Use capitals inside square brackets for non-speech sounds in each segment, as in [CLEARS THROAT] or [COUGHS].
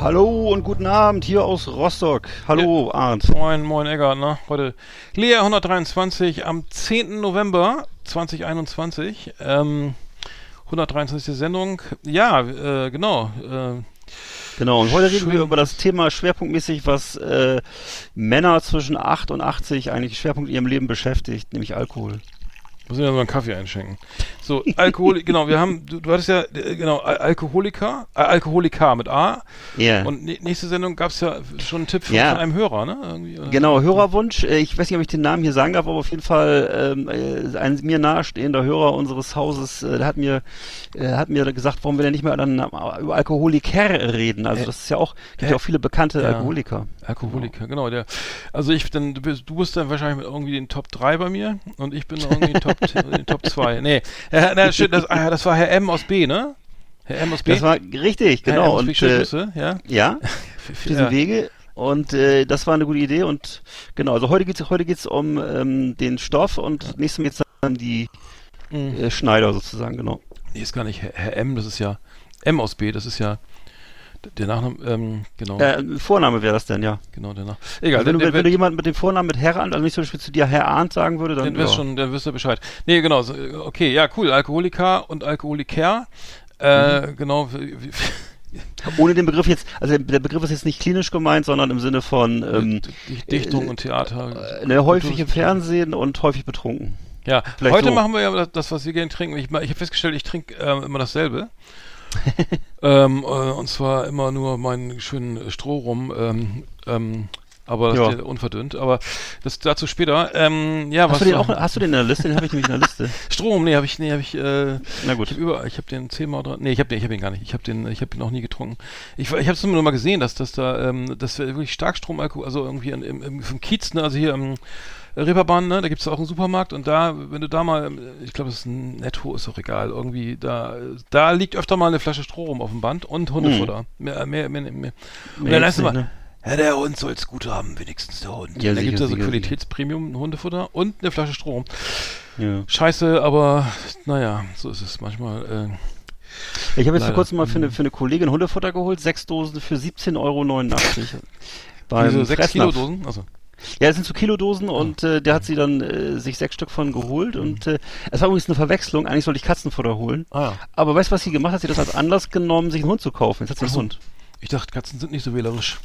Hallo und guten Abend hier aus Rostock. Hallo Arndt. Moin, moin Eggert, ne? Heute Lea 123 am 10. November 2021. Ähm, 123. Sendung. Ja, äh, genau. Äh, Genau, und heute reden wir über das Thema schwerpunktmäßig, was äh, Männer zwischen 8 und 80 eigentlich Schwerpunkt in ihrem Leben beschäftigt, nämlich Alkohol. Muss ich ja mal einen Kaffee einschenken. So, Alkohol, genau, wir haben, du, du hattest ja, äh, genau, Al Alkoholiker, äh, Alkoholiker mit A. Ja. Und ne- nächste Sendung gab es ja schon einen Tipp von, Ja. von einem Hörer, ne? Irgendwie? Genau, Hörerwunsch. Äh, Ich weiß nicht, ob ich den Namen hier sagen darf, aber auf jeden Fall ähm, äh, ein mir nahestehender Hörer unseres Hauses, äh, der hat mir, äh, hat mir gesagt, warum wir denn nicht mehr dann über Alkoholiker reden. Also das ist ja auch, gibt äh, ja auch viele bekannte ja. Alkoholiker. Alkoholiker, genau. Der, also ich dann, du bist, dann wahrscheinlich mit irgendwie den Top 3 bei mir und ich bin irgendwie [LAUGHS] Top, Top 2. Nee, äh, na, shit, das, ah, das war Herr M aus B, ne? Herr M aus B. Das war richtig, Herr M genau. aus B, Und äh, Grüße, ja. ja, [LAUGHS] F- auf diesem ja. Wege. Und äh, das war eine gute Idee. Und genau, also heute geht's heute geht's um ähm, den Stoff und nächstes Mal geht's dann die Mhm. äh, Schneider sozusagen, genau. Nee, ist gar nicht Herr, Herr M, das ist ja M aus B, das ist ja der Nachname, ähm, genau, Äh, Vorname wäre das denn, ja. genau, der Nach. Egal, Also wenn, du, wenn du jemand mit dem Vornamen mit Herr an, also nicht zum Beispiel zu dir Herr Arndt sagen würde, dann Dann wirst ja. schon, dann wirst du Bescheid. Nee, genau. so, äh, Okay, ja, cool. Alkoholiker und Alkoholiker. Äh, Mhm. genau. ohne den Begriff jetzt, also der Begriff ist jetzt nicht klinisch gemeint, sondern im Sinne von ähm, Dichtung und Theater. äh, ne, häufig im Fernsehen und häufig betrunken. Ja, Vielleicht heute so. machen wir ja das, was wir gerne trinken. Ich, ich habe festgestellt, ich trinke ähm, immer dasselbe. [LAUGHS] ähm, äh, und zwar immer nur meinen schönen Strohrum. Ähm, ähm, aber das Ja. ist ja unverdünnt. Aber das dazu später. Ähm, ja, Hast was du den auch, hast du den in der Liste? Den habe ich nämlich in der Liste. [LAUGHS] Strom, nee, habe ich, nee, habe ich, äh, Na gut. ich habe den zehnmal dran, nee, ich habe den, ich habe ihn gar nicht, ich habe den, ich habe ihn noch nie getrunken. Ich, ich habe es nur mal gesehen, dass das da, ähm, das wär wirklich Starkstromalkohol, also irgendwie im, im, im Kiez, ne, also hier im Reeperbahn, ne, da gibt's auch einen Supermarkt und da, wenn du da mal, ich glaube, das ist ein Netto, ist doch egal, irgendwie, da, da liegt öfter mal eine Flasche Stroh rum auf dem Band und Hundefutter. Mehr, mehr, mehr, mehr. Und Mehr dann jetzt heißt es immer, ne? ja, der Hund soll's gut haben, wenigstens der Hund. Ja, da sicher, gibt's also. Qualitätspremium Hundefutter und eine Flasche Strom. Ja. Scheiße, aber naja, so ist es manchmal. Äh, Ich habe jetzt vor kurzem mal für Mhm. eine, für eine Kollegin Hundefutter geholt, sechs Dosen für 17,89 Euro. Beim diese sechs. Kilo Dosen. Also, Ja, das sind so Kilodosen und äh, der hat sie dann äh, sich sechs Stück von geholt und äh, es war übrigens eine Verwechslung. Eigentlich sollte ich Katzenfutter holen. ah ja. Aber weißt du, was sie gemacht hat? Sie hat das als Anlass genommen, sich einen Hund zu kaufen. Jetzt hat sie einen. Hund. Ich dachte, Katzen sind nicht so wählerisch.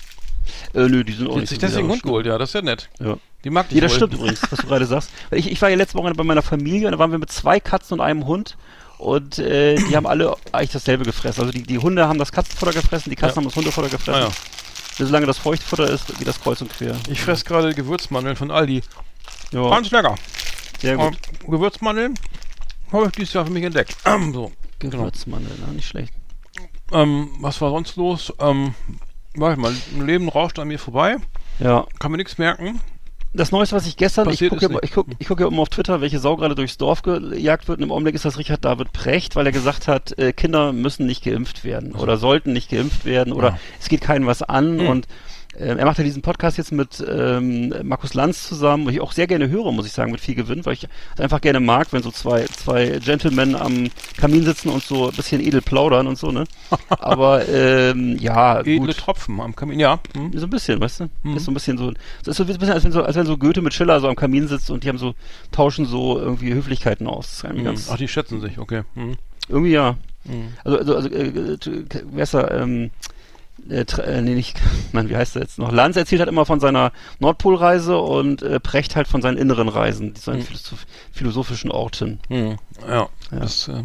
Äh, nö, die sind auch nicht sich so deswegen einen Hund wählerisch, geholt, ja, das ist ja nett. ne? Ja. Die mag dich Ja, das wohl. stimmt übrigens, was du gerade sagst. Weil Ich, ich war ja letzte Woche bei meiner Familie und da waren wir mit zwei Katzen und einem Hund und äh, die haben alle eigentlich dasselbe gefressen. Also die, die Hunde haben das Katzenfutter gefressen, die Katzen Ja. haben das Hundefutter gefressen. Ah, ja. Solange das Feuchtfutter ist, geht das kreuz und quer. Ich fress gerade Gewürzmandeln von Aldi. Ja, Ganz lecker. sehr gut. Ähm, Gewürzmandeln habe ich dieses Jahr für mich entdeckt. [CLEARS THROAT] so. Genau. Gewürzmandeln, ja, nicht schlecht. Ähm, was war sonst los? Ähm, warte mal, ein Leben rauscht an mir vorbei. Ja. Kann mir nichts merken. Das Neueste, was ich gestern, ich Passiert gucke ist ja, ich guck, ich guck ja immer auf Twitter, welche Sau gerade durchs Dorf gejagt wird. Und im Augenblick ist das Richard David Precht, weil er gesagt hat, äh, Kinder müssen nicht geimpft werden oder sollten nicht geimpft werden oder Ja. es geht keinem was an. Hm. Und er macht ja diesen Podcast jetzt mit ähm, Markus Lanz zusammen, wo ich auch sehr gerne höre, muss ich sagen, mit viel Gewinn, weil ich es einfach gerne mag, wenn so zwei, zwei Gentlemen am Kamin sitzen und so ein bisschen edel plaudern und so, ne? [LAUGHS] Aber ähm, ja, Edle gut. Tropfen am Kamin. Ja. Hm. So ein bisschen, weißt du? Mhm. Ist so ein bisschen so. Es ist so ein bisschen, als wenn so, als wenn so Goethe mit Schiller so am Kamin sitzt und die haben so, tauschen so irgendwie Höflichkeiten aus. Hm. Ach, die schätzen sich, okay. Hm. irgendwie ja. Hm. Also, also, also äh, da, ähm, äh, äh, nee, nicht, [LAUGHS] Mann, wie heißt er jetzt noch? Lanz erzählt halt immer von seiner Nordpolreise und äh, Precht halt von seinen inneren Reisen, seinen philosoph philosophischen Orten. Hm. Ja. Ja. Das, äh,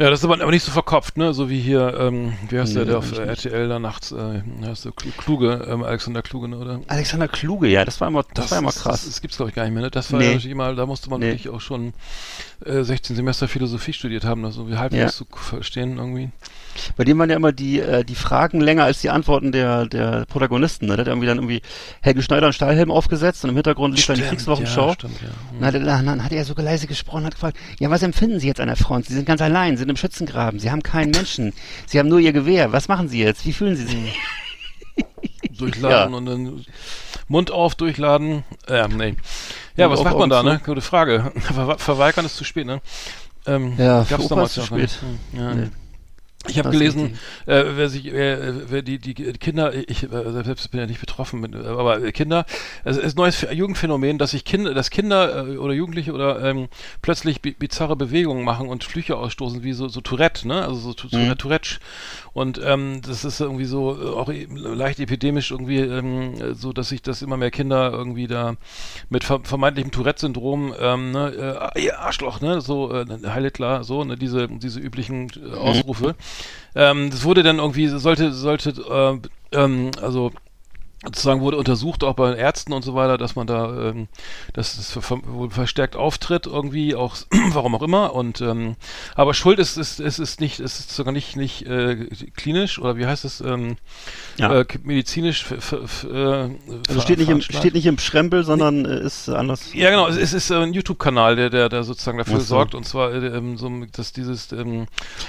ja, das ist aber, aber nicht so verkopft, ne? So wie hier, ähm, wie heißt der, Nee, der auf eigentlich äh. RTL da nachts, äh, heißt der Klu- Kluge, ähm, Alexander Kluge, ne, oder? Alexander Kluge, ja, das war immer, das, war immer krass. Das, das gibt's glaube ich gar nicht mehr, ne? Das war Nee. ja immer, da musste man Nee. wirklich auch schon äh, 16 Semester Philosophie studiert haben, das irgendwie halbwegs Ja. zu verstehen irgendwie. Bei dem waren ja immer die, äh, die Fragen länger als die Antworten der, der Protagonisten. Ne? Der hat irgendwie dann irgendwie Helge Schneider einen Stahlhelm aufgesetzt und im Hintergrund lief dann die Kriegswochenschau. Ja, stimmt, ja. Dann hat, er, dann hat er so leise gesprochen, hat gefragt, ja, was empfinden Sie jetzt an der Front? Sie sind ganz allein, Sie in einem Schützengraben. Sie haben keinen Menschen. Sie haben nur ihr Gewehr. Was machen Sie jetzt? Wie fühlen Sie sich? [LAUGHS] durchladen Ja. und dann Mund auf, durchladen. Ähm, nee. Ja, Mund was macht man da, Augen ne? Gute Frage. [LAUGHS] Ver verweigern ist zu spät, ne? Ähm, Ja, gab's damals zu spät. Hm, Ja. Nee. Ich habe gelesen, äh, wer sich, wer, wer die, die Kinder, ich äh, selbst bin ja nicht betroffen, mit, aber Kinder, es ist ein neues Jugendphänomen, dass sich Kinder, dass Kinder äh, oder Jugendliche oder ähm, plötzlich bi bizarre Bewegungen machen und Flüche ausstoßen, wie so, so Tourette, ne? Also so, so Mhm. Tourette. Und ähm, das ist irgendwie so äh, auch e- leicht epidemisch irgendwie ähm, so, dass sich das immer mehr Kinder irgendwie da mit ver vermeintlichem Tourette-Syndrom, ähm, ne, äh, ihr Arschloch, ne, so äh, Heil Hitler, so, ne, diese diese üblichen äh, Ausrufe. Ähm, das wurde dann irgendwie sollte sollte äh, ähm, also sozusagen wurde untersucht auch bei Ärzten und so weiter, dass man da, ähm, dass es ver wohl verstärkt auftritt irgendwie auch, [CLEARS THROAT] warum auch immer und ähm, aber Schuld ist ist ist, ist nicht ist ist sogar nicht nicht äh, klinisch oder wie heißt es ähm, Ja. äh, medizinisch äh, Also steht nicht, im, steht nicht im Schrempel, sondern äh, ist anders. Ja, genau. Es ist, ein YouTube-Kanal, der, der, der sozusagen dafür so. sorgt. Und zwar, äh, ähm, so, dass dieses, ähm,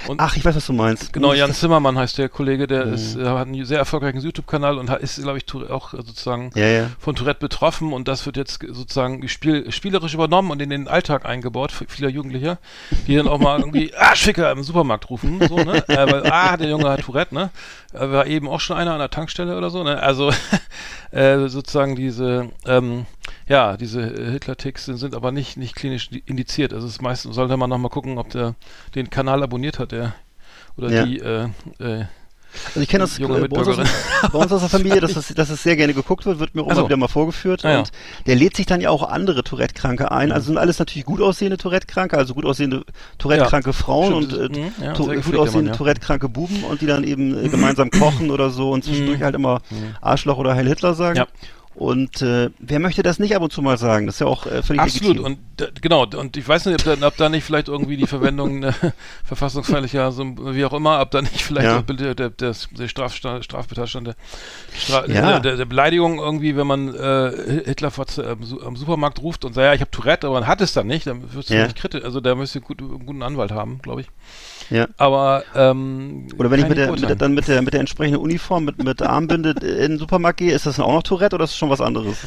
und Ach, ich weiß, was du meinst. genau, Jan Zimmermann heißt der Kollege, der Mhm. ist, hat einen sehr erfolgreichen YouTube-Kanal und ist, glaube ich, auch sozusagen Ja, ja. von Tourette betroffen und das wird jetzt ge- sozusagen spiel, spielerisch übernommen und in den Alltag eingebaut für vieler Jugendlicher, die dann auch mal irgendwie, [LAUGHS] ah, Schicker im Supermarkt rufen, so, ne? äh, weil, ah, der Junge hat Tourette, ne? Äh, war eben auch schon einer an der Tankstelle oder so, ne? Also, [LAUGHS] äh, sozusagen diese, ähm, ja, diese Hitler-Ticks sind, sind aber nicht, nicht klinisch di- indiziert. Also, es ist meistens sollte man nochmal gucken, ob der den Kanal abonniert hat, der, oder Ja. die, äh, äh, Also ich kenne das junge äh, bei uns, aus, bei uns aus der Familie, dass [LAUGHS] es, dass es sehr gerne geguckt wird, wird mir auch so. immer wieder mal vorgeführt. Ah, ja. Und der lädt sich dann ja auch andere Tourette-Kranke ein. Also sind alles natürlich gut aussehende Tourette-Kranke, also gut aussehende Tourette-kranke Frauen Stimmt, und äh, mhm, ja, gut aussehende ja. Tourette-kranke Buben und die dann eben äh, [LAUGHS] gemeinsam kochen oder so und zwischendurch Mhm. halt immer Arschloch oder Heil Hitler sagen. Und äh, wer möchte das nicht ab und zu mal sagen? Das ist ja auch äh, völlig Absolut, legitim. und genau, und ich weiß nicht, ob da, ob da nicht vielleicht irgendwie die Verwendung äh, [LAUGHS] verfassungsfeindlicher, so, wie auch immer, ob da nicht vielleicht Ja. der, der, der, der Strafbetatstand der, Stra Ja. der, der, Beleidigung irgendwie, wenn man äh, Hitler vor, am, Su- am Supermarkt ruft und sagt, ja, ich habe Tourette, aber man hat es dann nicht, dann wirst du Ja. nicht kritisch, also da müsst ihr gut, einen guten Anwalt haben, glaube ich. Ja. Aber ähm, Oder wenn ich mit der, mit der, dann mit der, mit der entsprechenden Uniform, mit, mit Armbinde in den Supermarkt gehe, ist das dann auch noch Tourette oder ist das schon was anderes? [LAUGHS]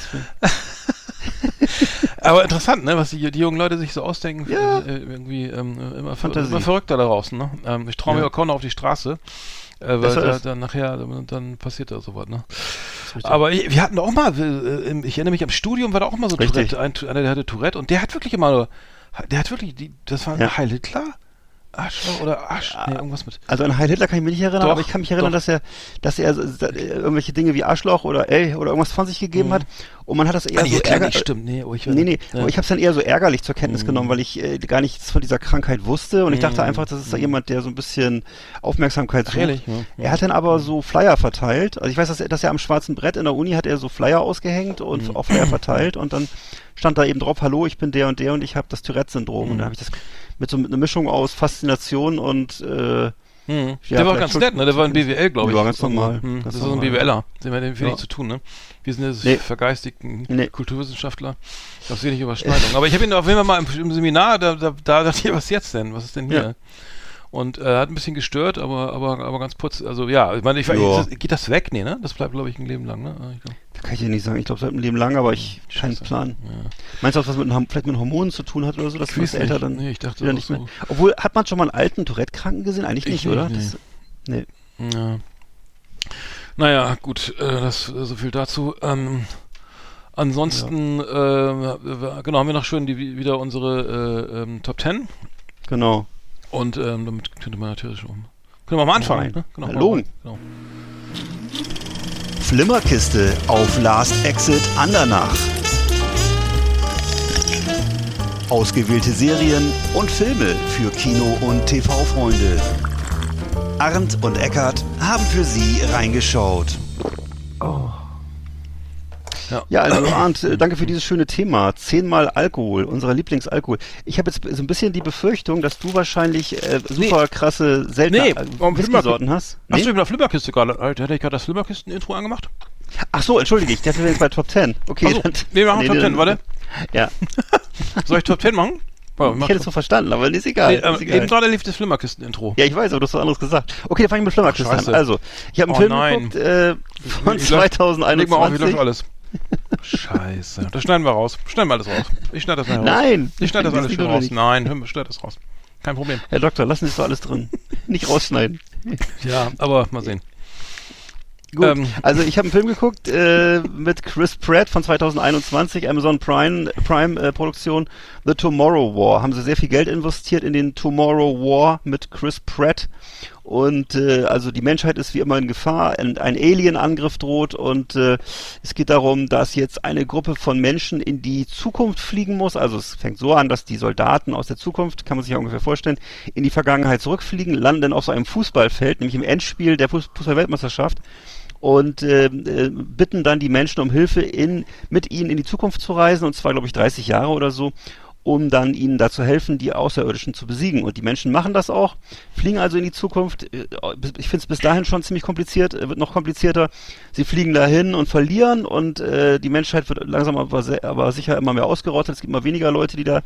Aber interessant, ne, was die, die jungen Leute sich so ausdenken. Ja. Äh, irgendwie ähm, immer, Fantasie. immer verrückter da draußen. Ne? Ähm, ich traue mich Ja. auch kaum noch auf die Straße. Äh, weil da, dann nachher, dann, dann passiert da sowas, ne? Aber ich, wir hatten auch mal, äh, ich erinnere mich, am Studium war da auch mal so Richtig. Tourette, ein, einer, der hatte Tourette und der hat wirklich immer, nur- der hat wirklich, die, das war Ja. Heil Hitler? Arschloch oder Arsch, nee, irgendwas mit. Also an Heil Hitler kann ich mich nicht erinnern, Doch, aber ich kann mich erinnern, doch. dass er, dass er irgendwelche Dinge wie Arschloch oder ey oder irgendwas von sich gegeben Mhm. hat und man hat das eher nee, so Hitler ärger nicht, stimmt, nee, oh, ich Nee, nee, ja. aber ich habe es dann eher so ärgerlich zur Kenntnis Mhm. genommen, weil ich äh, gar nichts von dieser Krankheit wusste und ich dachte Mhm. einfach, das ist da jemand, der so ein bisschen Aufmerksamkeit Ach, sucht. ehrlich? Ja. Er hat dann aber so Flyer verteilt. Also ich weiß, dass er, dass er am schwarzen Brett in der Uni hat er so Flyer ausgehängt und Mhm. auch Flyer verteilt und dann stand da eben drauf, hallo, ich bin der und der und ich habe das Tourette-Syndrom. Und Mhm. da habe ich das mit so einer Mischung aus Faszination und äh, Mhm. Ja, der war ganz nett, ne? Der war in BWL, glaube ich. Ja, ganz normal. Ganz das ist so ein. BWLer. Dem hat dem viel Ja. zu tun, ne? Wir sind jetzt Nee. vergeistigten Nee. Kulturwissenschaftler. Da ist wenig Überschneidung. Aber ich habe ihn auf jeden Fall mal im, im Seminar, da, da, da dachte ich, was jetzt denn? Was ist denn hier? Ja. Und äh, hat ein bisschen gestört, aber, aber, aber ganz putz. Also ja, ich meine, ich, Ja. das, geht das weg? Nee, ne? Das bleibt, glaube ich, ein Leben lang, ne? Ich da kann ich dir nicht sagen. Ich glaube, seit einem Leben lang, aber ich keinen. Plan. ja. Meinst du, was mit einem- vielleicht mit Hormonen zu tun hat oder so, dass Ich weiß das älter dann Nee, ich dachte wieder nicht so. mehr. Obwohl, hat man schon mal einen alten Tourette-Kranken gesehen? Eigentlich Ich nicht, oder? nicht, Das, nee. Ja. Naja, gut, äh, das äh, so viel dazu. Ähm, ansonsten, äh, wir- genau, haben wir noch schön die, wieder unsere äh, ähm, Top 10 Genau. Und ähm, damit könnte man natürlich schon. Können wir mal anfangen? Ne? Genau, Hallo. mal- Genau. Flimmerkiste auf Last Exit Andernach. Ausgewählte Serien und Filme für Kino- und TV-Freunde. Arndt und Eckart haben für Sie reingeschaut. Ja, also Arndt, äh, danke für dieses schöne Thema. Zehnmal Alkohol, unser Lieblingsalkohol. Ich habe jetzt so ein bisschen die Befürchtung, dass du wahrscheinlich äh, super krasse, seltene Nee, äh, warum Whisky-Sorten hast. Hast Nee? du über der Flimmerkiste gerade, Alter, hätte ich gerade das Flimmerkisten-Intro angemacht? Ach so, entschuldige, ich dachte, wir sind bei Top 10. Okay, so, dann, nee, wir machen Top dann- 10, warte. [LAUGHS] Ja, [LAUGHS] Soll ich Top 10 machen? Oh, ich hätte es so verstanden, aber ist egal. Nee, ist ähm, egal. eben gerade lief das Flimmerkisten-Intro. Ja, ich weiß, aber du hast was anderes gesagt. Okay, dann fange ich mit Flimmerkisten an. Also, ich habe einen Oh Film nein. geguckt äh, von Ich lösch- Leg mal auf, ich 2021. lösche alles. Scheiße. Das schneiden wir raus. Schneiden wir alles raus. Ich schneide das nachher raus. Nein. Ich schneide das Das alles schon raus. Nein, hör mal, schneid das raus. Kein Problem. Herr Doktor, lassen Sie es doch alles drin. Nicht rausschneiden. Ja, aber mal sehen. Gut, Ähm. also ich habe einen Film geguckt äh, mit Chris Pratt von 2021, Amazon Prime, Prime äh, Produktion, The Tomorrow War. Haben sie sehr viel Geld investiert in den Tomorrow War mit Chris Pratt. Und äh, also die Menschheit ist wie immer in Gefahr, ein, ein Alien-Angriff droht und äh, es geht darum, dass jetzt eine Gruppe von Menschen in die Zukunft fliegen muss. Also es fängt so an, dass die Soldaten aus der Zukunft, kann man sich ja ungefähr vorstellen, in die Vergangenheit zurückfliegen, landen dann auf so einem Fußballfeld, nämlich im Endspiel der Fuß Fußball-Weltmeisterschaft und äh, äh, bitten dann die Menschen um Hilfe, in, mit ihnen in die Zukunft zu reisen, und zwar, glaube ich, 30 Jahre oder so, um dann ihnen dazu helfen, die Außerirdischen zu besiegen. Und die Menschen machen das auch, fliegen also in die Zukunft. Äh, Ich finde es bis dahin schon ziemlich kompliziert, äh, wird noch komplizierter. Sie fliegen dahin und verlieren und äh, die Menschheit wird langsam aber, sehr, aber sicher immer mehr ausgerottet. Es gibt immer weniger Leute, die da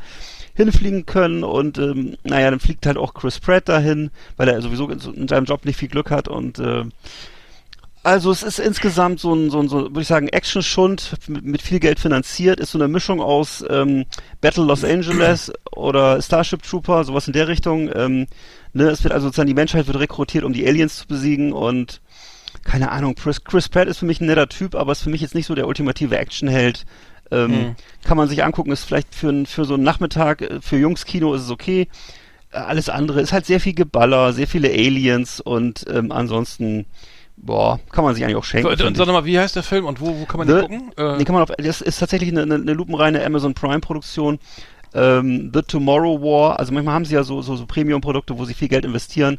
hinfliegen können und ähm, naja, dann fliegt halt auch Chris Pratt dahin, weil er sowieso in, in seinem Job nicht viel Glück hat und äh, also es ist insgesamt so ein, so ein, so, würde ich sagen, Action-Schund mit, mit viel Geld finanziert, ist so eine Mischung aus ähm, Battle Los Angeles oder Starship Trooper, sowas in der Richtung. Ähm, ne, es wird also sozusagen die Menschheit wird rekrutiert, um die Aliens zu besiegen und keine Ahnung, Chris, Chris Pratt ist für mich ein netter Typ, aber ist für mich jetzt nicht so der ultimative Actionheld. Ähm, Mhm. Kann man sich angucken, ist vielleicht für, für so einen Nachmittag, äh, für Jungskino ist es okay. Äh, Alles andere ist halt sehr viel Geballer, sehr viele Aliens und ähm, ansonsten, boah, kann man sich eigentlich auch schenken. So, sag mal, wie heißt der Film und wo, wo kann man The- den gucken? Äh, Nee, kann man auf, das ist tatsächlich eine, eine, eine lupenreine Amazon Prime Produktion. Ähm, The Tomorrow War, also manchmal haben sie ja so, so, so Premium-Produkte, wo sie viel Geld investieren.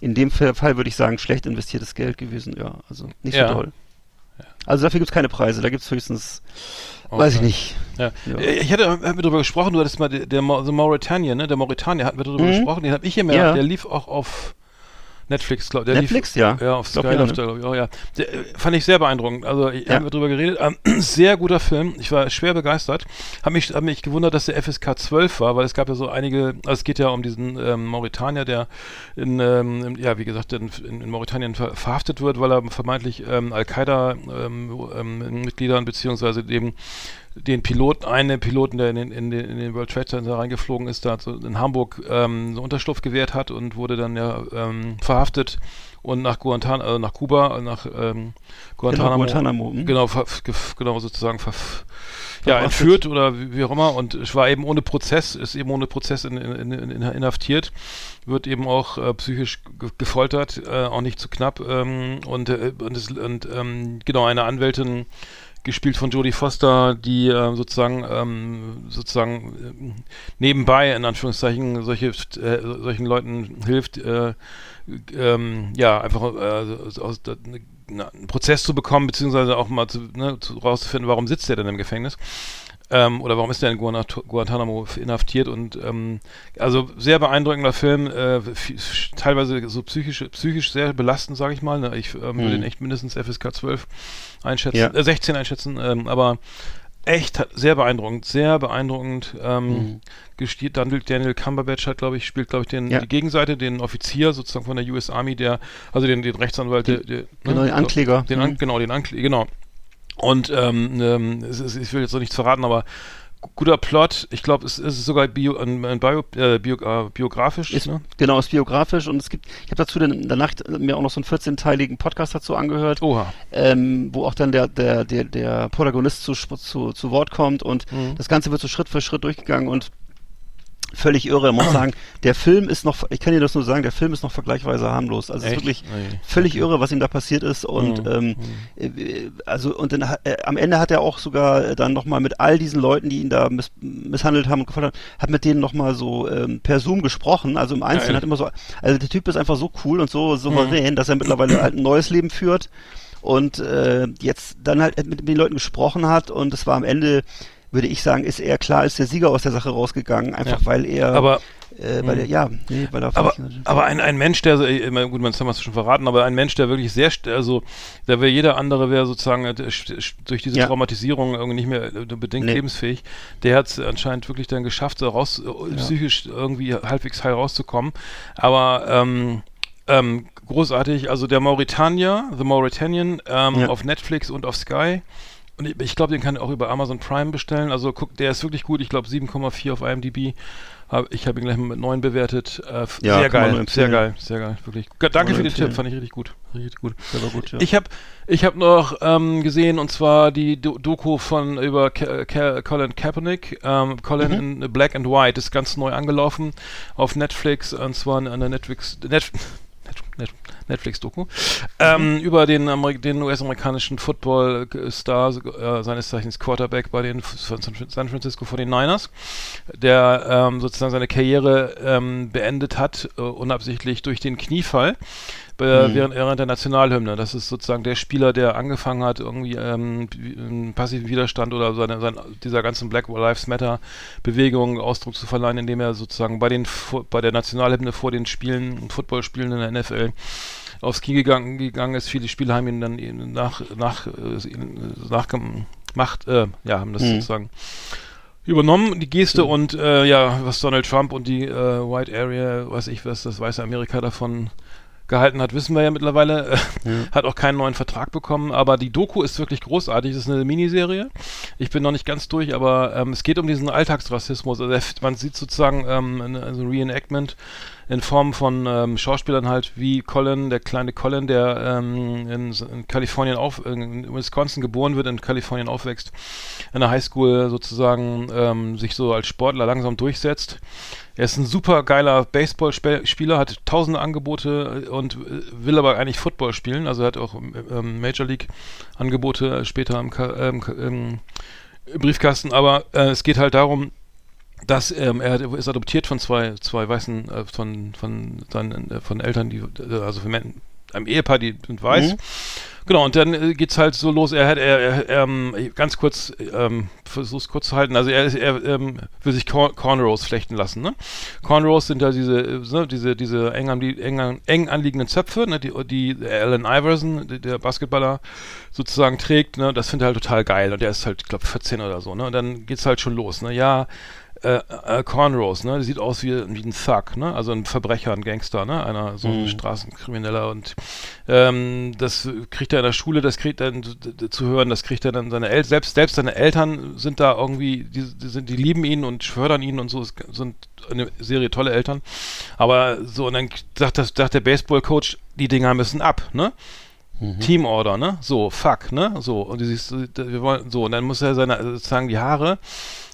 In dem Fall, würde ich sagen, schlecht investiertes Geld gewesen, ja. Also nicht Ja. so toll. Also dafür gibt's keine Preise, da gibt's höchstens, weiß ich Okay. nicht. Ja. Ja. Äh, Ich hatte hatten wir darüber gesprochen, du hattest mal der, der Mau- The Mauritanier, ne? Der Mauritanier hatten wir darüber Mhm. gesprochen, den habe ich hier mehr, Ja. der lief auch auf Netflix, glaube der Netflix, lief, ja. Ja, auf Glaub Sky glaube ich, auch, ja. Der, äh, fand ich sehr beeindruckend. Also, ich, Ja. haben wir drüber geredet. Ähm, [CLEARS THROAT] sehr guter Film. Ich war schwer begeistert. Hab mich, hab mich gewundert, dass der FSK 12 war, weil es gab ja so einige, also es geht ja um diesen ähm, Mauritanier, der in, ähm, ja, wie gesagt, in, in, Mauretanien ver verhaftet wird, weil er vermeintlich ähm, Al-Qaida-Mitgliedern beziehungsweise dem den Piloten, einen Piloten, der in den, in den, in den World Trade Center reingeflogen ist, da so in Hamburg ähm, so Unterschlupf gewährt hat und wurde dann ja ähm, verhaftet und nach Guantan also nach Kuba, äh, nach ähm, Guantanamo, Genau, Guantanamo, hm. genau, ver, genau sozusagen ver, ja, entführt oder wie, wie auch immer. Und es war eben ohne Prozess, ist eben ohne Prozess in, in, in, in, inhaftiert, wird eben auch äh, psychisch ge gefoltert, äh, auch nicht zu knapp. Ähm, und, äh, und, es, und ähm, genau eine Anwältin gespielt von Jodie Foster, die äh, sozusagen ähm, sozusagen ähm, nebenbei in Anführungszeichen solche äh, solchen Leuten hilft, äh, ähm, ja einfach äh, aus, na, einen Prozess zu bekommen beziehungsweise auch mal zu, ne, zu rauszufinden, warum sitzt der denn im Gefängnis ähm, oder warum ist der in Guanat- Guantanamo inhaftiert und ähm, also sehr beeindruckender Film, äh, teilweise so psychisch, psychisch sehr belastend, sage ich mal. Ne? Ich ähm, würde ihn echt mindestens FSK 12 einschätzen, Ja. äh, 16 einschätzen, ähm, aber echt sehr beeindruckend, sehr beeindruckend. Ähm, Mhm. Daniel, Daniel Cumberbatch hat, glaube ich, spielt, glaube ich, den, Ja. die Gegenseite, den Offizier sozusagen von der US Army, der, also den, den Rechtsanwalt, der, der, Genau, ne? den Ankläger. Den An Mhm. Genau, den Ankläger, genau. Und ähm, ähm, ich will jetzt noch nichts verraten, aber guter Plot. Ich glaube, es ist sogar bio, ein, ein Bio, äh, bio, äh, biografisch. Ist, ne? Genau, ist biografisch und es gibt, ich habe dazu dann danach mir auch noch so einen 14-teiligen Podcast dazu angehört, ähm, wo auch dann der, der, der, der Protagonist zu, zu, zu Wort kommt und Mhm. das Ganze wird so Schritt für Schritt durchgegangen und völlig irre. Ich muss [CLEARS THROAT] sagen, der Film ist noch, ich kann dir das nur sagen, der Film ist noch vergleichsweise harmlos. Also es ist wirklich Nee. völlig irre, was ihm da passiert ist und Mhm. ähm, äh, also und dann äh, am Ende hat er auch sogar dann nochmal mit all diesen Leuten, die ihn da miss misshandelt haben und gefordert haben, hat mit denen nochmal so ähm, per Zoom gesprochen, also im Einzelnen Geil. hat immer so, also der Typ ist einfach so cool und so souverän, dass er mittlerweile halt ein neues Leben führt und äh, jetzt dann halt mit den Leuten gesprochen hat und es war am Ende würde ich sagen, ist er klar als der Sieger aus der Sache rausgegangen, einfach Ja. weil er, Aber äh, weil er, ja, nee, weil er Aber, aber ein, ein Mensch, der, äh, gut, man haben es schon verraten, aber ein Mensch, der wirklich sehr, also, da wäre jeder andere, wäre sozusagen äh, st- durch diese Ja. Traumatisierung irgendwie nicht mehr äh, bedingt Nee. lebensfähig. Der hat es anscheinend wirklich dann geschafft, so raus, äh, psychisch irgendwie halbwegs heil rauszukommen. Aber, ähm, ähm, großartig, also der Mauritanier, The Mauritanian, ähm, Ja. auf Netflix und auf Sky. Und ich, ich glaube, den kann ich auch über Amazon Prime bestellen. Also guck, der ist wirklich gut. Ich glaube 7,4 auf IMDb. Ich habe ihn gleich mit 9 bewertet. Äh, Ja, sehr kann geil, sehr geil, sehr geil, wirklich. Danke nur für den. Tipp, fand ich richtig gut. Richtig gut. Der war gut, ja. Ich habe ich hab noch ähm, gesehen und zwar die Do Doku von über Ka Ka Colin Kaepernick, ähm, Colin Mhm. in Black and White ist ganz neu angelaufen auf Netflix und zwar an der Netflix Net Net Netflix-Doku, ähm, über den, den US-amerikanischen Football-Star, äh, seines Zeichens Quarterback bei den San Francisco 49ers, der ähm, sozusagen seine Karriere ähm, beendet hat, äh, unabsichtlich durch den Kniefall äh, Mhm. während, während der Nationalhymne. Das ist sozusagen der Spieler, der angefangen hat, irgendwie ähm, einen passiven Widerstand oder seine, sein, dieser ganzen Black Lives Matter Bewegung Ausdruck zu verleihen, indem er sozusagen bei den bei der Nationalhymne vor den Spielen, Footballspielen in der NFL aufs Knie gegangen, gegangen ist. Viele Spieler haben ihn dann nach, nach, äh, nachgemacht, äh, ja, haben das Mhm. sozusagen übernommen, die Geste und äh, ja, was Donald Trump und die äh, White Area, weiß ich was, das weiße Amerika davon gehalten hat, wissen wir ja mittlerweile. [LAUGHS] Hat auch keinen neuen Vertrag bekommen, aber die Doku ist wirklich großartig. Das ist eine Miniserie. Ich bin noch nicht ganz durch, aber ähm, es geht um diesen Alltagsrassismus. Also man sieht sozusagen ähm, ein, also Reenactment in Form von ähm, Schauspielern halt wie Colin, der kleine Colin, der ähm, in, in Kalifornien auf, in Wisconsin geboren wird, in Kalifornien aufwächst, in der Highschool sozusagen ähm, sich so als Sportler langsam durchsetzt. Er ist ein super geiler Baseballspieler, hat tausende Angebote und will aber eigentlich Football spielen. Also er hat auch ähm, Major League Angebote später im, ähm, Ka- im Briefkasten. Aber äh, es geht halt darum, dass ähm, er ist adoptiert von zwei zwei weißen äh, von von seinen äh, von Eltern, die äh, also von einem Ehepaar, die sind weiß. Mhm. Genau, und dann äh, geht's halt so los. Er hat, er, er ähm, ganz kurz, ähm, versuch's kurz zu halten. Also er, er ähm, will sich Corn Cornrows flechten lassen. Ne? Cornrows sind ja diese, äh, diese, diese eng, anlie eng, an- eng anliegenden Zöpfe, ne, die, die Allen Iverson, der- Basketballer, sozusagen trägt. Ne? Das findet er halt total geil. Und der ist halt, ich glaube, 14 oder so. Ne? Und dann geht's halt schon los. Ne? Ja, äh, äh, Cornrows, ne? Der sieht aus wie, wie ein Thug, ne? Also ein Verbrecher, ein Gangster, ne? Einer, so ein Straßenkrimineller und ähm, das kriegt er in der Schule, das kriegt er zu hören, das kriegt er dann seine Eltern, selbst, selbst seine Eltern sind da irgendwie, die, die sind, die lieben ihn und fördern ihn und so, es sind eine Serie tolle Eltern. Aber so, und dann sagt, das, sagt der Baseball-Coach, die Dinger müssen ab, ne? Teamorder, ne? So, fuck, ne? So, und du siehst, wir wollen, so, und dann muss er seine, sozusagen die Haare,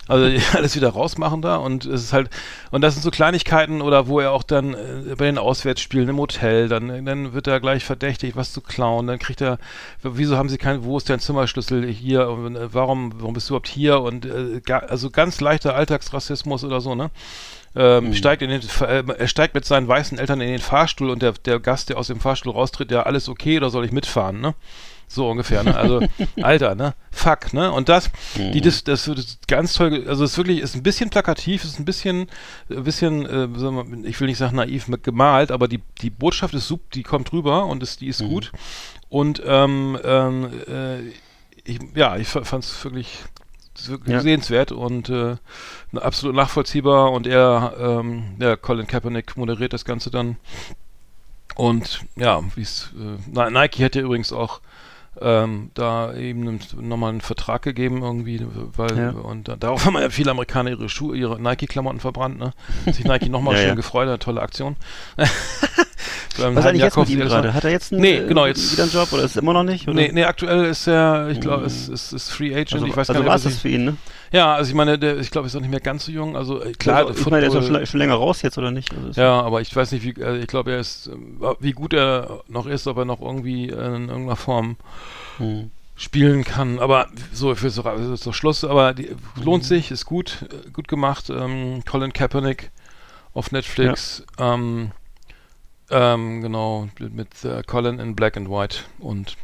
also [LAUGHS] alles wieder rausmachen da und es ist halt, und das sind so Kleinigkeiten oder wo er auch dann äh, bei den Auswärtsspielen im Hotel, dann, dann wird er gleich verdächtig, was zu klauen, dann kriegt er, wieso haben sie kein, wo ist dein Zimmerschlüssel hier, und, äh, warum, warum bist du überhaupt hier und äh, ga, also ganz leichter Alltagsrassismus oder so, ne? ähm, steigt in den, äh, er steigt mit seinen weißen Eltern in den Fahrstuhl und der, der Gast, der aus dem Fahrstuhl raustritt, ja, alles okay oder soll ich mitfahren, ne? So ungefähr, ne? Also, [LAUGHS] Alter, ne? Fuck, ne? Und das, die, das, das, das ist ganz toll, also es ist wirklich, ist ein bisschen plakativ, ist ein bisschen, ein bisschen, äh, soll man, ich will nicht sagen naiv mit gemalt, aber die, die Botschaft ist super, die kommt rüber und ist, die ist gut. Und, ähm, ähm, äh, ich, ja, ich fand es wirklich, Ja. sehenswert und äh, absolut nachvollziehbar und er, ähm, ja, Colin Kaepernick moderiert das Ganze dann. Und ja, wie es, äh, Nike hat ja übrigens auch ähm, da eben nochmal einen Vertrag gegeben irgendwie, weil Ja. und da, darauf haben ja viele Amerikaner ihre Schuhe, ihre Nike-Klamotten verbrannt, ne? Hat sich Nike nochmal [LAUGHS] Ja, schön ja. gefreut, eine tolle Aktion. [LAUGHS] Was eigentlich jetzt mit ihm gerade? Hat er jetzt einen, Nee, äh, genau, jetzt- wieder einen Job oder ist es immer noch nicht? Oder? Nee, nee, aktuell ist er, ich glaube, es ist, ist Free Agent. also, ich weiß also gar war nicht, es das ich, für ihn, ne? Ja, also ich meine, der, ich glaube, ist auch nicht mehr ganz so jung. Also äh, klar, also, ich meine, der ist ja Football- schon, schon länger raus jetzt, oder nicht? Also Ja, aber ich weiß nicht, wie, äh, ich glaube, er ist, ähm, wie gut er noch ist, ob er noch irgendwie äh, in irgendeiner Form Hm. spielen kann. Aber so, für so, doch Schluss, aber die, lohnt sich, ist gut, gut gemacht. Ähm, Colin Kaepernick auf Netflix. Ähm, ähm, genau, mit, äh, Colin in Black and White und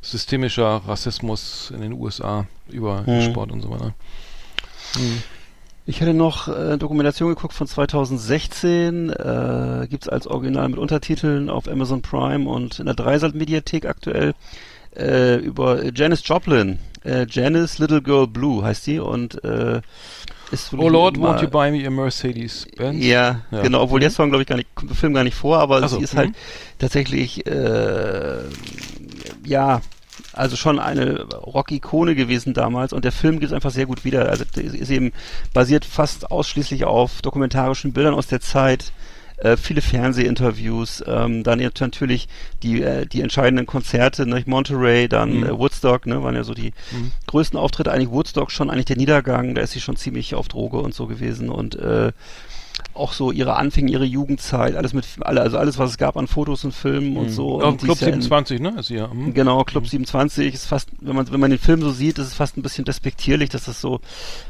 systemischer Rassismus in den USA über Mhm. Sport und so weiter. Ich hätte noch äh, Dokumentation geguckt von 2016, äh, gibt's als Original mit Untertiteln auf Amazon Prime und in der Dreisat-Mediathek aktuell äh, über Janis Joplin. Äh, Janis Little Girl Blue heißt die und äh, ist Oh Lord, immer- won't you buy me a Mercedes Benz? Ja, Ja. genau, obwohl Mhm. der Song, glaube ich, gar nicht, kommt im Film gar nicht vor, aber Ach so, sie ist mhm. halt tatsächlich, äh, ja, also schon eine Rock-Ikone gewesen damals und der Film gibt es einfach sehr gut wieder. Also ist eben basiert fast ausschließlich auf dokumentarischen Bildern aus der Zeit. Äh, viele Fernsehinterviews, ähm, dann jetzt natürlich die, äh, die entscheidenden Konzerte, ne, Monterey, dann Mhm. äh, Woodstock, ne, waren ja so die Mhm. größten Auftritte, eigentlich Woodstock schon eigentlich der Niedergang, da ist sie schon ziemlich auf Droge und so gewesen und äh, auch so ihre Anfänge, ihre Jugendzeit, alles mit, alle, also alles, was es gab an Fotos und Filmen und so. Auf und Club ist ja in- 27, ne? Ist ja. hm? Genau, Club 27 ist fast, wenn man, wenn man den Film so sieht, ist es fast ein bisschen despektierlich, dass das so,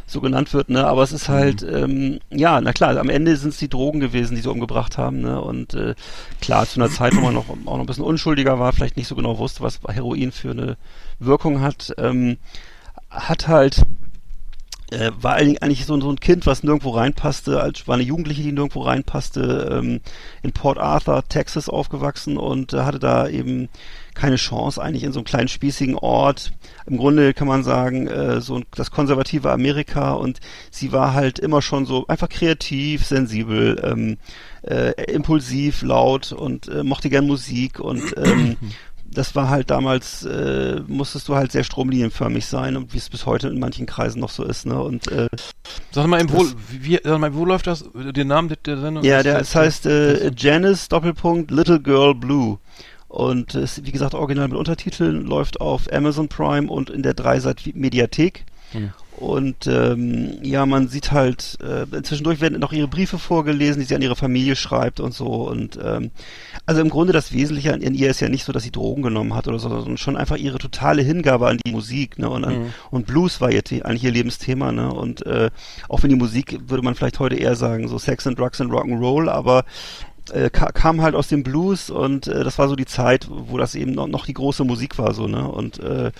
so genannt wird, ne? Aber es ist halt, ähm, ja, na klar, am Ende sind es die Drogen gewesen, die sie umgebracht haben, ne? Und äh, klar, zu einer Zeit, wo man noch, auch noch ein bisschen unschuldiger war, vielleicht nicht so genau wusste, was Heroin für eine Wirkung hat, ähm, hat halt äh, war eigentlich so, so ein Kind, was nirgendwo reinpasste, als war eine Jugendliche, die nirgendwo reinpasste, ähm, in Port Arthur, Texas aufgewachsen und äh, hatte da eben keine Chance eigentlich in so einem kleinen spießigen Ort. Im Grunde kann man sagen, äh, so ein, das konservative Amerika und sie war halt immer schon so einfach kreativ, sensibel, ähm, äh, impulsiv, laut und äh, mochte gern Musik und ähm, [CLEARS THROAT] das war halt damals, äh, musstest du halt sehr stromlinienförmig sein und wie es bis heute in manchen Kreisen noch so ist, ne? Und äh, Sag mal, im wo, wie, sag mal, wo läuft das? Den Namen der, der Sendung? ja, der, es heißt äh, Janice Doppelpunkt Little Girl Blue. Und äh, ist, wie gesagt, original mit Untertiteln, läuft auf Amazon Prime und in der Dreisat Mediathek. Und ähm, ja, man sieht halt, äh, zwischendurch werden noch ihre Briefe vorgelesen, die sie an ihre Familie schreibt und so. Und ähm, also im Grunde das Wesentliche an in ihr ist ja nicht so, dass sie Drogen genommen hat oder so, sondern schon einfach ihre totale Hingabe an die Musik, ne? Und, an, Mhm. und Blues war ihr eigentlich ihr Lebensthema, ne? Und äh, auch wenn die Musik, würde man vielleicht heute eher sagen, so Sex and Drugs and Rock'n'Roll, aber äh, ka kam halt aus dem Blues und äh, das war so die Zeit, wo das eben noch, noch die große Musik war, so, ne? Und äh,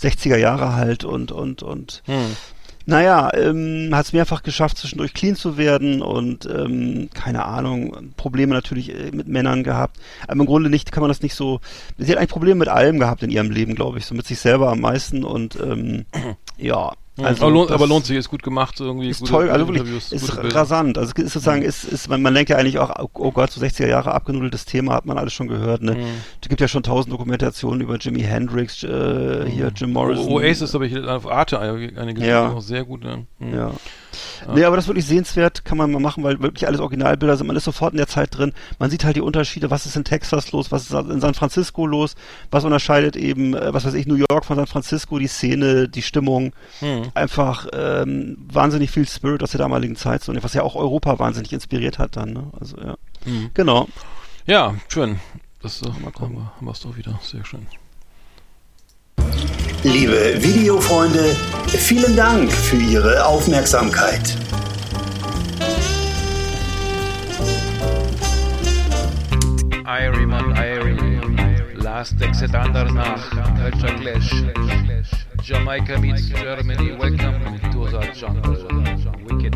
60er Jahre halt und und und Hm. naja, ähm, hat es mehrfach geschafft, zwischendurch clean zu werden und ähm, keine Ahnung, Probleme natürlich äh, mit Männern gehabt. Aber im Grunde nicht, kann man das nicht so. Sie hat eigentlich Probleme mit allem gehabt in ihrem Leben, glaube ich, so mit sich selber am meisten und ähm, [CLEARS THROAT] ja. Also aber, lohnt, aber lohnt sich, ist gut gemacht, irgendwie. Ist gute- toll, also wirklich, Interviews, ist rasant. Also ist sozusagen, ist, ist, man, man denkt ja eigentlich auch, oh Gott, so 60er Jahre abgenudeltes Thema hat man alles schon gehört, ne? Mhm. Es gibt ja schon tausend Dokumentationen über Jimi Hendrix, äh, hier Jim Morrison. O- Oasis habe ich auf Arte eine eine gesehen, Ja. auch sehr gut. Ne? Mhm. Ja. Nee, aber das ist wirklich sehenswert, kann man mal machen, weil wirklich alles Originalbilder sind. Man ist sofort in der Zeit drin. Man sieht halt die Unterschiede, was ist in Texas los, was ist in San Francisco los, was unterscheidet eben, äh, was weiß ich, New York von San Francisco, die Szene, die Stimmung. Mhm. Einfach ähm, wahnsinnig viel Spirit aus der damaligen Zeit, so, was ja auch Europa wahnsinnig inspiriert hat dann. Ne? Also ja. Mhm. Genau. Ja, schön. Das äh, haben wir es doch wieder. Sehr schön. Liebe Videofreunde, vielen Dank für Ihre Aufmerksamkeit. Irie Irie Last Exit Andernach Culture Clash Jamaica meets Germany Welcome to the jungle Wicked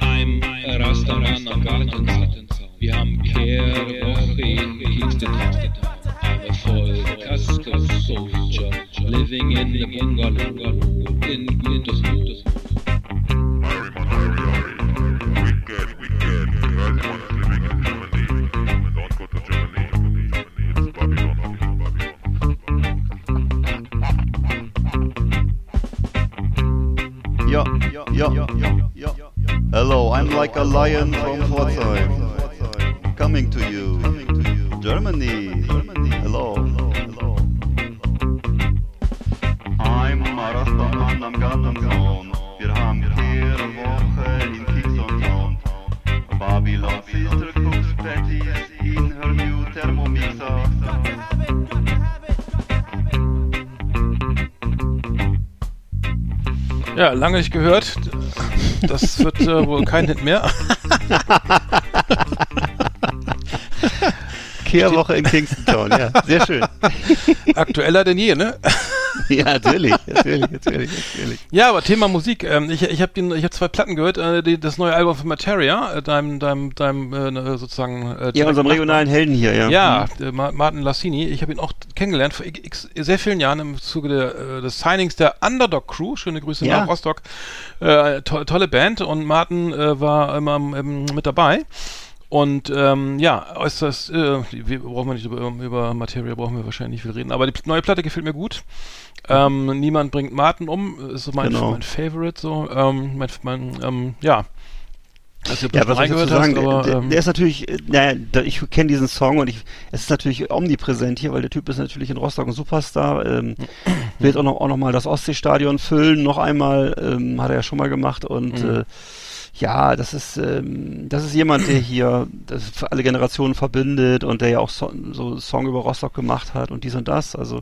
I'm Rastaman am Gartenzaun. Wir haben Kehrwoche in Kingston living in the bungalow in Gütersloh. Irie Irie Wicked, wicked. Reisemann is living in Germany. Don't go to Germany. It's Babylon. Babylon. Ja, ja, ja, ja, ja. Hello, I'm like a lion from Pforzheim. Ja, lange nicht gehört. Das wird äh, wohl kein Hit mehr. Kehrwoche in Kingston Town, ja. Sehr schön. Aktueller denn je, ne? [LAUGHS] ja, natürlich, natürlich, natürlich, natürlich. Ja, aber Thema Musik. Ähm, ich ich habe hab zwei Platten gehört. Äh, die, das neue Album von Materia, äh, deinem, deinem, deinem äh, sozusagen. Äh, Ja, unserem regionalen Helden hier, ja. Ja, Ma- Martin Lassini. Ich habe ihn auch kennengelernt vor x, sehr vielen Jahren im Zuge der, äh, des Signings der Underdog Crew. Schöne Grüße Ja. nach Rostock. Äh, to tolle Band und Martin äh, war immer ähm, mit dabei. Und ähm, ja, äußerst, äh, wir brauchen wir nicht über, über Materia brauchen wir wahrscheinlich nicht viel reden, aber die neue Platte gefällt mir gut. Ähm, Niemand bringt Martin um, ist so mein, Genau. mein Favorite, so, ähm, mein, mein ähm, ja. Also, Ja, was soll ich dazu sagen? aber, der, ähm, der ist natürlich, äh, naja, ich kenne diesen Song und ich, es ist natürlich omnipräsent hier, weil der Typ ist natürlich in Rostock ein Superstar. Ähm, wird auch noch, auch noch mal das Ostseestadion füllen, noch einmal, ähm, hat er ja schon mal gemacht und Mhm. äh, ja, das ist, ähm, das ist jemand, der hier das für alle Generationen verbindet und der ja auch so, so Song über Rostock gemacht hat und dies und das. Also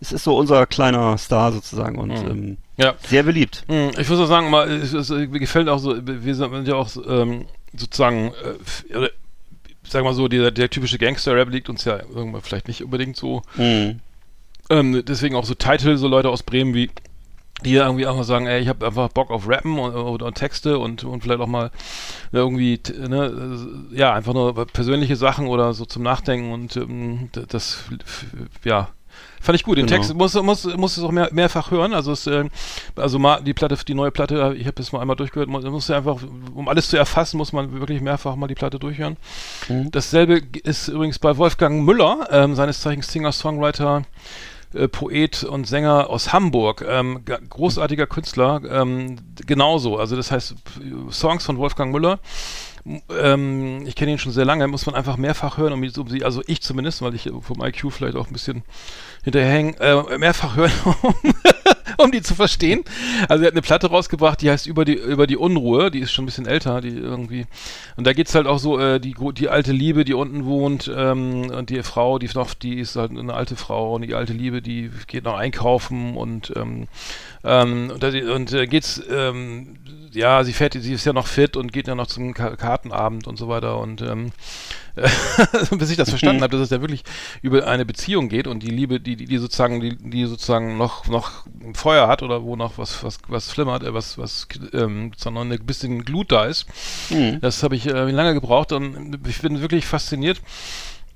es ist so unser kleiner Star sozusagen und Mhm. ähm, ja. sehr beliebt. Hm, Ich muss auch sagen, mal, es, es, mir gefällt auch so, wir sind ja auch ähm, sozusagen, äh, f- oder, sag mal so, der, der typische Gangster-Rap liegt uns ja irgendwann vielleicht nicht unbedingt so. Mhm. Ähm, deswegen auch so Titel, so Leute aus Bremen wie die irgendwie auch mal sagen, ey, ich habe einfach Bock auf Rappen und, und, und Texte und, und vielleicht auch mal irgendwie, ne, äh, ja, einfach nur persönliche Sachen oder so zum Nachdenken und ähm, das, ja, fand ich gut. Den Genau. Text muss, muss, muss es auch mehr, mehrfach hören. Also es, äh, also mal die Platte, die neue Platte, ich habe das mal einmal durchgehört, man muss ja einfach, um alles zu erfassen, muss man wirklich mehrfach mal die Platte durchhören. Mhm. Dasselbe ist übrigens bei Wolfgang Müller, ähm, seines Zeichens Singer-Songwriter, äh, Poet und Sänger aus Hamburg, ähm, großartiger Künstler, ähm, genauso. Also das heißt, p- Songs von Wolfgang Müller, ähm, ich kenne ihn schon sehr lange, muss man einfach mehrfach hören, um, um sie, also ich zumindest, weil ich äh, vom IQ vielleicht auch ein bisschen hinterherhängen, äh, mehrfach hören, [LAUGHS] [LAUGHS] um die zu verstehen. Also er hat eine Platte rausgebracht, die heißt über die über die Unruhe, die ist schon ein bisschen älter, die irgendwie und da geht's halt auch so äh, die die alte Liebe, die unten wohnt ähm, und die Frau, die noch die ist halt eine alte Frau und die alte Liebe, die geht noch einkaufen und ähm, ähm, und, da, und äh, geht's ähm, ja, sie fährt, sie ist ja noch fit und geht ja noch zum Ka Kartenabend und so weiter und ähm, [LAUGHS] bis ich das verstanden [LAUGHS] habe, dass es ja wirklich über eine Beziehung geht und die Liebe, die, die, die sozusagen, die, die sozusagen noch, noch Feuer hat oder wo noch was, was, was flimmert, äh, was, was, ähm, noch ein bisschen Glut da ist. Mhm. Das habe ich äh, lange gebraucht und ich bin wirklich fasziniert.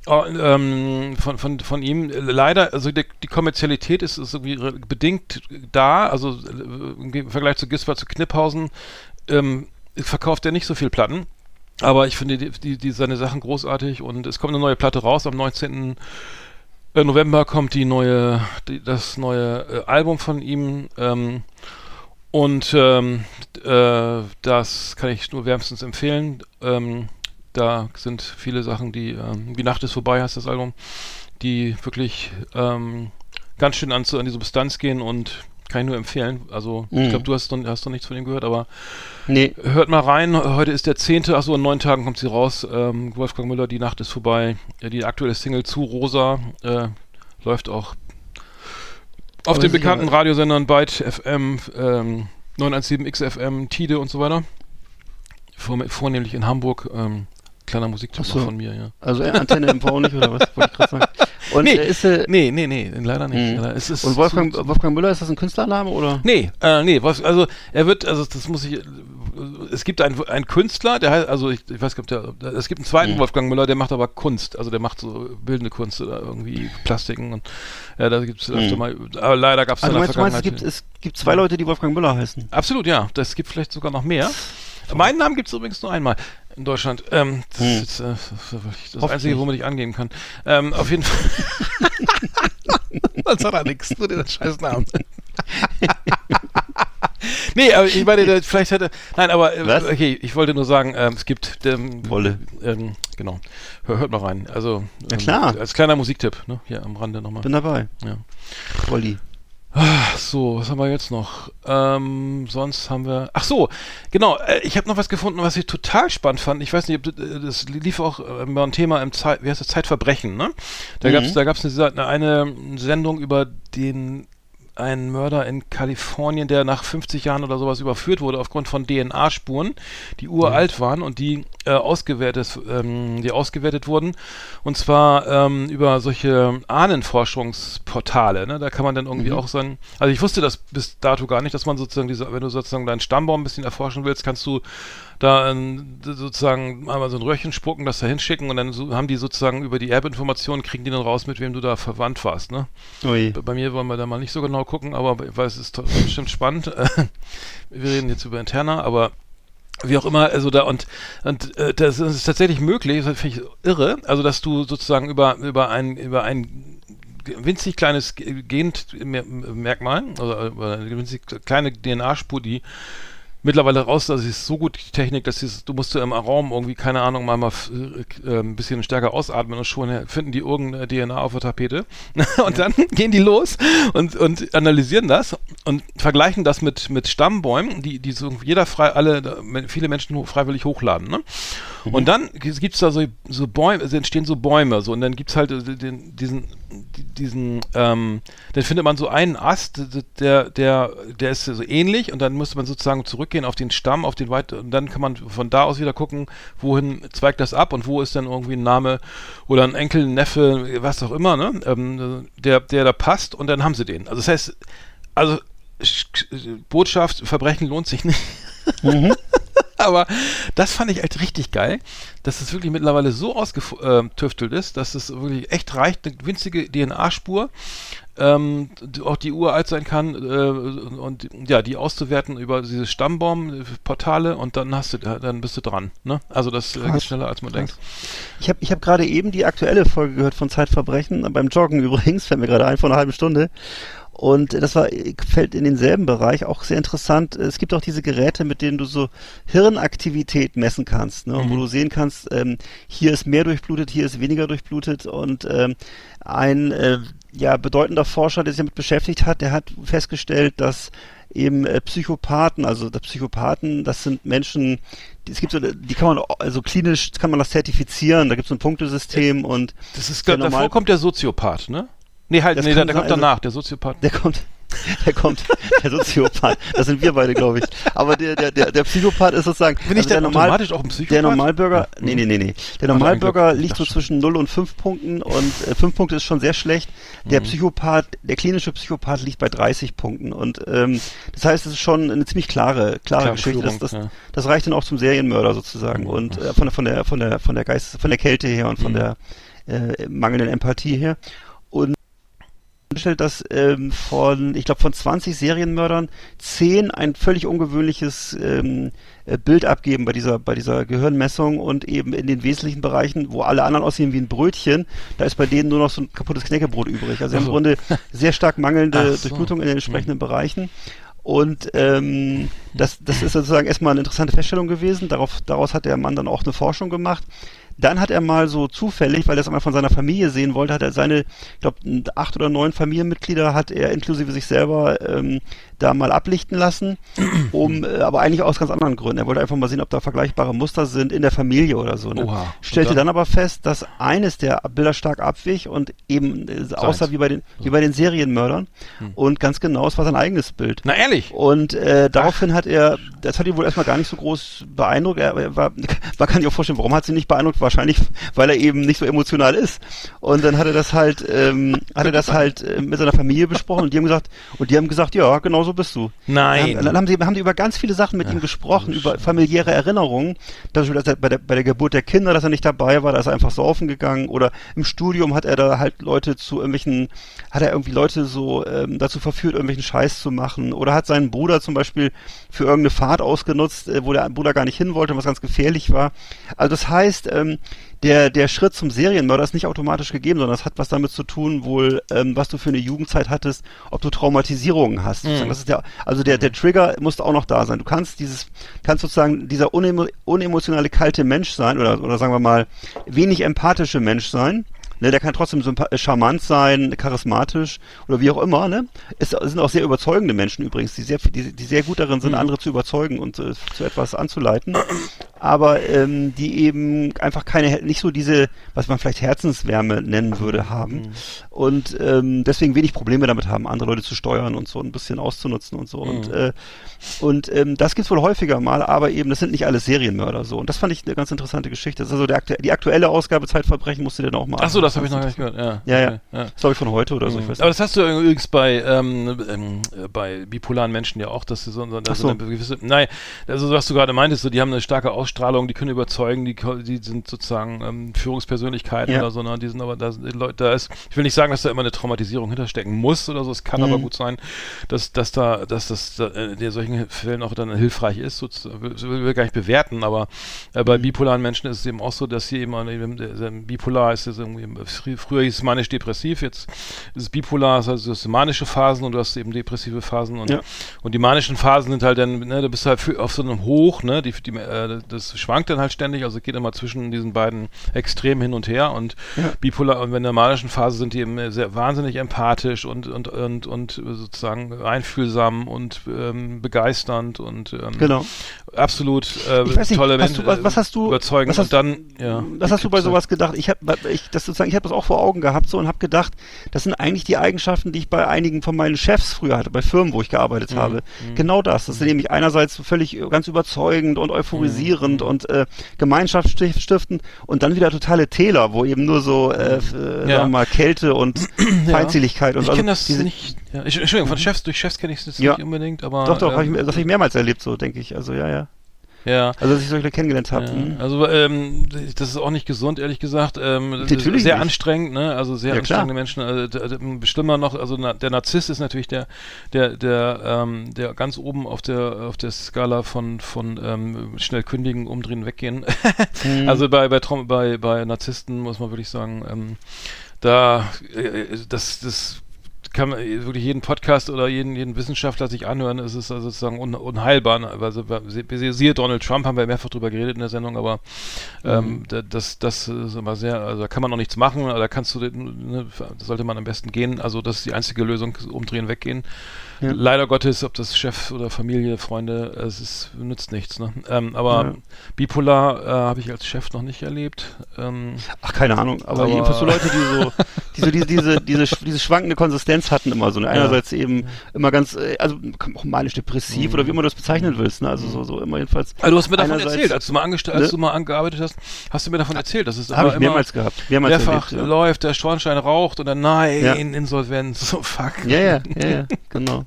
Oh, ähm, von, von, von ihm leider, also die, die Kommerzialität ist, ist irgendwie bedingt da, also äh, im Vergleich zu Gisbert zu Kniphausen ähm, verkauft er nicht so viel Platten. Aber ich finde die, die, die seine Sachen großartig und es kommt eine neue Platte raus. Am 19. November kommt die neue, die, das neue äh, Album von ihm. Ähm, und ähm, äh, das kann ich nur wärmstens empfehlen. Ähm, da sind viele Sachen, die, ähm, wie Nacht ist vorbei heißt das Album, die wirklich ähm, ganz schön an, an die Substanz gehen und kann ich nur empfehlen. Also ich Mhm. glaube, du hast noch, hast noch nichts von ihm gehört, aber Nee, hört mal rein. Heute ist der 10. Achso, in neun Tagen kommt sie raus. Ähm, Wolfgang Müller, die Nacht ist vorbei. Ja, die aktuelle Single zu Rosa äh, läuft auch auf Aber den bekannten Radiosendern Byte FM, ähm, 917 XFM, Tide und so weiter. Vor, vornehmlich in Hamburg. Ähm, kleiner Musiktipp so. von mir, ja. also Antenne MV nicht, oder was wollte ich gerade sagen? Und Nee, ist äh, Nee, nee, nee, leider nicht. Mhm. Leider. Ist und Wolfgang, zu- Wolfgang Müller, ist das ein Künstlername oder? Nee, äh, nee, also er wird, also das muss ich, es gibt einen, einen Künstler, der heißt, also ich, ich weiß nicht, ob der, es gibt einen zweiten Mhm. Wolfgang Müller, der macht aber Kunst, also der macht so bildende Kunst oder irgendwie Plastiken und ja, da gibt es öfter Mhm. mal, aber leider gab es Also du der meinst, du meinst, Vergangenheit. es gibt, es gibt zwei Leute, die Wolfgang Müller heißen. Absolut, ja, das gibt vielleicht sogar noch mehr. Meinen Namen gibt es übrigens nur einmal in Deutschland. Ähm, das Hm. ist jetzt, äh, das. Einzige, womit ich angeben kann. Ähm, auf jeden Fall. Sonst hat er nichts, nur den scheiß Namen. [LAUGHS] nee, aber ich meine, vielleicht hätte. Nein, aber äh, Was? okay, ich wollte nur sagen, ähm, es gibt. Ähm, Wolle. Ähm, genau. Hör, hört mal rein. Also Ja, ähm, klar. als kleiner Musiktipp, ne? Hier am Rande nochmal. Bin dabei. Ja. Wolli. Ach so, was haben wir jetzt noch? Ähm, sonst haben wir. Ach so, genau. Äh, ich habe noch was gefunden, was ich total spannend fand. Ich weiß nicht, ob das, äh, das lief auch über ein Thema im Zeit, wie heißt das Zeitverbrechen, ne? Da Mhm. gab's, da gab's eine, eine Sendung über den einen Mörder in Kalifornien, der nach 50 Jahren oder sowas überführt wurde aufgrund von DNA-Spuren, die uralt waren und die äh, ausgewertet, ähm, die ausgewertet wurden. Und zwar ähm, über solche Ahnenforschungsportale. Ne? Da kann man dann irgendwie auch sein. Also ich wusste das bis dato gar nicht, dass man sozusagen diese, wenn du sozusagen deinen Stammbaum ein bisschen erforschen willst, kannst du da ähm, sozusagen einmal so ein Röhrchen spucken, das da hinschicken und dann so, haben die sozusagen über die App-Informationen, kriegen die dann raus, mit wem du da verwandt warst. Ne? Ui. Bei- Bei mir wollen wir da mal nicht so genau gucken, aber weil es ist bestimmt spannend. [LAUGHS] wir reden jetzt über Interna, aber wie auch immer, also da und und äh, das ist tatsächlich möglich, das finde ich irre, also dass du sozusagen über über ein über ein winzig kleines Genmerkmal oder über eine winzig kleine DNA-Spur, die mittlerweile raus, das ist so gut die Technik, dass du musst im Raum irgendwie, keine Ahnung, mal, mal f- äh, ein bisschen stärker ausatmen und schon äh, finden die irgendeine DNA auf der Tapete. [LAUGHS] und dann [LAUGHS] gehen die los und, und analysieren das und vergleichen das mit, mit Stammbäumen, die, die so jeder frei, alle, da- viele Menschen freiwillig hochladen. Ne? Und dann gibt es da so, so Bäume, es entstehen so Bäume, so und dann gibt es halt äh, den, diesen, die- diesen, ähm, dann findet man so einen Ast, der, der, der ist so ähnlich und dann müsste man sozusagen zurückgehen auf den Stamm, auf den weit, und dann kann man von da aus wieder gucken, wohin zweigt das ab und wo ist dann irgendwie ein Name oder ein Enkel, ein Neffe, was auch immer, ne, ähm, der, der da passt und dann haben sie den. Also das heißt, also Sch- Botschaft, Verbrechen lohnt sich nicht. [LAUGHS] Aber das fand ich halt richtig geil, dass es wirklich mittlerweile so ausgetüftelt ist, dass es wirklich echt reicht, eine winzige DNA-Spur, ähm, die- auch die uralt sein kann, äh, und ja, die auszuwerten über diese Stammbaum-Portale und dann hast du, dann bist du dran. Ne? Also das äh, geht Krass. schneller als man denkt. Ich habe ich hab gerade eben die aktuelle Folge gehört von Zeitverbrechen, beim Joggen übrigens, fällt mir gerade ein, vor einer halben Stunde. Und das war, fällt in denselben Bereich, auch sehr interessant. Es gibt auch diese Geräte, mit denen du so Hirnaktivität messen kannst, ne? wo du sehen kannst, ähm, hier ist mehr durchblutet, hier ist weniger durchblutet. Und ähm, ein äh, ja, bedeutender Forscher, der sich damit beschäftigt hat, der hat festgestellt, dass eben äh, Psychopathen, also Psychopathen, das sind Menschen, die, es gibt so, die kann man, also klinisch kann man das zertifizieren, da gibt es ein Punktesystem und Das ist, davor kommt der Soziopath, ne? Nee, halt, Das nee, der, der sein, kommt also- danach, der Soziopath. der kommt, [LAUGHS] der kommt, der Soziopath, das sind wir beide, glaube ich. Aber der, der, der, der Psychopath ist sozusagen, Bin ich also der dann normal, automatisch auch ein Psychopath? der Normalbürger, nee, nee, nee, nee. Der Normalbürger liegt so Ich zwischen 0 und 5 Punkten und äh, 5 Punkte ist schon sehr schlecht. Mhm. Der Psychopath, der klinische Psychopath liegt bei 30 Punkten und ähm, das heißt, es ist schon eine ziemlich klare, klare Klare Geschichte. Das, das, ja. das reicht dann auch zum Serienmörder sozusagen und äh, von der von der von der von der Geist von der Kälte her und von Mhm. der äh, mangelnden Empathie her und stellt, dass ähm, von, ich glaube, von 20 Serienmördern 10 ein völlig ungewöhnliches ähm, äh, Bild abgeben bei dieser, bei dieser Gehirnmessung und eben in den wesentlichen Bereichen, wo alle anderen aussehen wie ein Brötchen, da ist bei denen nur noch so ein kaputtes Knäckebrot übrig. Also Ach im so. Grunde sehr stark mangelnde so. Durchblutung in den entsprechenden Bereichen. Und ähm, das, das ist sozusagen erstmal eine interessante Feststellung gewesen. Darauf, daraus hat der Mann dann auch eine Forschung gemacht. Dann hat er mal so zufällig, weil er es einmal von seiner Familie sehen wollte, hat er seine, ich glaube, acht oder neun Familienmitglieder hat er inklusive sich selber ähm, da mal ablichten lassen, [CLEARS THROAT] um, äh, aber eigentlich aus ganz anderen Gründen. Er wollte einfach mal sehen, ob da vergleichbare Muster sind in der Familie oder so. Ne? Oha. Stellte dann aber fest, dass eines der Bilder stark abwich und eben äh, aussah wie bei den, wie bei den Serienmördern. Und ganz genau, es war sein eigenes Bild. Na ehrlich? Und äh, daraufhin hat er, das hat ihn wohl erstmal gar nicht so groß beeindruckt. Er, er war, [LAUGHS] man kann sich auch vorstellen, warum hat sie nicht beeindruckt? Wahrscheinlich, weil er eben nicht so emotional ist. Und dann hat er das halt, ähm, hat er das halt äh, mit seiner Familie besprochen und die haben gesagt, und die haben gesagt, ja, genau so bist du. Nein. Dann, dann haben sie, haben die über ganz viele Sachen mit ihm gesprochen, über familiäre Erinnerungen. Dass er, dass er bei, der, bei der Geburt der Kinder, dass er nicht dabei war, da ist er einfach saufen gegangen. Oder im Studium hat er da halt Leute zu irgendwelchen, hat er irgendwie Leute so ähm, dazu verführt, irgendwelchen Scheiß zu machen. Oder hat seinen Bruder zum Beispiel für irgendeine Fahrt ausgenutzt, äh, wo der Bruder gar nicht hin wollte, was ganz gefährlich war. Also das heißt, ähm, der, der Schritt zum Serienmörder ist nicht automatisch gegeben, sondern das hat was damit zu tun, wohl, ähm, was du für eine Jugendzeit hattest, ob du Traumatisierungen hast. sozusagen. Das ist der, also der, der Trigger muss auch noch da sein. Du kannst dieses, kannst sozusagen dieser unemo unemotionale kalte Mensch sein oder, oder sagen wir mal wenig empathische Mensch sein. Ne, der kann trotzdem äh, charmant sein, charismatisch oder wie auch immer. Ne? Es sind auch sehr überzeugende Menschen übrigens, die sehr, die, die sehr gut darin sind, andere zu überzeugen und äh, zu etwas anzuleiten. Aber ähm, die eben einfach keine, nicht so diese, was man vielleicht Herzenswärme nennen würde, haben Mhm. und ähm, deswegen wenig Probleme damit haben, andere Leute zu steuern und so ein bisschen auszunutzen und so. Mhm. Und, äh, und ähm, das gibt's wohl häufiger mal, aber eben, das sind nicht alles Serienmörder so. Und das fand ich eine ganz interessante Geschichte. Das ist also der, die aktuelle Ausgabe Zeitverbrechen musst du dir dann auch mal Ach so, das habe ich noch gar nicht gehört. Ja, Ja, ja. ja. Das glaube ich von heute oder so. Ich weiß Aber das hast du übrigens bei, ähm, ähm, äh, bei bipolaren Menschen ja auch, dass sie so, Ach so eine gewisse, nein, also was du gerade meintest, so, die haben eine starke Ausstrahlung, die können überzeugen, die, die sind sozusagen ähm, Führungspersönlichkeiten Ja. oder so, ne, die sind aber, da sind Leute, da ist, ich will nicht sagen, dass da immer eine Traumatisierung hinterstecken muss oder so, es kann aber Mhm. gut sein, dass, dass da, dass das da, äh, in solchen Fällen auch dann hilfreich ist, sozusagen, will, will gar nicht bewerten, aber äh, Mhm. bei bipolaren Menschen ist es eben auch so, dass eben, an dem- der, der, bipolar ist, ist irgendwie, frü- früher hieß es manisch-depressiv, jetzt ist es bipolar, das heißt, du hast manische Phasen und du hast eben depressive Phasen und, Ja. und die manischen Phasen sind halt dann, ne, du bist halt für, auf so einem Hoch, ne, die, die, äh, das schwankt dann halt ständig, also geht immer zwischen diesen beiden Extremen hin und her und Ja. bipolar, und wenn in der manischen Phase sind die eben sehr wahnsinnig empathisch und, und, und, und sozusagen einfühlsam und ähm, begeisternd und ähm, Genau. absolut äh, nicht, tolle du, was, was hast du, überzeugend was hast, und dann, ja. was hast du bei sowas gedacht? Ich habe ich, das sozusagen, ich habe das auch vor Augen gehabt so und habe gedacht, das sind eigentlich die Eigenschaften, die ich bei einigen von meinen Chefs früher hatte, bei Firmen, wo ich gearbeitet Mhm. habe. Genau das. Das ist nämlich einerseits völlig ganz überzeugend und Mhm. Euphorisierend und äh, gemeinschaftsstiftend und dann wieder totale Täler, wo eben nur so, äh, äh, Ja. sagen wir mal, Kälte und [CLEARS THROAT] Feindseligkeit und Ich also kenne das diese- nicht. Ja, ich, Entschuldigung, von Chefs durch Chefs kenne ich es Ja. nicht unbedingt, aber Doch, doch, hab ich, ähm, das habe ich mehrmals erlebt, so denke ich. Also ja, ja. Ja. Also dass ich solche kennengelernt habe. Ja, Mhm. also ähm, das ist auch nicht gesund, ehrlich gesagt. Ähm, Natürlich sehr nicht. anstrengend, ne? Also sehr Ja, klar. anstrengende Menschen. Also, bestimmer noch, also der Narzisst ist natürlich der, der, der, ähm, der ganz oben auf der auf der Skala von von ähm, schnell kündigen, umdrehen, weggehen. Mhm. [LAUGHS] Also bei bei, Traum- bei bei Narzissten muss man wirklich sagen, ähm, da äh, das das kann man wirklich jeden Podcast oder jeden, jeden Wissenschaftler sich anhören, es ist also sozusagen un, unheilbar. Also, sie- siehe Donald Trump, haben wir mehrfach drüber geredet in der Sendung, aber ähm, da- das, das ist immer sehr, also da kann man noch nichts machen, da kannst du, ne, da sollte man am besten gehen, also das ist die einzige Lösung, umdrehen, weggehen. Ja. Leider Gottes, ob das Chef oder Familie, Freunde, es ist, nützt nichts. Ne? Ähm, aber Ja. bipolar äh, habe ich als Chef noch nicht erlebt. Ähm, Ach, keine Ahnung, aber, Aber- jedenfalls so Leute, die so, [LAUGHS] diese, diese, diese, sch- diese schwankende Konsistenz hatten immer so. Ne? Einerseits eben immer ganz, äh, also auch manisch-depressiv oder wie immer du das bezeichnen willst, ne? Also so, so immer jedenfalls. Also du hast mir davon erzählt, als du mal angestellt, als Ne? du mal angearbeitet hast, hast du mir davon erzählt, dass es Habe immer, ich mehrmals gehabt. Mehrmals mehrfach erlebt, läuft, der Schornstein raucht und dann nein, Ja. Insolvenz, [LAUGHS] so fuck. ja. ja, ja, ja, ja, genau.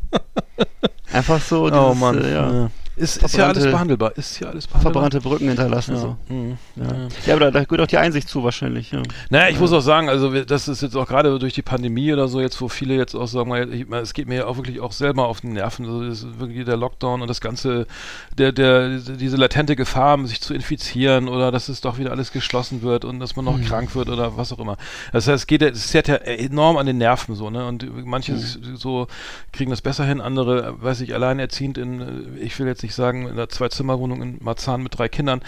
[LAUGHS] Einfach so, dieses, oh Mann. Äh, ja, ja. Ist, ist ja alles behandelbar, ist ja alles behandelbar. verbrannte Brücken hinterlassen. ja. So. Mhm. Ja. Ja. aber da, da gehört auch die Einsicht zu wahrscheinlich. Ja. Naja, ich muss auch sagen, also das ist jetzt auch gerade durch die Pandemie oder so, jetzt wo viele jetzt auch sagen, mal, ich, es geht mir ja auch wirklich auch selber auf die Nerven, also das ist wirklich der Lockdown und das ganze, der, der, diese latente Gefahr, sich zu infizieren oder dass es doch wieder alles geschlossen wird und dass man noch krank wird oder was auch immer. Das heißt, es geht ja, es zerrt ja enorm an den Nerven so, ne? Und manche so kriegen das besser hin, andere, weiß ich, alleinerziehend in, ich will jetzt nicht sagen, in einer Zwei-Zimmer-Wohnung in Marzahn mit drei Kindern,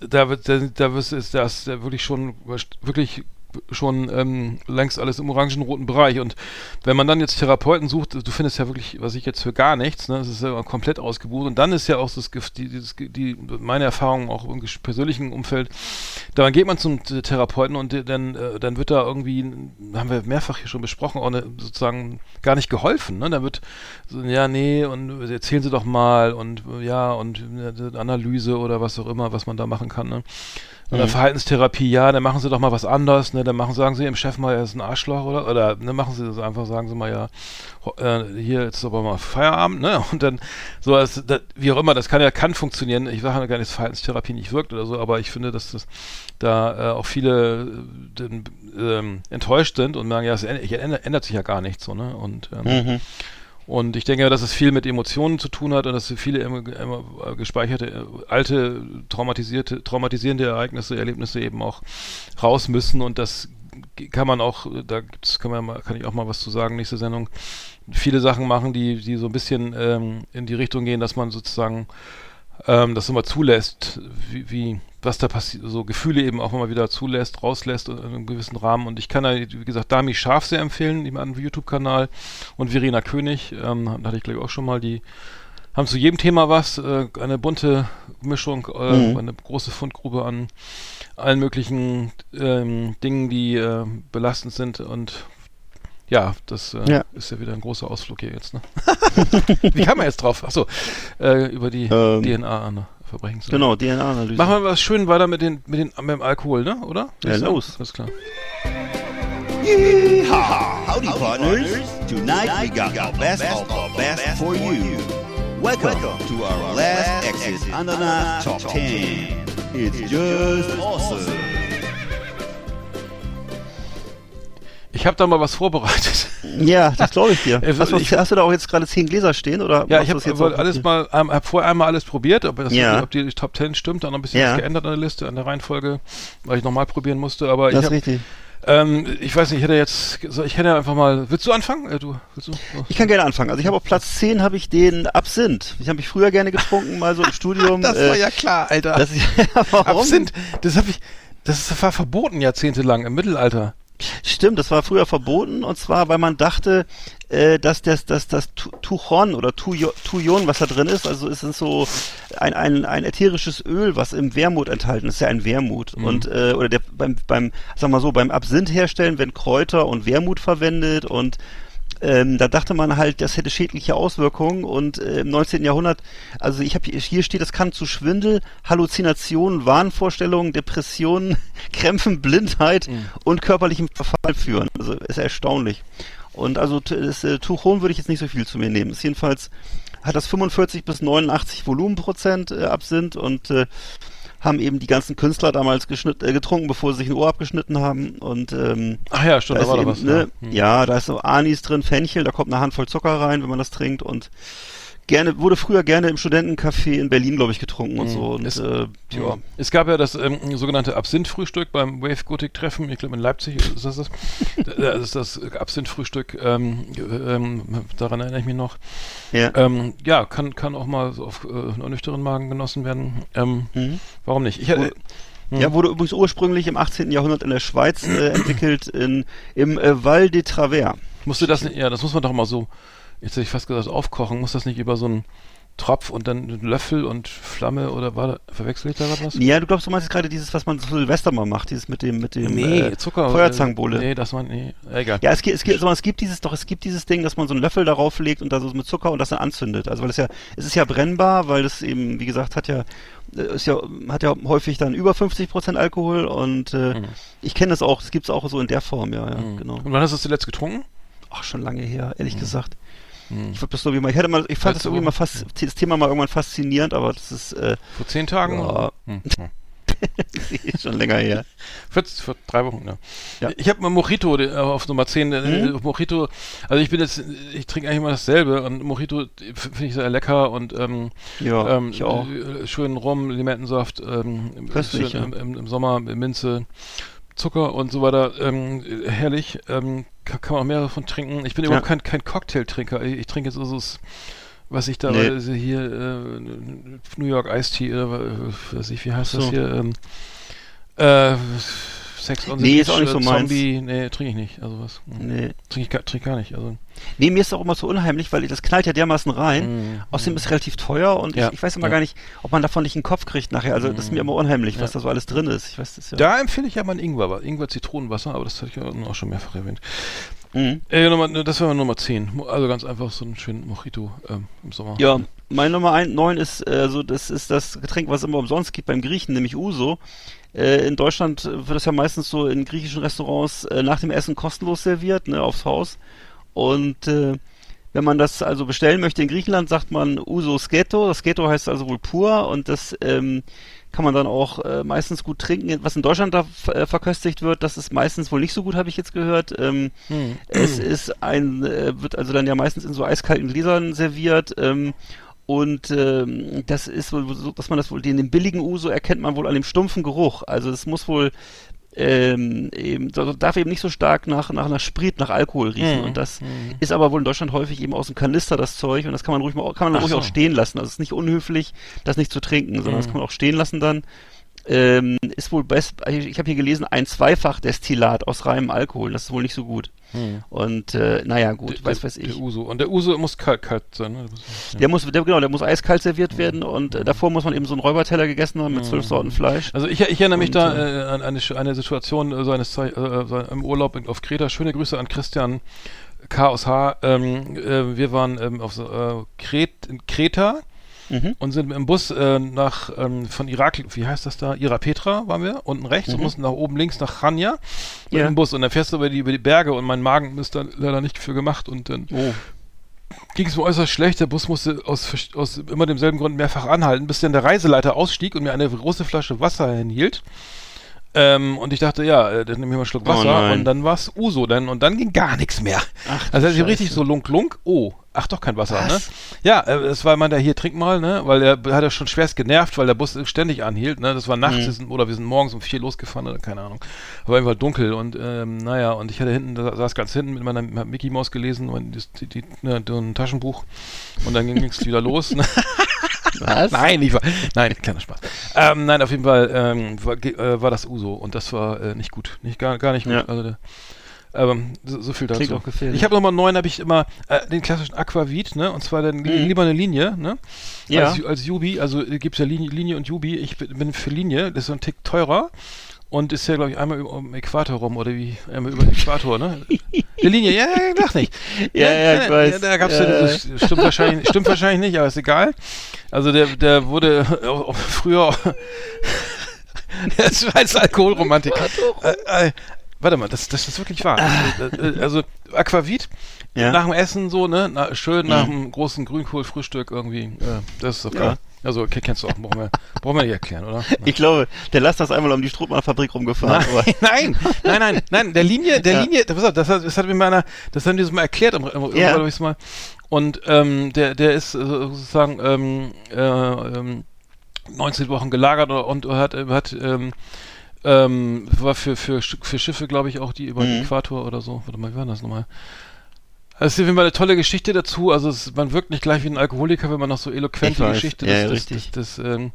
da wird, da, da ist das wirklich schon, wirklich schon ähm, längst alles im orangenroten Bereich. Und wenn man dann jetzt Therapeuten sucht, du findest ja wirklich, was ich jetzt für gar nichts, ne? Das ist ja komplett ausgebucht. Und dann ist ja auch das, die, dieses, die, meine Erfahrung auch im persönlichen Umfeld, dann geht man zum Therapeuten und dann, äh, dann wird da irgendwie, haben wir mehrfach hier schon besprochen, auch eine, sozusagen gar nicht geholfen. Ne? Dann wird so, ja, nee, und erzählen Sie doch mal und ja, und äh, Analyse oder was auch immer, was man da machen kann. Ne? Oder Verhaltenstherapie, ja, dann machen Sie doch mal was anderes, ne? Dann machen, sagen Sie Ihrem Chef mal, er ist ein Arschloch oder oder ne, machen Sie das einfach, sagen Sie mal, ja, äh, hier jetzt ist aber mal Feierabend, ne? [LAUGHS] Und dann so als, da, wie auch immer, das kann ja kann funktionieren. Ich sage ja gar nicht, dass Verhaltenstherapie nicht wirkt oder so, aber ich finde, dass das da äh, auch viele äh, den, ähm, enttäuscht sind und sagen, ja, es ändert, ändert, ändert sich ja gar nichts so, ne? Und ähm, Mhm. Und ich denke, dass es viel mit Emotionen zu tun hat und dass viele immer, gespeicherte, äh, alte, traumatisierte, traumatisierende Ereignisse, Erlebnisse eben auch raus müssen. Und das kann man auch, da gibt's, kann man mal, kann ich auch mal was zu sagen, nächste Sendung, viele Sachen machen, die, die so ein bisschen ähm, in die Richtung gehen, dass man sozusagen ähm, das immer zulässt, wie, wie was da passiert, so Gefühle eben auch immer wieder zulässt, rauslässt in einem gewissen Rahmen. Und ich kann da, wie gesagt, Dami Scharf sehr empfehlen, die anderen YouTube-Kanal und Verena König, ähm, da hatte ich glaube ich auch schon mal die haben zu jedem Thema was, äh, eine bunte Mischung, äh, Mhm. eine große Fundgrube an allen möglichen ähm, Dingen, die äh, belastend sind und ja, das äh, Ja. ist ja wieder ein großer Ausflug hier jetzt. Ne? [LAUGHS] Wie kam man jetzt drauf? Achso, äh, über die Ähm, DNA an Verbrechen. Genau, DNA-Analyse. Machen wir was schön weiter mit, den, mit, den, mit dem Alkohol, ne? Oder? Ja, los. Alles klar. Yeehaw! Howdy, partners. Tonight we got the best of the best for you. Welcome to our last exit Ananas Top 10. It's just awesome. Ich habe da mal was vorbereitet. Ja, das glaube ich dir. [LAUGHS] Äh, Hast du, ich- hast du da auch jetzt gerade zehn Gläser stehen? Oder Ja, ich habe das alles mal, ähm, hab vorher einmal alles probiert, ob, das, Ja. ob die Top 10 stimmt, dann noch ein bisschen Ja. was geändert an der Liste, an der Reihenfolge, weil ich nochmal probieren musste, aber Das ich ist hab, richtig. ähm, ich weiß nicht, ich hätte jetzt, ich hätte einfach mal, willst du anfangen? Äh, du, willst du? So. Ich kann gerne anfangen. Also ich habe auf Platz 10 habe ich den Absinth. Ich habe mich früher gerne getrunken, mal so im [LAUGHS] Studium. äh, klar, Alter. das, [LAUGHS] ja, warum? Absinth, das habe ich, das war verboten jahrzehntelang im Mittelalter. Stimmt, das war früher verboten und zwar, weil man dachte, äh, dass das, das, das Tu- Tuchon oder Tujon, was da drin ist, also ist es so ein, ein, ein ätherisches Öl, was im Wermut enthalten ist, ja ein Wermut. Und äh, oder der beim, beim, sag mal so, beim Absinth herstellen werden Kräuter und Wermut verwendet und ähm, da dachte man halt, das hätte schädliche Auswirkungen und äh, im 19. Jahrhundert, also ich habe hier steht, das kann zu Schwindel, Halluzinationen, Wahnvorstellungen, Depressionen, [LAUGHS] Krämpfen, Blindheit und körperlichem Verfall führen. Also ist erstaunlich. Und also das äh, Tuchon würde ich jetzt nicht so viel zu mir nehmen. Ist jedenfalls hat das 45 bis 89 Volumenprozent äh, Absinth und äh, haben eben die ganzen Künstler damals äh, getrunken, bevor sie sich ein Ohr abgeschnitten haben und ähm, Ach ja, stimmt, da, ist war da was. Ne, ja. Hm. ja, da ist so Anis drin, Fenchel, da kommt eine Handvoll Zucker rein, wenn man das trinkt und gerne, wurde früher gerne im Studentencafé in Berlin, glaube ich, getrunken und Mhm. so. Und Ist- äh, ja. Es gab ja das ähm, sogenannte Absinth-Frühstück beim Wave Gothic Treffen. Ich glaube in Leipzig ist das das. [LAUGHS] das ist das Absinth-Frühstück. Ähm, ähm, daran erinnere ich mich noch. Ja. Ähm, ja, kann, kann auch mal so auf äh, nüchternen Magen genossen werden. Ähm, Mhm. Warum nicht? Ich, äh, Ja, wurde übrigens ursprünglich im 18. Jahrhundert in der Schweiz äh, entwickelt, in, im äh, Val de Travers. musste das ja, das muss man doch mal so, jetzt hätte ich fast gesagt, aufkochen. Muss das nicht über so einen Tropf und dann einen Löffel und Flamme oder war da, verwechsel ich da was? Ja, du glaubst, du meinst gerade dieses, was man zu Silvester mal macht, dieses mit dem, mit dem Nee, äh, Zucker. Feuerzangenbowle. Äh, nee, das war, nee, egal. Ja, es gibt, es gibt, also es gibt dieses, doch, es gibt dieses Ding, dass man so einen Löffel darauf legt und da so mit Zucker und das dann anzündet. Also weil es ja, es ist ja brennbar, weil es eben, wie gesagt, hat ja, äh, ist ja, hat ja häufig dann über 50 Prozent Alkohol und äh, Mhm. ich kenne das auch, es gibt's auch so in der Form, ja, ja, Mhm. genau. Und wann hast du es zuletzt getrunken? Ach, schon lange her, ehrlich gesagt. Mhm. Ich, das mal, ich hätte mal, ich fand das irgendwie mal fast, das Thema mal irgendwann faszinierend, aber das ist äh, Vor zehn Tagen? Ja. Hm. hm. [LAUGHS] schon länger her. Vor, vor drei Wochen, ja. Ja. Ich habe mal Mojito äh, auf Nummer 10. äh, Mhm. Mojito, also ich bin jetzt, ich trinke eigentlich immer dasselbe und Mojito finde ich sehr lecker und ähm, Ja, ähm, ich auch. äh, schön Rum, Limettensaft, ähm, schön im, im Sommer Minze, Zucker und so weiter. Ähm, herrlich. Ähm, kann, kann man auch mehrere von trinken. Ich bin Ja. überhaupt kein, kein Cocktailtrinker. Ich, ich trinke jetzt so das, was ich da Nee. also hier äh, New York Iced Tea oder äh, weiß ich, wie heißt das So. hier? Ähm, äh, Sex on the Nee, Beach, ist auch nicht so äh, meins. Zombie, nee, trinke ich nicht. Also was. Nee. Trinke ich gar, trink gar nicht. Also. Nee, mir ist auch immer so unheimlich, weil das knallt ja dermaßen rein. Mm, Außerdem mm. ist es relativ teuer und Ja, ich, ich weiß immer ja. gar nicht, ob man davon nicht einen Kopf kriegt nachher. Also das ist mir immer unheimlich, was Ja. da so alles drin ist. Ich weiß das ja. Da empfehle ich ja mal ein Ingwer, Ingwer Zitronenwasser, aber das hatte ich ja auch schon mehrfach erwähnt. Mhm. Äh, Nummer, das wäre Nummer 10. Mo- Also ganz einfach so ein schönen Mojito ähm, im Sommer. Ja, mein Nummer 1, 9 ist, äh, so, das ist das Getränk, was es immer umsonst gibt beim Griechen, nämlich Uso. Äh, in Deutschland wird das ja meistens so in griechischen Restaurants äh, nach dem Essen kostenlos serviert, ne, aufs Haus. Und äh, wenn man das also bestellen möchte in Griechenland, sagt man Uso Sketo. Das Sketo heißt also wohl pur und das ähm, kann man dann auch äh, meistens gut trinken. Was in Deutschland da äh, verköstigt wird, das ist meistens wohl nicht so gut, habe ich jetzt gehört. Ähm, Hm. es ist ein, äh, wird also dann ja meistens in so eiskalten Gläsern serviert. Ähm, und ähm, das ist wohl so, dass man das wohl, den, den billigen Uso erkennt man wohl an dem stumpfen Geruch. Also es muss wohl ähm, eben, darf eben nicht so stark nach, nach, nach Sprit, nach Alkohol riechen. Mhm. Und das Mhm. ist aber wohl in Deutschland häufig eben aus dem Kanister das Zeug und das kann man ruhig mal, kann man Ach ruhig so. auch stehen lassen. Also es ist nicht unhöflich, das nicht zu trinken, sondern das Mhm. kann man auch stehen lassen dann. Ähm, ist wohl best, ich habe hier gelesen, ein Zweifachdestillat aus reinem Alkohol. Das ist wohl nicht so gut. Und äh, naja, gut, Der- weiß der- weiß ich. Der Uso. Und der Uso muss kalt, kalt sein, ne? Das muss- ja. Der muss, der, genau, der muss eiskalt serviert werden und äh, davor muss man eben so einen Räuberteller gegessen haben mit zwölf Sorten Fleisch. Also ich, ich erinnere mich Und, da äh, an eine, eine Situation äh, seines Zei- äh, im Urlaub in- auf Kreta. Schöne Grüße an Christian K. aus H. Ähm, äh, wir waren ähm, auf äh, Kret, in Kreta Mhm. und sind im Bus äh, nach ähm, von Irak, wie heißt das da? Irapetra waren wir, unten rechts und mussten nach oben links nach Chania mit Mhm. Ja. dem Bus und dann fährst du über die, über die Berge und mein Magen ist da leider nicht für gemacht und dann Oh. ging es mir äußerst schlecht. Der Bus musste aus, aus immer demselben Grund mehrfach anhalten, bis dann der Reiseleiter ausstieg und mir eine große Flasche Wasser hinhielt. Ähm, und ich dachte, ja, äh, dann nehme ich mal einen Schluck Oh Wasser nein. und dann war es Uso dann und dann ging gar nichts mehr. Ach, also ich richtig so lunk lunk. Oh, ach doch kein Wasser, Was? ne? Ja, äh, es war man da hier trink mal, ne? Weil er hat er schon schwerst genervt, weil der Bus ständig anhielt, ne? Das war nachts Mhm. oder wir sind morgens um vier losgefahren oder keine Ahnung. War einfach dunkel und ähm, naja, und ich hatte hinten, da saß ganz hinten mit meiner Mickey Maus gelesen und das, die, die, ne, ein Taschenbuch und dann ging es wieder los. Ne? [LAUGHS] [LAUGHS] Was? Nein, ich war, nein, kleiner Spaß. Ähm, nein, auf jeden Fall ähm, war, äh, war das Uso und das war äh, nicht gut, nicht gar, gar nicht gut. Ja. Also ähm, so, so viel dazu. Klingt auch gefährlich. Ich habe Nummer 9 habe ich immer äh, den klassischen Aquavit, ne? Und zwar dann Mhm. lieber eine Linie, ne? Ja. Als, als Jubi, also äh, gibt's ja Linie, Linie und Jubi. Ich bin, bin für Linie, das ist so ein Tick teurer. Und ist ja, glaube ich, einmal über, um Äquator rum oder wie? Einmal über den Äquator, ne? [LAUGHS] Die Linie, ja, ja, lach nicht. [LAUGHS] Ja, ja, ich weiß. da gab's ja, Ja, dieses, stimmt wahrscheinlich, stimmt wahrscheinlich nicht, aber ist egal. Also der, der wurde auch, [LAUGHS] auch früher, der ist als Alkoholromantiker. Äh, äh, warte mal, das, das ist wirklich wahr. Also, äh, also Aquavit, Ja. nach dem Essen so, ne, na, schön nach dem großen Grünkohlfrühstück irgendwie, das ist doch Ja. geil. Also ke- kennst du auch, brauchen wir, brauchen wir nicht erklären, oder? [LAUGHS] Ich glaube, der Laster ist einmal um die Strohmann-Fabrik rumgefahren. Nein, [LAUGHS] nein, nein, nein, nein, der Linie, der Ja. Linie, das, hat, das hat mir meiner, das haben die so mal erklärt, Ja. irgendwann ich's mal. Und ähm, der, der ist äh, sozusagen ähm, äh, ähm, 19 Wochen gelagert und, und hat, hat ähm, ähm, war für, für, für Schiffe, glaube ich, auch die über den Mhm. Äquator oder so. Warte mal, wie war das nochmal? Das ist auf jeden Fall eine tolle Geschichte dazu. Also es, man wirkt nicht gleich wie ein Alkoholiker, wenn man noch so eloquent Ich die weiß. Geschichte Ja, ja, des, richtig. des, des, ähm,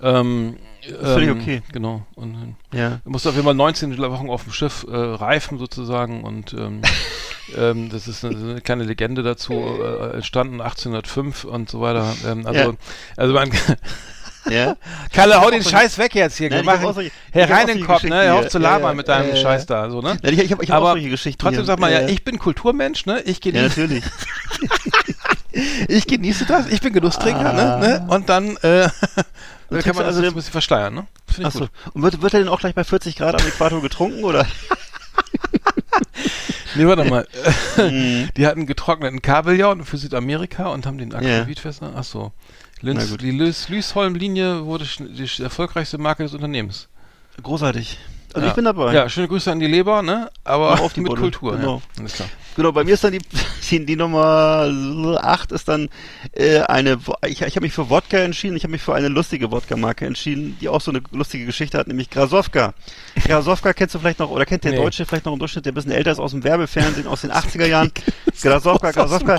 ähm, ist völlig ähm, okay. Genau. Und, ähm, ja. Du musst auf jeden Fall 19 Wochen auf dem Schiff äh, reifen sozusagen und ähm, [LAUGHS] ähm, das ist eine, eine kleine Legende dazu äh, entstanden 1805 und so weiter. Ähm, also, Ja. also man [LAUGHS] ja. [LAUGHS] Kalle, hau den Scheiß weg jetzt hier. Nein, hab machen hab auch rein in den Kopf, ne? Hör auf zu labern Ja, mit deinem ja, ja. Scheiß da, so, ne? Ich, habe ich hab auch solche Geschichten. Trotzdem sag mal, ja, Äh, ich bin Kulturmensch, ne? Ich Ja, genieße, natürlich. [LAUGHS] ich genieße das, ich bin Genusstrinker, Ah. ne? ne? Und dann, äh, [LAUGHS] dann kann man das also ein bisschen versteuern, ne? Finde ich Achso. gut. Und wird, wird er denn auch gleich bei 40 Grad am Äquator getrunken, oder? Nee, warte mal. Mhm. Die hatten getrockneten Kabeljau für Südamerika und haben den Ja. Aquavit fest. Ach so. Na Linz, gut. die Lysholm-Linie wurde schn- die erfolgreichste Marke des Unternehmens. Großartig. Also ja. ich bin dabei. Ja, schöne Grüße an die Leber, ne? Aber Mach auf die mit Bulle. Kultur. Genau. Ja. Alles klar. Genau, bei mir ist dann die, [LAUGHS] die, Nummer 8 ist dann äh, eine, ich, ich habe mich für Wodka entschieden, ich habe mich für eine lustige Wodka-Marke entschieden, die auch so eine lustige Geschichte hat, nämlich Grasowka. Grasowka kennst du vielleicht noch, oder kennt der Nee. Deutsche vielleicht noch im Durchschnitt, der ein bisschen älter ist aus dem Werbefernsehen aus den 80er Jahren. [LAUGHS] Grasowka, dem Grasowka.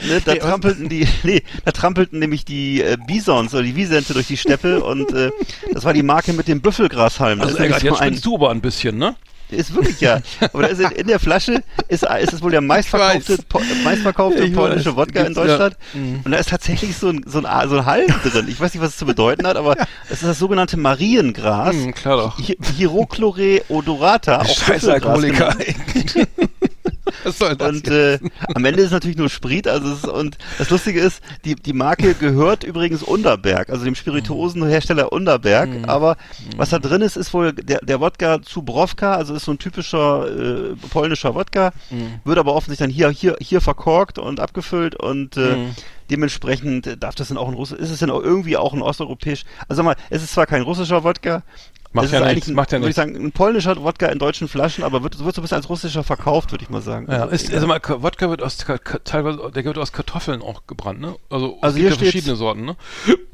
Da, ne, da trampelten die, [LAUGHS] nee, da trampelten nämlich die äh, Bisons oder die Wiesente durch die Steppe und äh, das war die Marke mit dem Büffelgrashalm. Das Also, ist nämlich Eggert, so jetzt ein- spinnst du aber ein bisschen, ne? Ist wirklich ja. Aber da ist in, in der Flasche ist, ist es wohl der meistverkaufte, po, meistverkaufte Ich polnische. Wodka in Gibt's, ja. Deutschland. Mhm. Und da ist tatsächlich so ein, so ein, so ein Halm drin. Ich weiß nicht, was es zu bedeuten hat, aber [LAUGHS] es ist das sogenannte Mariengras. Hm, klar doch. Hi- Hierochlore odorata. Scheiß Alkoholiker. [LAUGHS] [LAUGHS] [LAUGHS] Und äh, am Ende ist es natürlich nur Sprit. Also ist, und das Lustige ist, die, die Marke gehört übrigens Unterberg, also dem Spirituosenhersteller Unterberg. Mhm. Aber was da drin ist, ist wohl der, der Wodka Zubrowka, also ist so ein typischer äh, polnischer Wodka, Mhm. wird aber offensichtlich dann hier, hier, hier verkorkt und abgefüllt und äh, Mhm. dementsprechend darf das dann auch ein Russisch, ist es dann auch irgendwie auch ein osteuropäisch, also sag mal, es ist zwar kein russischer Wodka, Macht ja ist nichts, eigentlich macht ja würde ich sagen, ein polnischer Wodka in deutschen Flaschen, aber wird, wird so ein bisschen als russischer verkauft, würde ich mal sagen. Ja, Also, ist, also mal, Ka- Wodka wird aus teilweise, der wird aus Kartoffeln auch gebrannt, ne? Also, Also es hier gibt ja verschiedene Sorten, ne?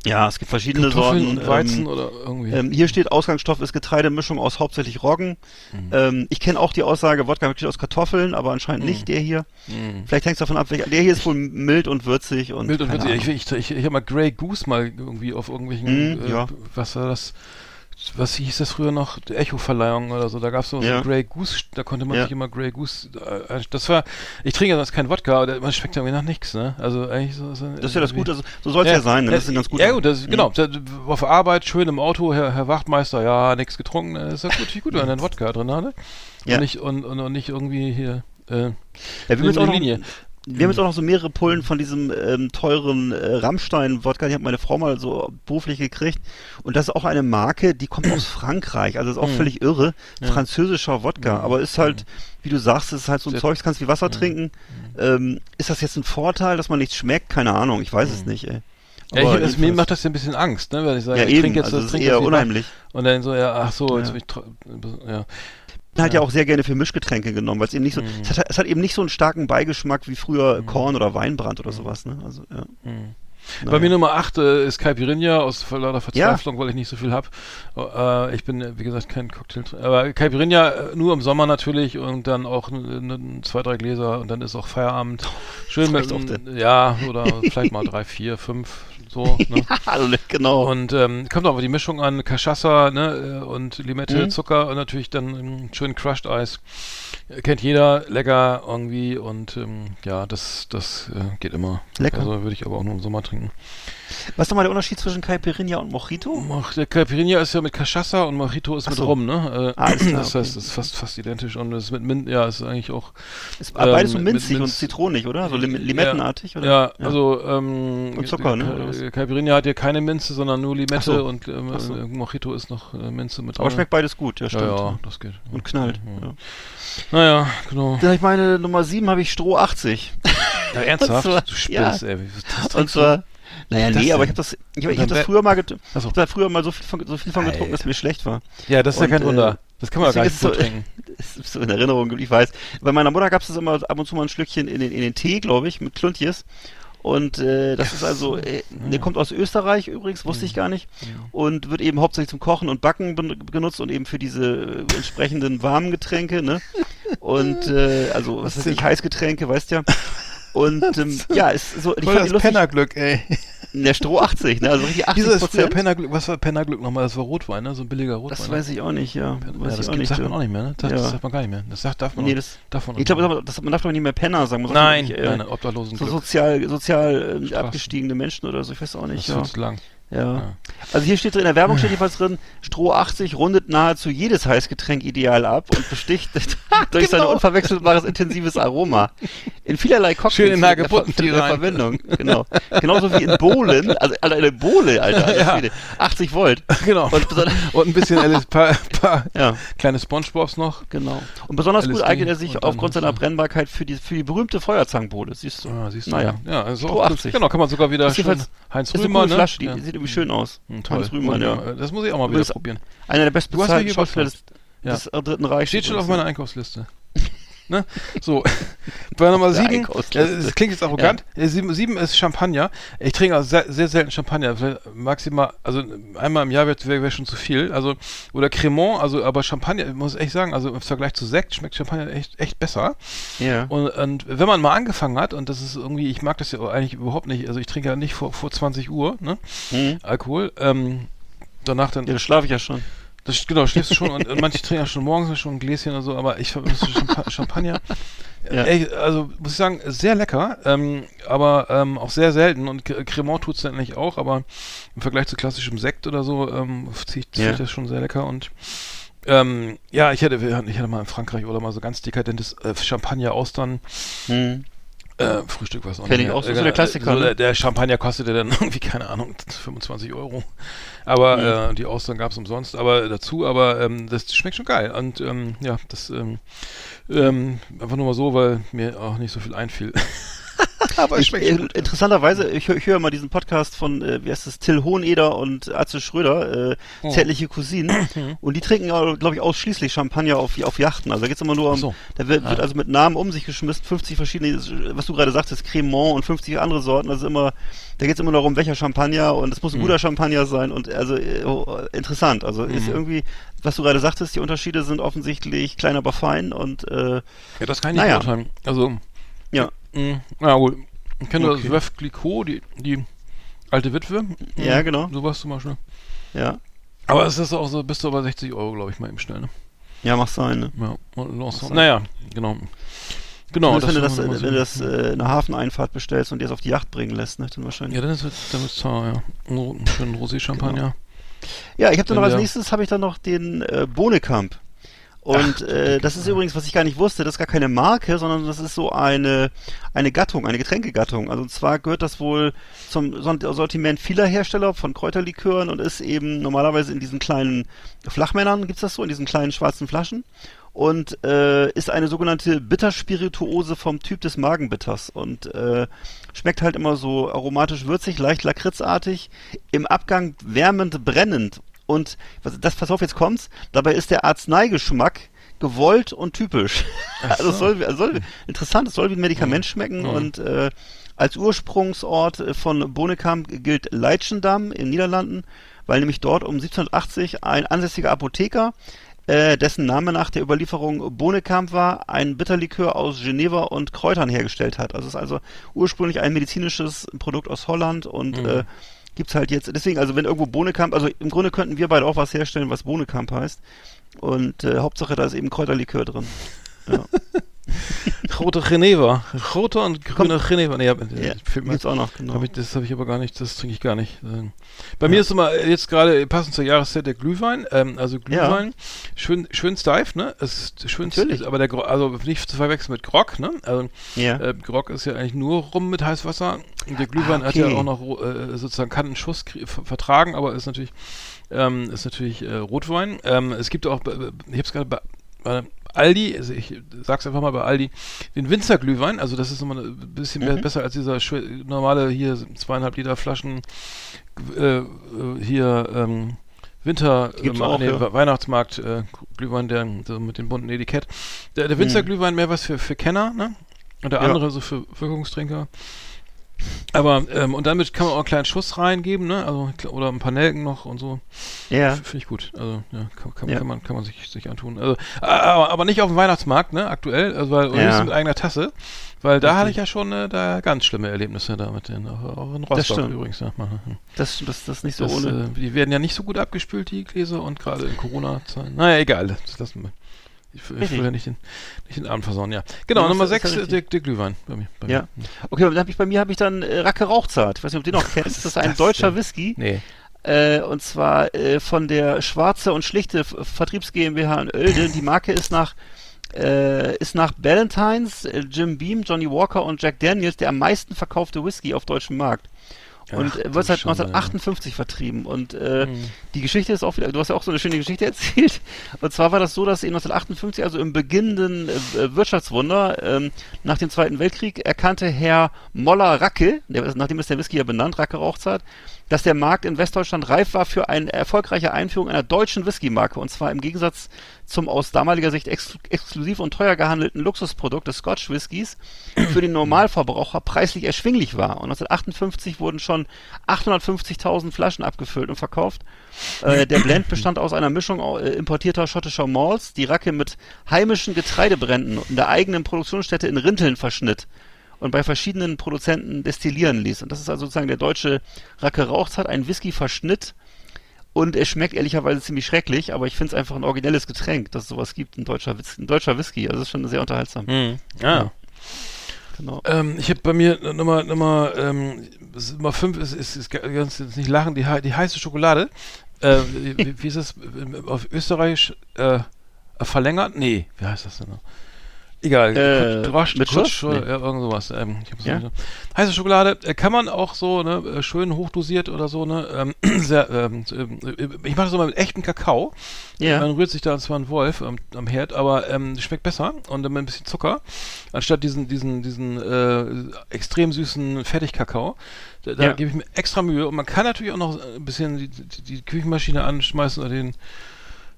Ja, es gibt verschiedene Kartoffeln Sorten. und Weizen ähm, oder irgendwie. ähm, hier steht, Ausgangsstoff ist Getreidemischung aus hauptsächlich Roggen. Mhm. Ähm, ich kenne auch die Aussage, Wodka besteht aus Kartoffeln, aber anscheinend nicht der hier. Mhm. Vielleicht hängt es davon ab, welcher. Der hier ist wohl mild und würzig und. Mild und keine witzig. Ich, Ahnung. ich, ich, ich habe mal Grey Goose mal irgendwie auf irgendwelchen, Mhm, äh, ja. was war das? Was hieß das früher noch? Echo-Verleihung oder so. Da gab es so, Ja. so Grey Goose, da konnte man Ja. sich immer Grey Goose. Äh, das war, ich trinke ja sonst kein Wodka, aber man schmeckt irgendwie nach nichts, ne? Also eigentlich so. so Das ist ja das Gute, also, so soll es ja, sein, ne? das ist ein ganz guter. Ja, gut, das, Mhm. genau. Auf Arbeit, schön im Auto, Herr, Herr Wachtmeister, ja, nichts getrunken. äh, Ist ja gut, wie gut, wenn einen [LAUGHS] Wodka drin hat, ne? Ja. Und, nicht, und, und, und nicht irgendwie hier. Äh, Ja, wir jetzt auch noch, Linie. Wir haben jetzt auch noch so mehrere Pullen von diesem ähm, teuren äh, Rammstein-Wodka. Die hat meine Frau mal so beruflich gekriegt. Und das ist auch eine Marke, die kommt aus [CLEARS THROAT] Frankreich. Also ist auch Mhm. völlig irre. Ja. Französischer Wodka. Mhm. Aber ist halt, wie du sagst, ist halt so ein Zeug, das kannst wie Wasser trinken. Ähm, ist das jetzt ein Vorteil, dass man nichts schmeckt? Keine Ahnung. Ich weiß es nicht, ey. Mhm. ja, ich, es, mir macht das ja ein bisschen Angst, ne? Wenn ich sage, ja, ich eben. trinke jetzt also das das trinke eher unheimlich. Und dann so, ja, ach so, jetzt Ja. bin ich. Ja. Halt ja auch sehr gerne für Mischgetränke genommen, weil es eben nicht so, Mhm. es, hat, es hat eben nicht so einen starken Beigeschmack wie früher Korn oder Weinbrand oder sowas, ne? Also, ja. Mhm. Bei mir Nummer 8 äh, ist Caipirinha aus lauter Verzweiflung, weil ich nicht so viel habe. Äh, ich bin, äh, wie gesagt, kein Cocktail. Aber Caipirinha äh, nur im Sommer natürlich und dann auch zwei, drei Gläser und dann ist auch Feierabend. [LAUGHS] Schön mit, ja, oder vielleicht mal drei, vier, fünf, so. [LAUGHS] Ne? Hallo, genau. Und ähm, kommt aber die Mischung an Cachaça ne, äh, und Limette, Mhm. Zucker und natürlich dann ähm, schön Crushed Eis. Kennt jeder, lecker irgendwie und ähm, ja, das, das äh, geht immer. Lecker. Also würde ich aber auch nur im Sommer trinken. Was ist nochmal der Unterschied zwischen Caipirinha und Mojito? Ach, der Caipirinha ist ja mit Cachaça und Mojito ist Ach mit so. Rum, ne? Äh, Ah, klar, das heißt, okay. es ist fast, fast identisch und es ist mit Mint, ja, ist eigentlich auch. Ist beides so Ähm, minzig mit und Minz- zitronig, oder? So lim limettenartig, oder? Ja, also ähm, Und Zucker, ne, Caipirinha hat ja keine Minze, sondern nur Limette so. und ähm, so. äh, Mojito ist noch äh, Minze mit Aber drin. schmeckt beides gut, ja, ja, stimmt. ja, das geht. Und knallt. Ja. Ja. Naja, genau. Ich meine Nummer 7 habe ich Stroh 80. Ja, [LAUGHS] ernsthaft? Zwar- du spinnst, ey. Wie, was Und zwar, naja, das nee, aber ich habe das, ich, ich hab das früher mal, so. ich hab da früher mal so viel von, so viel von getrunken, dass mir schlecht war. Ja, das ist Und, ja kein äh, Wunder. Das kann man ja gar nicht es so trinken. [LAUGHS] Das ist so in Erinnerung, ich weiß. Bei meiner Mutter gab es das immer ab und zu mal ein Schlückchen in den, in den Tee, glaube ich, mit Kluntjes. Und äh, das ist also, äh, der kommt aus Österreich übrigens, wusste ich gar nicht. Und wird eben hauptsächlich zum Kochen und Backen genutzt und eben für diese äh, entsprechenden warmen Getränke, ne? [LAUGHS] Und äh, also, was weiß ich, Heißgetränke, weißt ja. Und ähm, [LAUGHS] ja, ist so, ich Voll fand das Pennerglück, ey. der Stroh 80, ne? Also richtig 80 Dieses früher Prozent. Pennerglück, was war Pennerglück nochmal? Das war Rotwein, ne? So ein billiger Rotwein. Das ne? weiß ich auch nicht, ja. ja, Weiß das gibt, nicht. sagt ja. man auch nicht mehr, ne? Das, Ja. das sagt man gar nicht mehr. Das sagt, darf man Nee, auch- das, darf man ich glaube, das, man darf doch nicht mehr Penner sagen. Man Nein, nicht, äh, nein, obdachlosen so sozial, sozial äh, abgestiegene Menschen oder so, ich weiß auch Das nicht. ist Ja. viel zu lang. Ja. Ja. Also hier steht drin, in der Werbung steht jedenfalls drin, Stroh 80 rundet nahezu jedes Heißgetränk ideal ab und besticht [LAUGHS] durch sein Genau. unverwechselbares intensives Aroma. In vielerlei Cocktails Schön in findet er- Hagebutten findet er rein. Verwendung. Genau. Genauso wie in Bohlen, also Alter, eine Bohle, Alter. alter [LAUGHS] Ja. Schwede. 80 Volt. Genau. Und Und ein bisschen LS, paar, paar ja. kleine Spongebobs noch. Genau. Und besonders gut LSD eignet er sich aufgrund seiner Brennbarkeit für die, für die berühmte Feuerzangenbowle. Siehst du? Ah, siehst du. Naja. Ja, also Stroh auch, 80. Genau, kann man sogar wieder schön Heinz coole ne? Flasche, die ja. sieht irgendwie schön aus. Hm, toll. Heinz Rühmann, ja. Das muss ich auch mal wieder probieren. Einer der hier Schauspieler des, Ja. des Dritten Reichs. Steht schon auf meiner Einkaufsliste. Ne? So. [LAUGHS] Bei Nummer [LAUGHS] Der sieben, Einkaufsliste. äh, das klingt jetzt arrogant. Äh, Sieben, sieben ist Champagner. Ich trinke auch sehr, sehr selten Champagner. Vielleicht Maximal, also einmal im Jahr wäre wär, schon zu viel. Also, oder Cremant, also, aber Champagner, ich muss echt sagen, also im Vergleich zu Sekt schmeckt Champagner echt, echt besser. Ja. Und, und wenn man mal angefangen hat, und das ist irgendwie, ich mag das ja eigentlich überhaupt nicht, also ich trinke ja nicht vor, vor 20 Uhr, ne? Hm. Alkohol, ähm, danach dann Ja, da schlafe ich ja schon. Das, genau, schläfst du schon und, und manche trinken ja schon morgens schon ein Gläschen oder so, aber ich vermisse Champa Champagner. [LAUGHS] Ja. Ey, also muss ich sagen, sehr lecker, ähm, aber ähm, auch sehr selten und Cre- Cremant tut es eigentlich auch, aber im Vergleich zu klassischem Sekt oder so ähm, ziehe ich, zieh Ja. das schon sehr lecker und ähm, ja, ich hätte, ich hatte mal in Frankreich oder mal so ganz dekadentes äh, Champagner Austern Hm. Äh, Frühstück war es auch Kenn nicht ich auch, so Äh, der Klassiker, So, ne? der, der Champagner kostete dann [LAUGHS] irgendwie, keine Ahnung, 25 Euro. Aber Mhm. äh, die Austern gab es umsonst, aber dazu, aber ähm, das schmeckt schon geil. Und ähm, ja, das ähm, ähm, einfach nur mal so, weil mir auch nicht so viel einfiel. [LAUGHS] [LAUGHS] aber es Ich, äh, schon gut. interessanterweise, ich, ich höre mal diesen Podcast von, äh, wie heißt es, Till Hoheneder und Atze Schröder, äh, Oh. zärtliche Cousinen. [CLEARS THROAT] und die trinken, glaube ich, ausschließlich Champagner auf, auf Yachten. Also da geht's immer nur um, so. da wird, wird Ah. also mit Namen um sich geschmissen, 50 verschiedene, was du gerade sagtest, Cremant und 50 andere Sorten. Also immer, da geht's immer darum, welcher Champagner und es muss ein Mhm. guter Champagner sein und also äh, oh, interessant. Also ist Mhm. irgendwie, was du gerade sagtest, die Unterschiede sind offensichtlich klein, aber fein und äh, Ja, das kann ich nicht naja. beurteilen. Also, ja. Mh, na gut. Ich kenne Okay. das Veuve Clicquot, die, die alte Witwe. Ja, Mhm. genau. Sowas zum Beispiel. ja. Aber es ist auch so, bist du aber 60 Euro, glaube ich, mal eben schnell, ne? Ja, mach sein, ne? Ja, Lanson. sein. Naja, genau. Genau, Zumindest wenn du das, wenn du das äh, in der Hafeneinfahrt bestellst und dir es auf die Yacht bringen lässt, ne? Dann wahrscheinlich. Ja, dann ist es dann wird's teuer, ja. Einen schönen Rosé-Champagner. Ja, ich habe dann noch als nächstes habe ich dann noch den äh, Bohnekamp. Und äh, das ist übrigens, was ich gar nicht wusste, das ist gar keine Marke, sondern das ist so eine eine Gattung, eine Getränkegattung. Also und zwar gehört das wohl zum Sortiment vieler Hersteller von Kräuterlikören und ist eben normalerweise in diesen kleinen Flachmännern gibt's das so, in diesen kleinen schwarzen Flaschen. Und äh, ist eine sogenannte Bitterspirituose vom Typ des Magenbitters. Und äh, schmeckt halt immer so aromatisch würzig, leicht lakritzartig, im Abgang wärmend brennend und was- das, pass auf, jetzt kommt's, dabei ist der Arzneigeschmack gewollt und typisch. [LAUGHS] Also es soll, es soll interessant, es soll wie ein Medikament schmecken und äh, als Ursprungsort von Bonekamp gilt Leitschendam in den Niederlanden, weil nämlich dort um 1780 ein ansässiger Apotheker, äh, dessen Name nach der Überlieferung Bonekamp war, ein Bitterlikör aus Geneva und Kräutern hergestellt hat. Also es ist also ursprünglich ein medizinisches Produkt aus Holland und äh, gibt's halt jetzt, deswegen, also wenn irgendwo Bohnekamp, also im Grunde könnten wir beide auch was herstellen, was Bohnekamp heißt. Und äh, Hauptsache, da ist eben Kräuterlikör drin. Ja, [LAUGHS] Rote Geneva. Rote und grüne Geneva. Nee, hab, ja fehlt mir, gibt's auch noch, genau. hab ich, das habe ich aber gar nicht, das trinke ich gar nicht. Äh, Bei mir ist immer jetzt gerade passend zur Jahreszeit der Glühwein, ähm, also Glühwein, schön, schön steif, ne? Es ist schön, Natürlich. aber der, Gro- also nicht zu verwechseln mit Grog, ne? Also Ja. äh, Grog ist ja eigentlich nur rum mit Heißwasser. Und der Glühwein Ah, hat ja okay. auch noch äh, sozusagen kann einen Schuss vertragen, aber ist natürlich ähm, ist natürlich äh, Rotwein. Ähm, es gibt auch, äh, ich habe es gerade bei, bei Aldi, also ich sag's einfach mal bei Aldi, den Winzerglühwein, also das ist nochmal ein bisschen Mhm. besser als dieser normale hier zweieinhalb Liter Flaschen äh, äh, hier ähm, Winter, äh, auch, nee, ja. Weihnachtsmarkt äh, Glühwein, der so mit dem bunten Etikett. Der, der Mhm. Winzerglühwein mehr was für, für Kenner, ne? Und der Ja. andere so für Wirkungstrinker. Aber, ähm, und damit kann man auch einen kleinen Schuss reingeben, ne? Also, oder ein paar Nelken noch und so. ja. Finde ich gut. Also, ja, kann, kann, Ja. kann man, kann man sich, sich antun. Also, aber, aber nicht auf dem Weihnachtsmarkt, ne? Aktuell, also, weil, oder Ja. mit eigener Tasse. Weil da Richtig. hatte ich ja schon äh, da ganz schlimme Erlebnisse da mit den, auch, auch in Rostock übrigens. Ja, mal. Das, das, das ist nicht so das, ohne. äh, die werden ja nicht so gut abgespült, die Gläser, und gerade in Corona-Zeiten. Naja, egal, das lassen wir. Ich, ich will ja nicht den, nicht den Abend versauen, ja. Genau, Ja, Nummer ist ja 6, richtig. der, der Glühwein bei mir. Bei Ja. mir. Okay, dann hab ich, bei mir habe ich dann äh, Racke Rauchzart. Ich weiß nicht, ob du den noch [LAUGHS] kennst. Das ist ein das deutscher denn? Whisky. Nee. Äh, und zwar äh, von der Schwarze und Schlichte Vertriebs GmbH in Oelde. Die Marke ist nach äh, ist nach Ballantines, äh, Jim Beam, Johnny Walker und Jack Daniels der am meisten verkaufte Whisky auf deutschem Markt. Und Ach, äh, seit Schande, 1958 vertrieben. Und äh, Mhm. die Geschichte ist auch wieder, du hast ja auch so eine schöne Geschichte [LAUGHS] erzählt. Und zwar war das so, dass in 1958, also im beginnenden äh, Wirtschaftswunder, ähm, nach dem Zweiten Weltkrieg, erkannte Herr Moller Racke, der, nachdem ist der Whisky ja benannt, Racke Rauchzart, dass der Markt in Westdeutschland reif war für eine erfolgreiche Einführung einer deutschen Whisky-Marke. Und zwar im Gegensatz zum aus damaliger Sicht ex exklusiv und teuer gehandelten Luxusprodukt des Scotch Whiskys für den Normalverbraucher preislich erschwinglich war. Und 1958 wurden schon 850.000 Flaschen abgefüllt und verkauft. Äh, der Blend bestand aus einer Mischung äh, importierter schottischer Malls, die Racke mit heimischen Getreidebränden in der eigenen Produktionsstätte in Rinteln verschnitt und bei verschiedenen Produzenten destillieren ließ. Und das ist also sozusagen der deutsche Racke Rauchzart, ein Whisky verschnitt und er schmeckt ehrlicherweise ziemlich schrecklich, aber ich finde es einfach ein originelles Getränk, dass es sowas gibt, ein deutscher, ein deutscher Whisky. Also das ist schon sehr unterhaltsam. Mhm. Ah. Genau. Ähm, ich habe bei mir Nummer Nummer ähm, Nummer 5 ist, ist, ist ga- ganz jetzt nicht lachen, die, die heiße Schokolade. Äh, wie, wie ist das ähm, auf Österreichisch äh, verlängert? Nee, wie heißt das denn noch? Egal, Äh, Kutsch, mit Kutsch, Schuss? Nee. ja, irgend sowas. Ähm, ich hab's Ja? nicht so- Heiße Schokolade äh, kann man auch so, ne, äh, schön hochdosiert oder so, ne, ähm, [CLEARS THROAT] sehr, ähm, äh, ich mache das immer mit echtem Kakao. Ja. Man rührt sich da zwar ein Wolf am, am Herd, aber ähm, schmeckt besser und dann mit ein bisschen Zucker, anstatt diesen, diesen, diesen äh, extrem süßen Fertigkakao. Da, da Ja. gebe ich mir extra Mühe und man kann natürlich auch noch ein bisschen die, die, die Küchenmaschine anschmeißen oder den,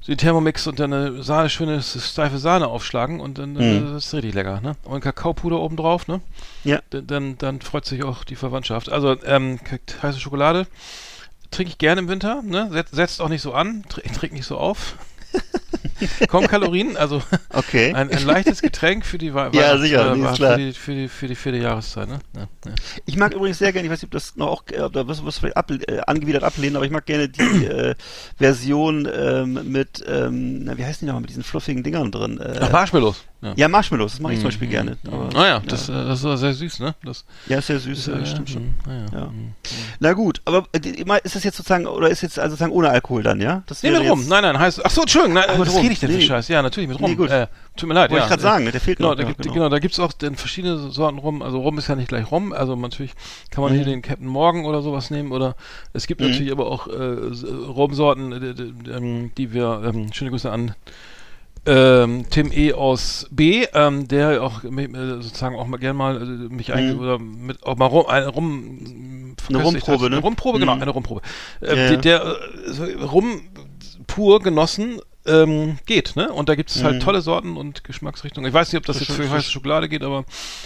den Thermomix und dann eine Sahne, schöne steife Sahne aufschlagen und dann äh, Mhm. das ist richtig lecker, ne? Und Kakaopuder oben drauf, ne? Ja. Dann, dann, dann freut sich auch die Verwandtschaft. Also, ähm, heiße Schokolade trinke ich gerne im Winter, ne? Setzt, setzt auch nicht so an, tr trinkt nicht so auf. [LAUGHS] [LAUGHS] Kaum Kalorien, also [LAUGHS] Okay. ein, ein leichtes Getränk für die Ja, sicher, äh, nee, ist für, klar. die, für, die, für die vierte Jahreszeit, ne? Ja, ja. Ich mag übrigens sehr gerne, ich weiß nicht, ob das noch auch, äh, da wirst du vielleicht ab, äh, angewidert ablehnen, aber ich mag gerne die [CLEARS THROAT] äh, Version ähm, mit, ähm, na, wie heißen die nochmal, mit diesen fluffigen Dingern drin? Äh, Ach, Marshmallows. Ja. ja, Marshmallows, das mache ich zum Mhm, Beispiel mhm, gerne. mhm. Aber, Ah ja, das, äh, das ist sehr süß, ne? Das ja, ist ja süß, ja, äh, stimmt schon. mhm, ah ja. Ja. mhm. Na gut, aber äh, ist das jetzt sozusagen, oder ist jetzt also sozusagen ohne Alkohol dann, ja? Das Nee, mit Rum. Nein, nein, heißt. Ach so, Entschuldigung, nein, mit was Rum. Rede ich denn für Nee. Scheiß? Ja, natürlich mit Rum. Nee, gut. Äh, tut mir leid, Wollte ja. ich gerade sagen, ne, der fehlt Genau, noch. da ja, gibt, genau. da gibt's auch dann verschiedene Sorten Rum. Also Rum ist ja nicht gleich Rum. Also natürlich kann man Mhm. hier den Captain Morgan oder sowas nehmen. Oder es gibt Mhm. natürlich aber auch äh, Rumsorten, äh, ähm, die wir, ähm, schöne Grüße an ähm, Tim E. aus B, ähm, der auch äh, sozusagen auch mal gern mal äh, mich Mhm. oder mit auch mal rum, eine Rum Eine Rumprobe, ne? Eine Rumprobe, genau, Mhm. eine Rumprobe. Äh, Ja, ja. Der äh, so Rum pur genossen ähm, geht, ne? Und da gibt es halt Mhm. tolle Sorten und Geschmacksrichtungen. Ich weiß nicht, ob das Das jetzt für heiße Schokolade geht, aber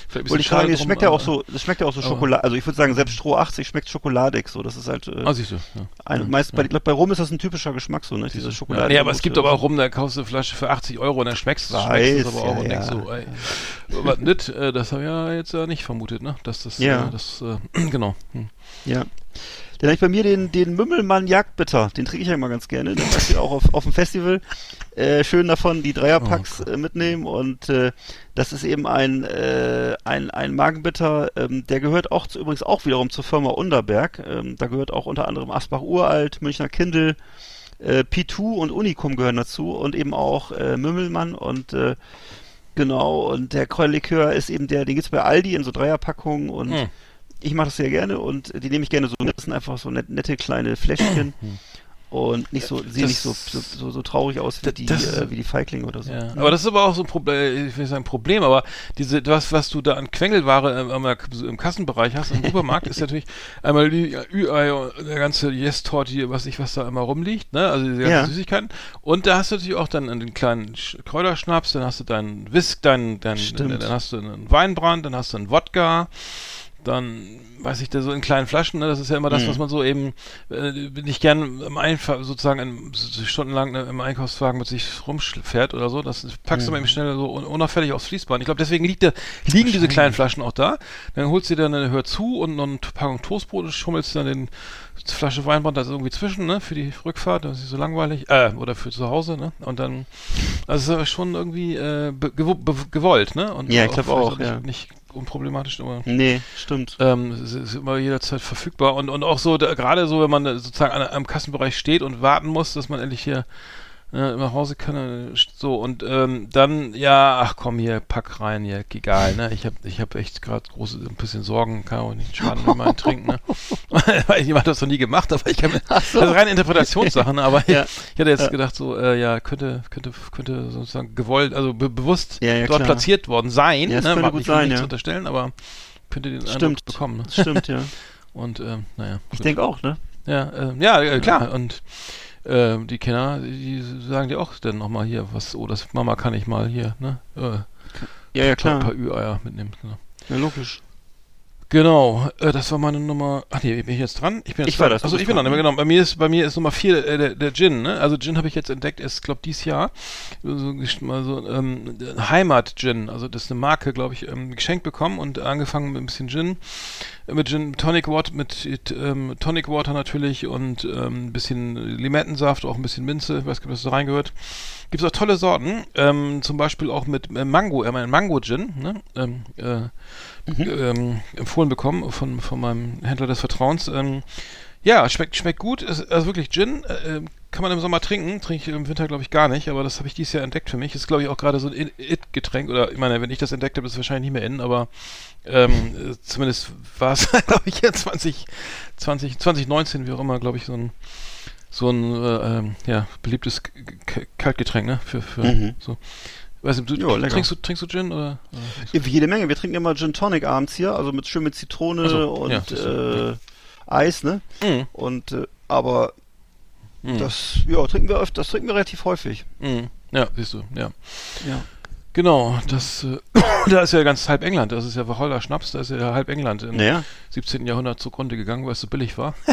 vielleicht ein ich schade drum, schmeckt ja auch so, das schmeckt ja auch so Schokolade, also ich würde sagen, selbst Stroh 80 schmeckt schokoladig so, das ist halt, äh, Ah, siehst du. Ja. ein, ja, meist ja. bei, ich glaube, bei Rum ist das ein typischer Geschmack so, ne, diese Schokolade. Ja, nee, aber es gibt aber auch rum, da kaufst du eine Flasche für 80 Euro und dann schmeckst du es es aber auch ja, und denkst ja. so, ey, was nicht, äh, das habe ich ja jetzt äh, nicht vermutet, ne? Dass das, Ja. äh, das, äh, [CLEARS THROAT] genau. Hm. Ja. Dann habe ich bei mir den, den Mümmelmann Jagdbitter. Den trinke ich ja immer ganz gerne. Den möchte ich auch auf, auf dem Festival. Äh, schön davon die Dreierpacks Oh äh, mitnehmen. Und äh, das ist eben ein, äh, ein, ein Magenbitter. Ähm, der gehört auch zu, übrigens auch wiederum zur Firma Underberg. Ähm, da gehört auch unter anderem Asbach Uralt, Münchner Kindl, äh, P2 und Unicum gehören dazu. Und eben auch äh, Mümmelmann. Und äh, genau. Und der Kräuterlikör ist eben der, den gibt's bei Aldi in so Dreierpackungen. Und Hm. Ich mache das sehr gerne und die nehme ich gerne so. Das sind einfach so net, nette kleine Fläschchen und nicht so, sehen nicht so, so, so, traurig aus wie die, das- äh, wie die Feiglinge oder so. Ja. Aber das ist aber auch so ein Problem, ich will nicht sagen Problem, aber diese, was, was du da an Quengelware im, im, im Kassenbereich hast, im Supermarkt, ist natürlich einmal die Ü-Ei, und der ganze Yes-Torti, was ich, was da immer rumliegt, ne, also diese ganzen Ja. Süßigkeiten. Und da hast du natürlich auch dann den kleinen Sch- Kräuterschnaps, dann hast du deinen Whisk, deinen, deinen, dann hast du einen Weinbrand, dann hast du einen Wodka, dann weiß ich, da so in kleinen Flaschen, ne, das ist ja immer das, Mhm. was man so eben äh, nicht gern im Einfach sozusagen in, stundenlang ne, im Einkaufswagen mit sich rumfährt oder so. Das packst du mal eben schnell so un unauffällig aufs Fließband. Ich glaube, deswegen liegt der, liegen diese kleinen Flaschen auch da. Dann holst du dir dann eine Hör zu und noch eine Packung Toastbrot und schummelst dann den Flasche Weinbrand da ist irgendwie zwischen, ne, für die Rückfahrt, das ist nicht so langweilig, äh, oder für zu Hause, ne, und dann, also es ist aber schon irgendwie, äh, gewollt, ne, und Ja, ich glaub vielleicht auch, nicht, ja. nicht unproblematisch, aber Nee, stimmt. ähm, es ist immer jederzeit verfügbar und, und auch so, gerade so, wenn man äh, sozusagen an, am Kassenbereich steht und warten muss, dass man endlich hier äh, nach Hause kann, so und ähm, dann, ja, ach komm hier, pack rein, hier, egal, ne, ich habe ich hab echt gerade große, ein bisschen Sorgen, kann auch nicht schaden, wenn man trinkt, ne, [LAUGHS] weil jemand hat das noch nie gemacht, aber ich kann mir, das ist reine Interpretationssachen, aber Ja. ich, ich hatte jetzt Ja. gedacht so, äh, ja, könnte, könnte, könnte sozusagen gewollt, also be bewusst Ja, dort klar. platziert worden sein, Ja, das ne, mag gut will sein, nichts unterstellen, aber könnte den Eindruck Stimmt. bekommen, ne? Stimmt, ja. [LAUGHS] Und ähm, naja. Ich denke auch, ne? Ja, äh, ja, äh, klar. Und äh, die Kinder, die sagen dir auch dann nochmal hier, was, oh, das Mama kann ich mal hier, ne? Äh, Ja, ja, Ein klar. paar Ü-Eier mitnehmen. Genau. Ja, logisch. Genau, äh, das war meine Nummer. Ach nee, bin ich jetzt dran? Ich bin jetzt Ich war dran. das, du Also ich bin dran. Genau. Bei mir ist bei mir ist Nummer vier äh, der, der Gin. Ne? Also Gin habe ich jetzt entdeckt. Ist glaube dieses Jahr so, mal so ähm, Heimat Gin. Also das ist eine Marke, glaube ich, ähm, geschenkt bekommen und angefangen mit ein bisschen Gin, äh, mit Gin Tonic Water, mit ähm, Tonic Water natürlich und ähm, ein bisschen Limettensaft, auch ein bisschen Minze. Ich weiß gar nicht, was da reingehört. Gibt es auch tolle Sorten, ähm, zum Beispiel auch mit äh, Mango, äh, mein Mango Gin, ne? ähm, äh, ähm, empfohlen bekommen von, von meinem Händler des Vertrauens. Ähm, ja, schmeckt, schmeckt gut, ist also wirklich Gin, äh, kann man im Sommer trinken, trinke ich im Winter glaube ich gar nicht, aber das habe ich dieses Jahr entdeckt für mich. Ist glaube ich auch gerade so ein In- It-Getränk oder ich meine, wenn ich das entdeckt habe, ist es wahrscheinlich nicht mehr in, aber ähm, äh, zumindest war es [LAUGHS] glaube ich ja 20, 20, 2019, wie auch immer, glaube ich, so ein so ein äh, ähm, ja, beliebtes K K Kaltgetränk, ne? Für, für Mhm. so. Weißt du, Ja, lecker. trinkst du trinkst du Gin oder? oder? Ja, jede Menge. Wir trinken immer Gin Tonic abends hier, also mit schön mit Zitrone so, und ja, äh, Eis, ne? Mhm. Und äh, aber Mhm. das ja, trinken wir öfter, das trinken wir relativ häufig. Mhm. Ja, siehst du, ja. Ja. Genau, das, äh, [COUGHS] da ist ja ganz halb England, das ist ja Wacholder Schnaps, da ist ja halb England im Naja. 17. Jahrhundert zugrunde gegangen, weil es so billig war. [LAUGHS]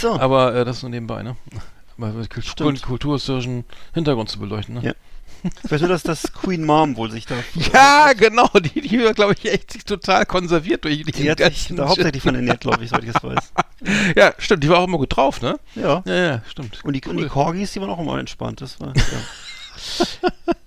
So. Aber äh, das nur nebenbei, ne? mal Kultur, kulturhistorischen Hintergrund zu beleuchten. Ne? Ja. Ich weiß nur, dass das Queen Mom wohl sich da. [LAUGHS] Ja, genau, die, die wird, glaube ich, echt total konserviert durch die Die hat sich da hauptsächlich von ernährt, glaube ich, soweit ich das weiß. [LAUGHS] Ja, stimmt, die war auch immer gut drauf, ne? Ja. Ja, ja, stimmt. Und die, und die Cool. Corgis, die waren auch immer entspannt. Das war, ja.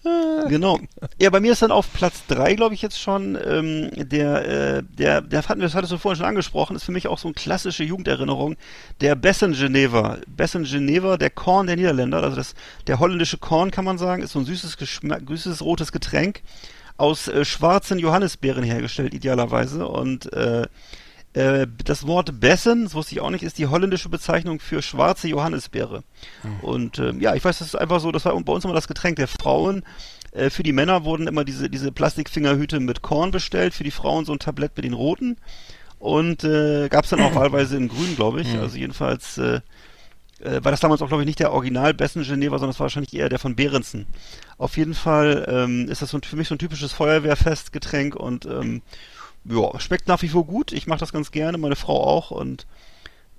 [LAUGHS] genau. Ja, bei mir ist dann auf Platz 3, glaube ich, jetzt schon, ähm, der, äh, der, der hatten wir, das hattest du vorhin schon angesprochen, ist für mich auch so eine klassische Jugenderinnerung, der Bessen Geneva. Bessen Geneva, der Korn der Niederländer, also das, der holländische Korn, kann man sagen, ist so ein süßes, Geschmack, süßes rotes Getränk aus äh, schwarzen Johannisbeeren hergestellt, idealerweise. Und äh, das Wort Bessen, das wusste ich auch nicht, ist die holländische Bezeichnung für schwarze Johannisbeere. Und ähm, ja, ich weiß, das ist einfach so, das war bei uns immer das Getränk der Frauen. Äh, für die Männer wurden immer diese, diese Plastikfingerhüte mit Korn bestellt, für die Frauen so ein Tablett mit den roten. Und äh, gab es dann auch [COUGHS] wahlweise in grün, glaube ich. Also jedenfalls äh, äh, war das damals auch, glaube ich, nicht der Original Bessen Geneva, sondern es war wahrscheinlich eher der von Behrensen. Auf jeden Fall ähm, ist das so ein, für mich so ein typisches Feuerwehrfestgetränk und ähm, ja, schmeckt nach wie vor gut. Ich mache das ganz gerne, meine Frau auch und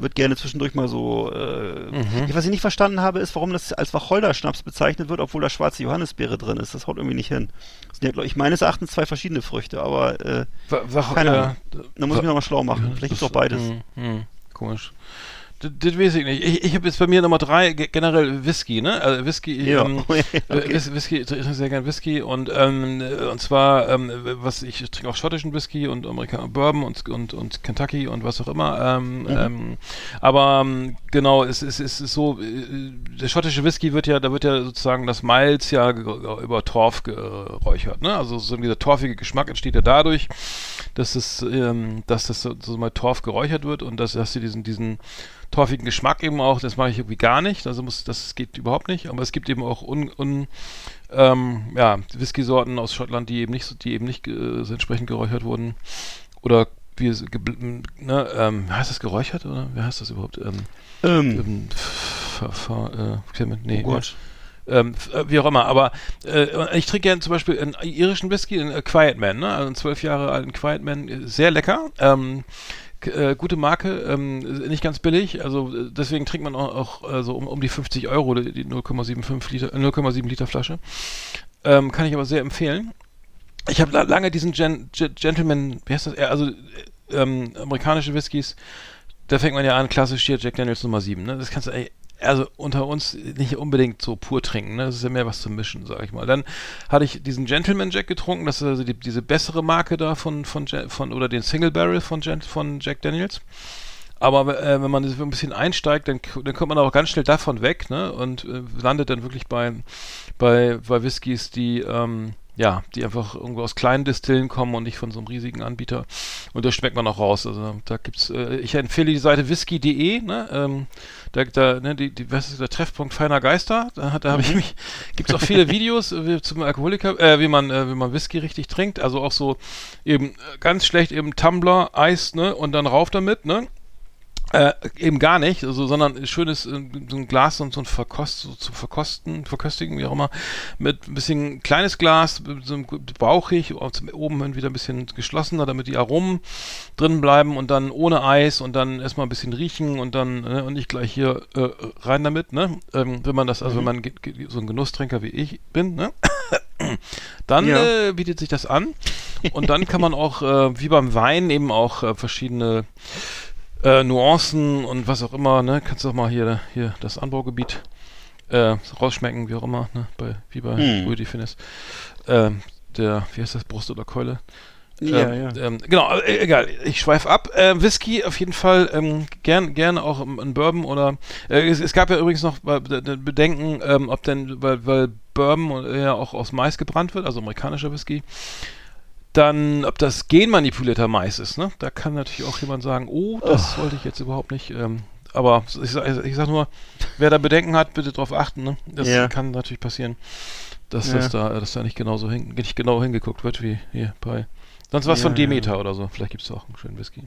wird gerne zwischendurch mal so. Äh, Mhm. Was ich nicht verstanden habe, ist, warum das als Wacholderschnaps bezeichnet wird, obwohl da schwarze Johannisbeere drin ist. Das haut irgendwie nicht hin. Das sind ja, glaub ich meines Erachtens zwei verschiedene Früchte, aber äh, Keine Ahnung. da muss ich mich nochmal schlau machen. Vielleicht gibt's auch beides. Hm, hm, komisch. Das, das weiß ich nicht. Ich, ich habe jetzt bei mir Nummer drei ge- generell Whisky, ne? Also Whisky, Ja. ähm, [LAUGHS] Okay. äh, Whis- Whisky, ich trinke sehr gern Whisky und ähm, äh, und zwar ähm, was ich, trinke auch schottischen Whisky und Amerikaner Bourbon und, und und Kentucky und was auch immer. Ähm, Mhm. ähm, aber ähm, genau, es, es, es ist so, äh, der schottische Whisky wird ja, da wird ja sozusagen das Malz ja über Torf geräuchert, ne? Also so dieser torfige Geschmack entsteht ja dadurch, dass es, ähm, dass das so, so mal Torf geräuchert wird und dass, dass sie diesen diesen torfigen Geschmack eben auch, das mache ich irgendwie gar nicht, also muss, das geht überhaupt nicht, aber es gibt eben auch un, un ähm, ja, Whisky-Sorten aus Schottland, die eben nicht, so- die eben nicht äh, entsprechend geräuchert wurden oder wie es, ne, ähm, heißt das geräuchert oder wie heißt das überhaupt? Ähm, Ähm, ähm, äh, nee, oh Gott. ähm, äh, wie auch immer, aber äh, ich trinke gerne zum Beispiel einen irischen Whisky, einen äh, Quiet Man, ne? also einen zwölf Jahre alten Quiet Man, äh, sehr lecker, ähm, äh, gute Marke, ähm, nicht ganz billig, also äh, deswegen trinkt man auch, auch äh, so um, um die 50 Euro die, die 0,75 Liter, äh, 0,7 Liter Flasche. Ähm, kann ich aber sehr empfehlen. Ich habe la lange diesen Gen Gen Gentleman, wie heißt das, äh, also äh, ähm, amerikanische Whiskys, da fängt man ja an, klassisch hier Jack Daniels Nummer 7, ne? Das kannst du, ey, also unter uns nicht unbedingt so pur trinken, ne? Das ist ja mehr was zum Mischen, sag ich mal. Dann hatte ich diesen Gentleman Jack getrunken, das ist also die, diese bessere Marke da von, von, von oder den Single Barrel von, von Jack Daniels. Aber äh, wenn man so ein bisschen einsteigt, dann, dann kommt man auch ganz schnell davon weg, ne? Und äh, landet dann wirklich bei, bei, bei Whiskys, die, ähm, ja, die einfach irgendwo aus kleinen Distillen kommen und nicht von so einem riesigen Anbieter. Und das schmeckt man auch raus. Also da gibt's, äh, ich empfehle die Seite whisky.de, ne? Ähm, da, da, ne, die, die, was ist der Treffpunkt feiner Geister? Da, hat- da habe ich mich, gibt's auch viele [LAUGHS] Videos äh, wie zum Alkoholiker, äh, wie man, äh, wie man Whisky richtig trinkt. Also auch so eben äh, ganz schlecht eben Tumbler, Eis, ne? Und dann rauf damit, ne? Äh, eben gar nicht, also, sondern schönes äh, so ein Glas und so ein Verkost, so zu verkosten, verköstigen, wie auch immer, mit ein bisschen kleines Glas, so bauchig, oben hin wieder ein bisschen geschlossener, damit die Aromen drin bleiben und dann ohne Eis und dann erstmal ein bisschen riechen und dann ne, und nicht gleich hier äh, rein damit, ne? Ähm, wenn man das, also wenn man so ein Genusstrinker wie ich bin, ne? [COUGHS] dann Ja. äh, bietet sich das an und dann kann man auch äh, wie beim Wein eben auch äh, verschiedene äh, Nuancen und was auch immer, ne? Kannst du auch mal hier, hier das Anbaugebiet äh, rausschmecken, wie auch immer, ne? Bei, wie bei Hm. Rüdi Finnes. Ähm, der, wie heißt das, Brust oder Keule? Ja, ähm, ja. Ähm, genau, äh, egal, ich schweife ab. Äh, Whisky auf jeden Fall ähm, gern, gerne auch ein Bourbon oder äh, es, es gab ja übrigens noch äh, Be- Bedenken, ähm, ob denn, weil, weil Bourbon ja auch aus Mais gebrannt wird, also amerikanischer Whisky, dann, ob das genmanipulierter Mais ist, ne? Da kann natürlich auch jemand sagen, oh, das wollte ich jetzt überhaupt nicht. Ähm, aber ich, sag- ich sag nur, wer da Bedenken hat, bitte drauf achten, ne? Das Ja. kann natürlich passieren, dass Ja. das da, dass da nicht genauso hin, nicht genau hingeguckt wird wie hier bei. Sonst was Ja, von. Demeter oder so. Vielleicht gibt es auch einen schönen Whisky.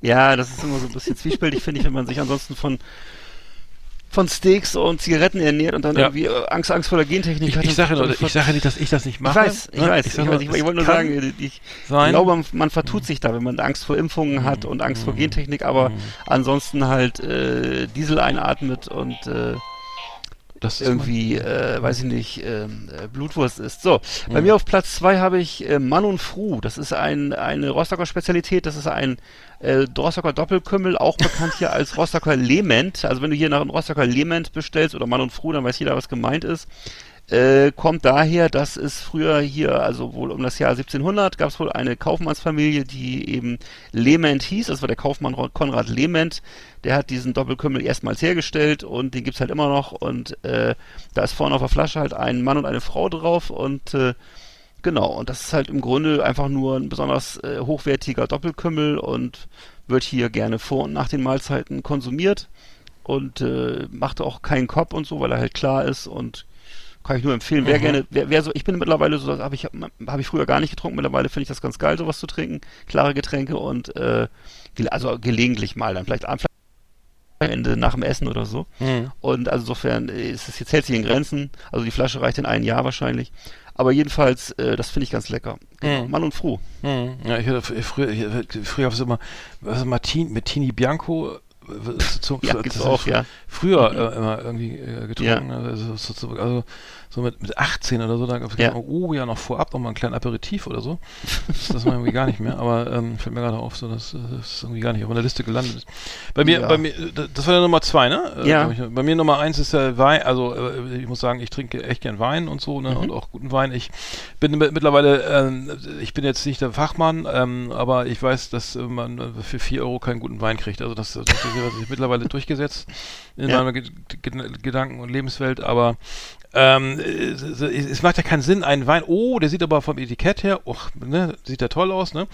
Ja, das ist immer so ein bisschen zwiespältig, finde ich, wenn man sich ansonsten von von Steaks und Zigaretten ernährt und dann Ja. irgendwie äh, Angst, Angst vor der Gentechnik Ich, hat. ich sage nur, ich sage nicht, dass ich das nicht ich mache. weiß, ich ne? weiß, ich, sag weiß, ich, ich wollte nur sagen, ich, ich sein. glaube, man, man vertut sich da, wenn man Angst vor Impfungen hat und Angst vor Gentechnik, aber ansonsten halt äh, Diesel einatmet und äh, das ist irgendwie, äh, weiß ich nicht, ähm, äh, Blutwurst ist. So, bei Mhm. mir auf Platz zwei habe ich äh, Mann und Fru. Das ist ein, eine Rostocker Spezialität. Das ist ein äh, Rostocker Doppelkümmel, auch bekannt hier als Rostocker Lement. Also wenn du hier nach einem Rostocker Lement bestellst oder Mann und Fru, dann weiß jeder, was gemeint ist. Äh, kommt daher, dass es früher hier, also wohl um das Jahr 1700, gab es wohl eine Kaufmannsfamilie, die eben Lehment hieß. Das war der Kaufmann Konrad Lehment. Der hat diesen Doppelkümmel erstmals hergestellt und den gibt's halt immer noch. Und äh, da ist vorne auf der Flasche halt ein Mann und eine Frau drauf und äh, Genau, und das ist halt im Grunde einfach nur ein besonders äh, hochwertiger Doppelkümmel und wird hier gerne vor und nach den Mahlzeiten konsumiert und äh, macht auch keinen Kopf und so, weil er halt klar ist und kann ich nur empfehlen. Wer Mhm. gerne, wer, wer so, ich bin mittlerweile so, habe ich habe ich früher gar nicht getrunken. Mittlerweile finde ich das ganz geil, sowas zu trinken, klare Getränke und äh, also gelegentlich mal dann vielleicht am Ende nach dem Essen oder so. Mhm. Und also insofern äh, ist es jetzt hält sich in Grenzen. Also die Flasche reicht in ein Jahr wahrscheinlich. Aber jedenfalls, äh, das finde ich ganz lecker. Genau. Mhm. Mann und Froh. Mhm. Ja, ich hatte fr- früher, ich, früher gab es immer, was ist Martin, mit Tini Bianco. Zum, Ja, gibt's auch, ja. Früher äh, immer irgendwie äh, getrunken, also, so, so, also so mit, mit 18 oder so, da gab es Ja. oh ja, noch vorab noch mal einen kleinen Aperitif oder so. Das, das war irgendwie gar nicht mehr, aber ähm, fällt mir gerade auf, so dass äh, das irgendwie gar nicht auf meiner Liste gelandet ist. Bei mir, Ja. bei mir, äh, das war der Nummer zwei, ne? Äh, Ja. Ich, bei mir Nummer eins ist der Wein, also ich muss sagen, ich trinke echt gern Wein und so, ne? Mhm. Und auch guten Wein. Ich bin mit- mittlerweile, ähm, ich bin jetzt nicht der Fachmann, ähm, aber ich weiß, dass man für 4 Euro keinen guten Wein kriegt. Also das, das hat sich mittlerweile durchgesetzt in Ja. meiner Ge Ge Gedanken- und Lebenswelt, aber ähm, es, es, es macht ja keinen Sinn, einen Wein, oh, der sieht aber vom Etikett her, och, ne, sieht ja toll aus, ne?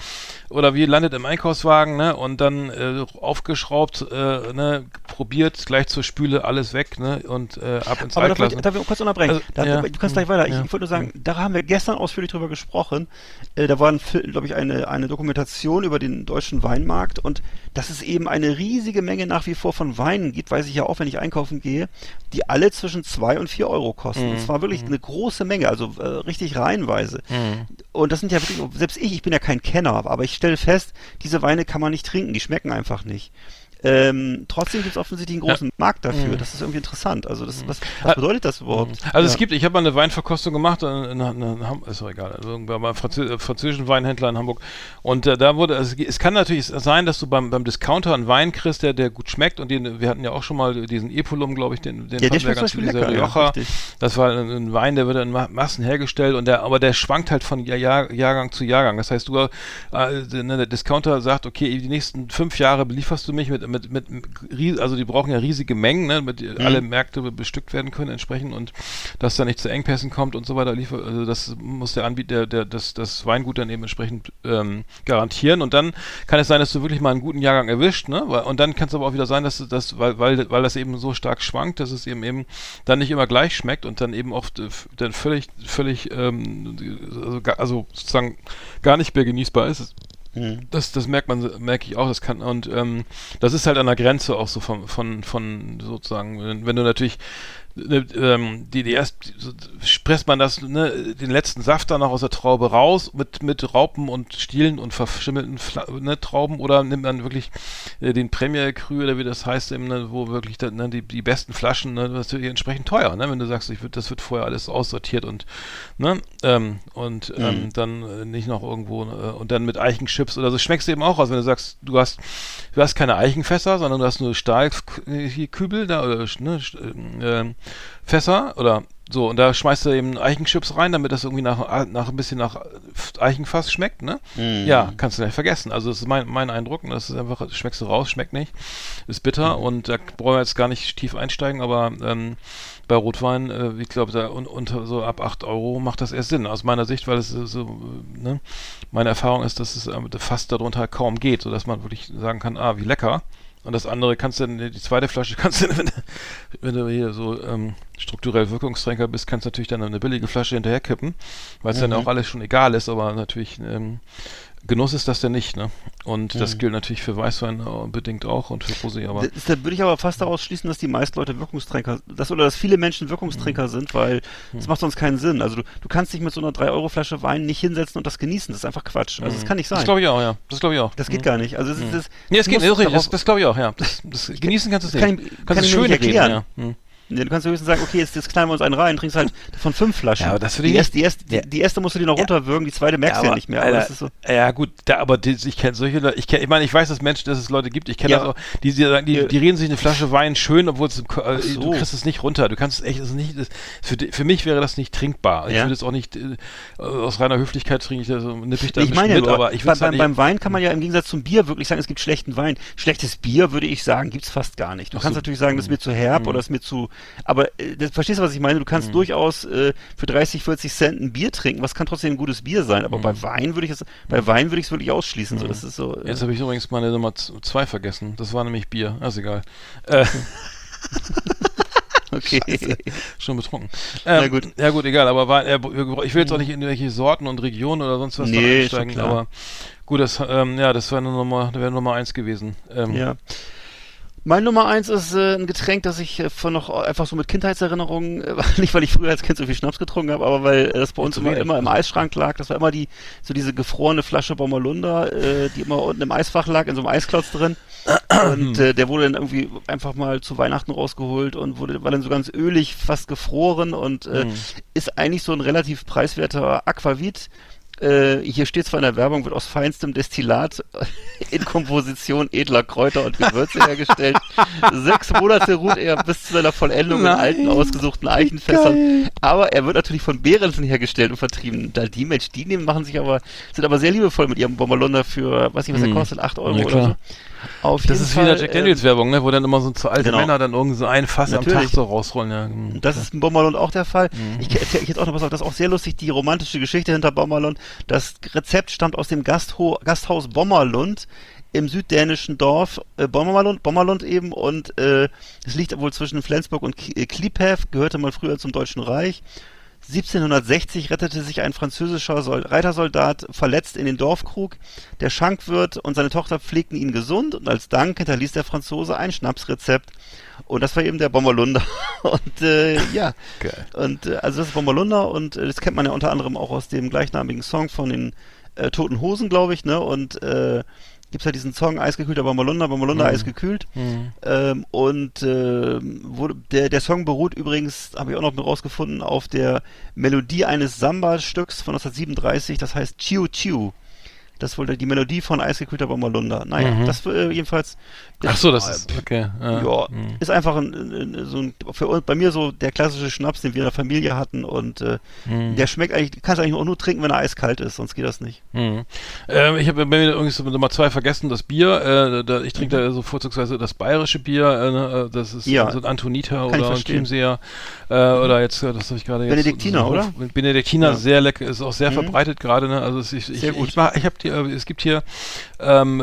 Oder wie landet im Einkaufswagen, ne? Und dann äh, aufgeschraubt, äh, ne, probiert, gleich zur Spüle, alles weg, ne? Und äh, ab ins Aber da Altglas. wollte ich, darf ich kurz unterbrechen? Also, da, ja, du kannst gleich weiter. Ich, ja, ich wollte nur sagen, da haben wir gestern ausführlich drüber gesprochen. Äh, da war, glaube ich, eine, eine Dokumentation über den deutschen Weinmarkt und dass es eben eine riesige Menge nach wie vor von Weinen gibt, weiß ich ja auch, wenn ich einkaufen gehe, die alle zwischen zwei und vier Euro kosten. Mhm. Und zwar wirklich eine große Menge, also äh, richtig reihenweise. Mhm. Und das sind ja wirklich, selbst ich, ich bin ja kein Kenner, aber ich stelle fest, diese Weine kann man nicht trinken, die schmecken einfach nicht. Ähm, trotzdem gibt es offensichtlich einen großen Markt dafür. Mhm. Das ist irgendwie interessant. Also das, was, was bedeutet das überhaupt? Also es Ja. gibt, ich habe mal eine Weinverkostung gemacht, in, in, in, in ist doch egal, also bei einem Franzö äh, französischen Weinhändler in Hamburg. Und äh, da wurde, also, es kann natürlich sein, dass du beim, beim Discounter einen Wein kriegst, der, der gut schmeckt. Und den, wir hatten ja auch schon mal diesen Epolum, glaube ich, den, den Ja, der ganz gut, dieser lecker, ja, Rioja. richtig. das war ein, ein Wein, der wird in Ma Massen hergestellt und der, aber der schwankt halt von Jahr, Jahr, Jahrgang zu Jahrgang. Das heißt, du, äh, ne, der Discounter sagt, okay, die nächsten fünf Jahre belieferst du mich mit, mit, mit, also die brauchen ja riesige Mengen, ne, mit Mhm. alle Märkte bestückt werden können entsprechend und dass da nicht zu Engpässen kommt und so weiter, also das muss der Anbieter, der, der, das, das Weingut dann eben entsprechend ähm, garantieren und dann kann es sein, dass du wirklich mal einen guten Jahrgang erwischt, ne, und dann kann es aber auch wieder sein, dass das, weil, weil, weil das eben so stark schwankt, dass es eben eben dann nicht immer gleich schmeckt und dann eben oft äh, dann völlig, völlig, ähm, also, also sozusagen gar nicht mehr genießbar ist. Das, das merkt man, merke ich auch, das kann, und ähm, das ist halt an der Grenze auch so von, von, von sozusagen, wenn, du natürlich ähm, die, die erst presst man das, ne, den letzten Saft dann noch aus der Traube raus mit, mit Raupen und Stielen und verschimmelten Fla ne, Trauben oder nimmt man wirklich äh, den Premier Cru oder wie das heißt, eben, ne, wo wirklich dann, ne, die, die besten Flaschen, ne, das ist natürlich entsprechend teuer, ne, wenn du sagst, ich würd, das wird vorher alles aussortiert und ne, ähm, und ähm, Mhm. dann äh, nicht noch irgendwo äh, und dann mit Eichenchips oder so schmeckst du eben auch aus, wenn du sagst, du hast du hast keine Eichenfässer, sondern du hast nur Stahlkübel da oder ne, äh, Fässer oder so und da schmeißt du eben Eichenchips rein, damit das irgendwie nach, nach ein bisschen nach Eichenfass schmeckt, ne? Mhm. Ja, kannst du gleich vergessen. Also das ist mein, mein Eindruck. und Das ist einfach, das schmeckst du raus, schmeckt nicht, ist bitter Mhm. und da brauchen wir jetzt gar nicht tief einsteigen, aber ähm, bei Rotwein, äh, ich glaube, da un, unter so ab 8 Euro macht das erst Sinn, aus meiner Sicht, weil es so, ne, meine Erfahrung ist, dass es äh, fast darunter kaum geht, sodass man wirklich sagen kann, ah, wie lecker. Und das andere kannst du dann, die zweite Flasche [LAUGHS] kannst du, wenn, du- wenn du hier so ähm, strukturell Wirkungsträger bist, kannst du natürlich dann eine billige Flasche hinterher kippen, weil es dann Mhm. auch alles schon egal ist, aber natürlich ähm, Genuss ist das denn nicht, ne? Und das Mhm. gilt natürlich für Weißwein äh, bedingt auch und für Rosé, aber Das, da würde ich aber fast daraus schließen, dass die meisten Leute Wirkungstrinker, dass, oder dass viele Menschen Wirkungstrinker Mhm. sind, weil das macht sonst keinen Sinn. Also du, du kannst dich mit so einer 3-Euro-Flasche Wein nicht hinsetzen und das genießen. Das ist einfach Quatsch. Also das kann nicht sein. Mhm. das glaube ich auch, ja. Das glaube ich auch. Das geht gar nicht. Also es ist, das, Nee, das du geht, musst das, das, das glaube ich auch, ja. Das, das genießen kannst du es kann nicht. ich- kann kannst ich du mir schön nicht reden, erklären. Ja. Du kannst höchstens sagen, okay, jetzt, jetzt knallen wir uns einen rein, trinkst halt von fünf Flaschen. Ja, aber das würde die, erste, die, erste, die, die erste musst du dir noch runterwürgen, die zweite merkst du ja, nicht mehr. Aber Alter, das so, Ja, gut, da, aber die, ich kenne solche Leute, ich kenn, ich meine, ich weiß, dass Menschen, dass es Leute gibt, ich kenne das auch, die, die die, reden sich eine Flasche Wein schön, obwohl es, äh, so. du kriegst es nicht runter, du kannst es echt, es nicht, das, für, für mich wäre das nicht trinkbar. Ich würde es auch nicht, äh, aus reiner Höflichkeit trinke ich das, so, nipp ich da ich ein meine mit, aber ich bei, beim, halt beim nicht, Wein kann man ja im Gegensatz zum Bier wirklich sagen, es gibt schlechten Wein. Schlechtes Bier, würde ich sagen, gibt's fast gar nicht. Du Ach kannst so. natürlich sagen, das ist mir zu herb oder das ist mir zu, aber äh, das, verstehst du, was ich meine? Du kannst durchaus äh, für 30, 40 Cent ein Bier trinken, was kann trotzdem ein gutes Bier sein, aber bei Wein würde ich es, bei Wein würde ich es wirklich ausschließen, so, das ist so, äh, Jetzt habe ich übrigens meine Nummer zwei vergessen. Das war nämlich Bier. Ist egal. [LAUGHS] Äh, okay. schon betrunken. Na Ähm, gut. Ja gut, egal. Aber war, äh, ich will jetzt auch nicht in irgendwelche Sorten und Regionen oder sonst was Nee, einsteigen. Aber gut, das, ähm, ja, das wäre Nummer, wäre Nummer eins gewesen. Ähm, Ja. Mein Nummer eins ist äh, ein Getränk, das ich äh, von noch einfach so mit Kindheitserinnerungen, [LAUGHS] äh, nicht weil ich früher als Kind so viel Schnaps getrunken habe, aber weil äh, das bei uns immer, immer im Eisschrank lag. Das war immer die, so diese gefrorene Flasche Bommerlunder, äh, die immer unten im Eisfach lag, in so einem Eisklotz drin. Und äh, der wurde dann irgendwie einfach mal zu Weihnachten rausgeholt und wurde, war dann so ganz ölig, fast gefroren und äh, ist eigentlich so ein relativ preiswerter Aquavit. Äh, hier steht zwar in der Werbung, wird aus feinstem Destillat [LAUGHS] in Komposition edler Kräuter und Gewürze [LAUGHS] hergestellt. Sechs Monate ruht er bis zu seiner Vollendung Nein. in alten, ausgesuchten Eichenfässern. Aber er wird natürlich von Behrensen hergestellt und vertrieben. Da die Mensch, die nehmen, machen sich aber, sind aber sehr liebevoll mit ihrem Bommerlunder für, weiß nicht, was der Hm. kostet, 8 Euro Ja, oder so. Auf Das jeden ist Fall, wieder Jack Daniels Werbung, ne? Wo dann immer so, so alte genau. Männer dann irgend so ein Fass am Natürlich. Tag so rausrollen. Ja. hm. Das ist in Bommerlund auch der Fall. Mhm. Ich, ich jetzt auch noch was auf, das ist auch sehr lustig, die romantische Geschichte hinter Bommerlund. Das Rezept stammt aus dem Gastho Gasthaus Bommerlund im süddänischen Dorf äh, Bommerlund, Bommerlund eben und äh, es liegt wohl zwischen Flensburg und Ki- äh, gehörte mal früher zum Deutschen Reich. 1760 rettete sich ein französischer Sol Reitersoldat verletzt in den Dorfkrug. Der Schankwirt und seine Tochter pflegten ihn gesund und als Dank hinterließ der Franzose ein Schnapsrezept. Und das war eben der Bommerlunder. [LAUGHS] Und äh, ja, [LAUGHS] Geil. und äh, also das ist Bommerlunder und äh, das kennt man ja unter anderem auch aus dem gleichnamigen Song von den äh, Toten Hosen, glaube ich, ne? Und äh, gibt's ja diesen Song Eisgekühlter Bommerlunder, Bommerlunder Mhm. eisgekühlt. Hm. Ähm, und ähm, wurde, der, der Song beruht übrigens, habe ich auch noch mit rausgefunden, auf der Melodie eines Samba-Stücks von 1937, das heißt Chiu Chiu. Das ist wohl die Melodie von Eisgekühlter Bommerlunder. Naja, Mhm. das äh, jedenfalls. Ach so, das ist okay. Ja, Ja, Hm. ist einfach ein, ein, so ein, für bei mir so der klassische Schnaps, den wir in der Familie hatten und äh, Hm. der schmeckt eigentlich, kannst du eigentlich auch nur trinken, wenn er eiskalt ist, sonst geht das nicht. Mhm. Ähm, ich habe bei mir irgendwie so Nummer zwei vergessen, das Bier. Äh, da, ich trinke da so vorzugsweise das bayerische Bier. Äh, ne, äh, das ist Ja. so ein ich oder ein. Chiemseer. Äh, oder jetzt, das habe ich gerade jetzt. Benediktiner, so, so, oder? Benediktiner, Ja. sehr lecker, ist auch sehr Mhm. verbreitet gerade. Ne? Also ich, ich, Sehr gut. ich, mach, ich habe äh, es gibt hier ähm,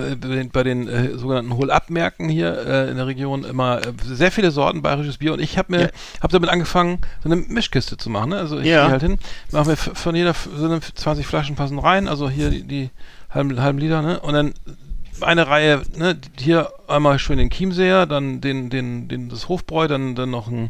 bei den, äh, sogenannten Hol-Up-Märkten hier äh, in der Region immer äh, sehr viele Sorten bayerisches Bier und ich habe mir, Ja. habe damit angefangen, so eine Mischkiste zu machen. Ne? Also ich Ja. gehe halt hin, mache mir von jeder so eine 20 Flaschen passen rein, also hier die, die halben, halben Liter, ne? Und dann eine Reihe, ne, hier einmal schön den Chiemseer, dann den, den, den, das Hofbräu, dann, dann noch ein,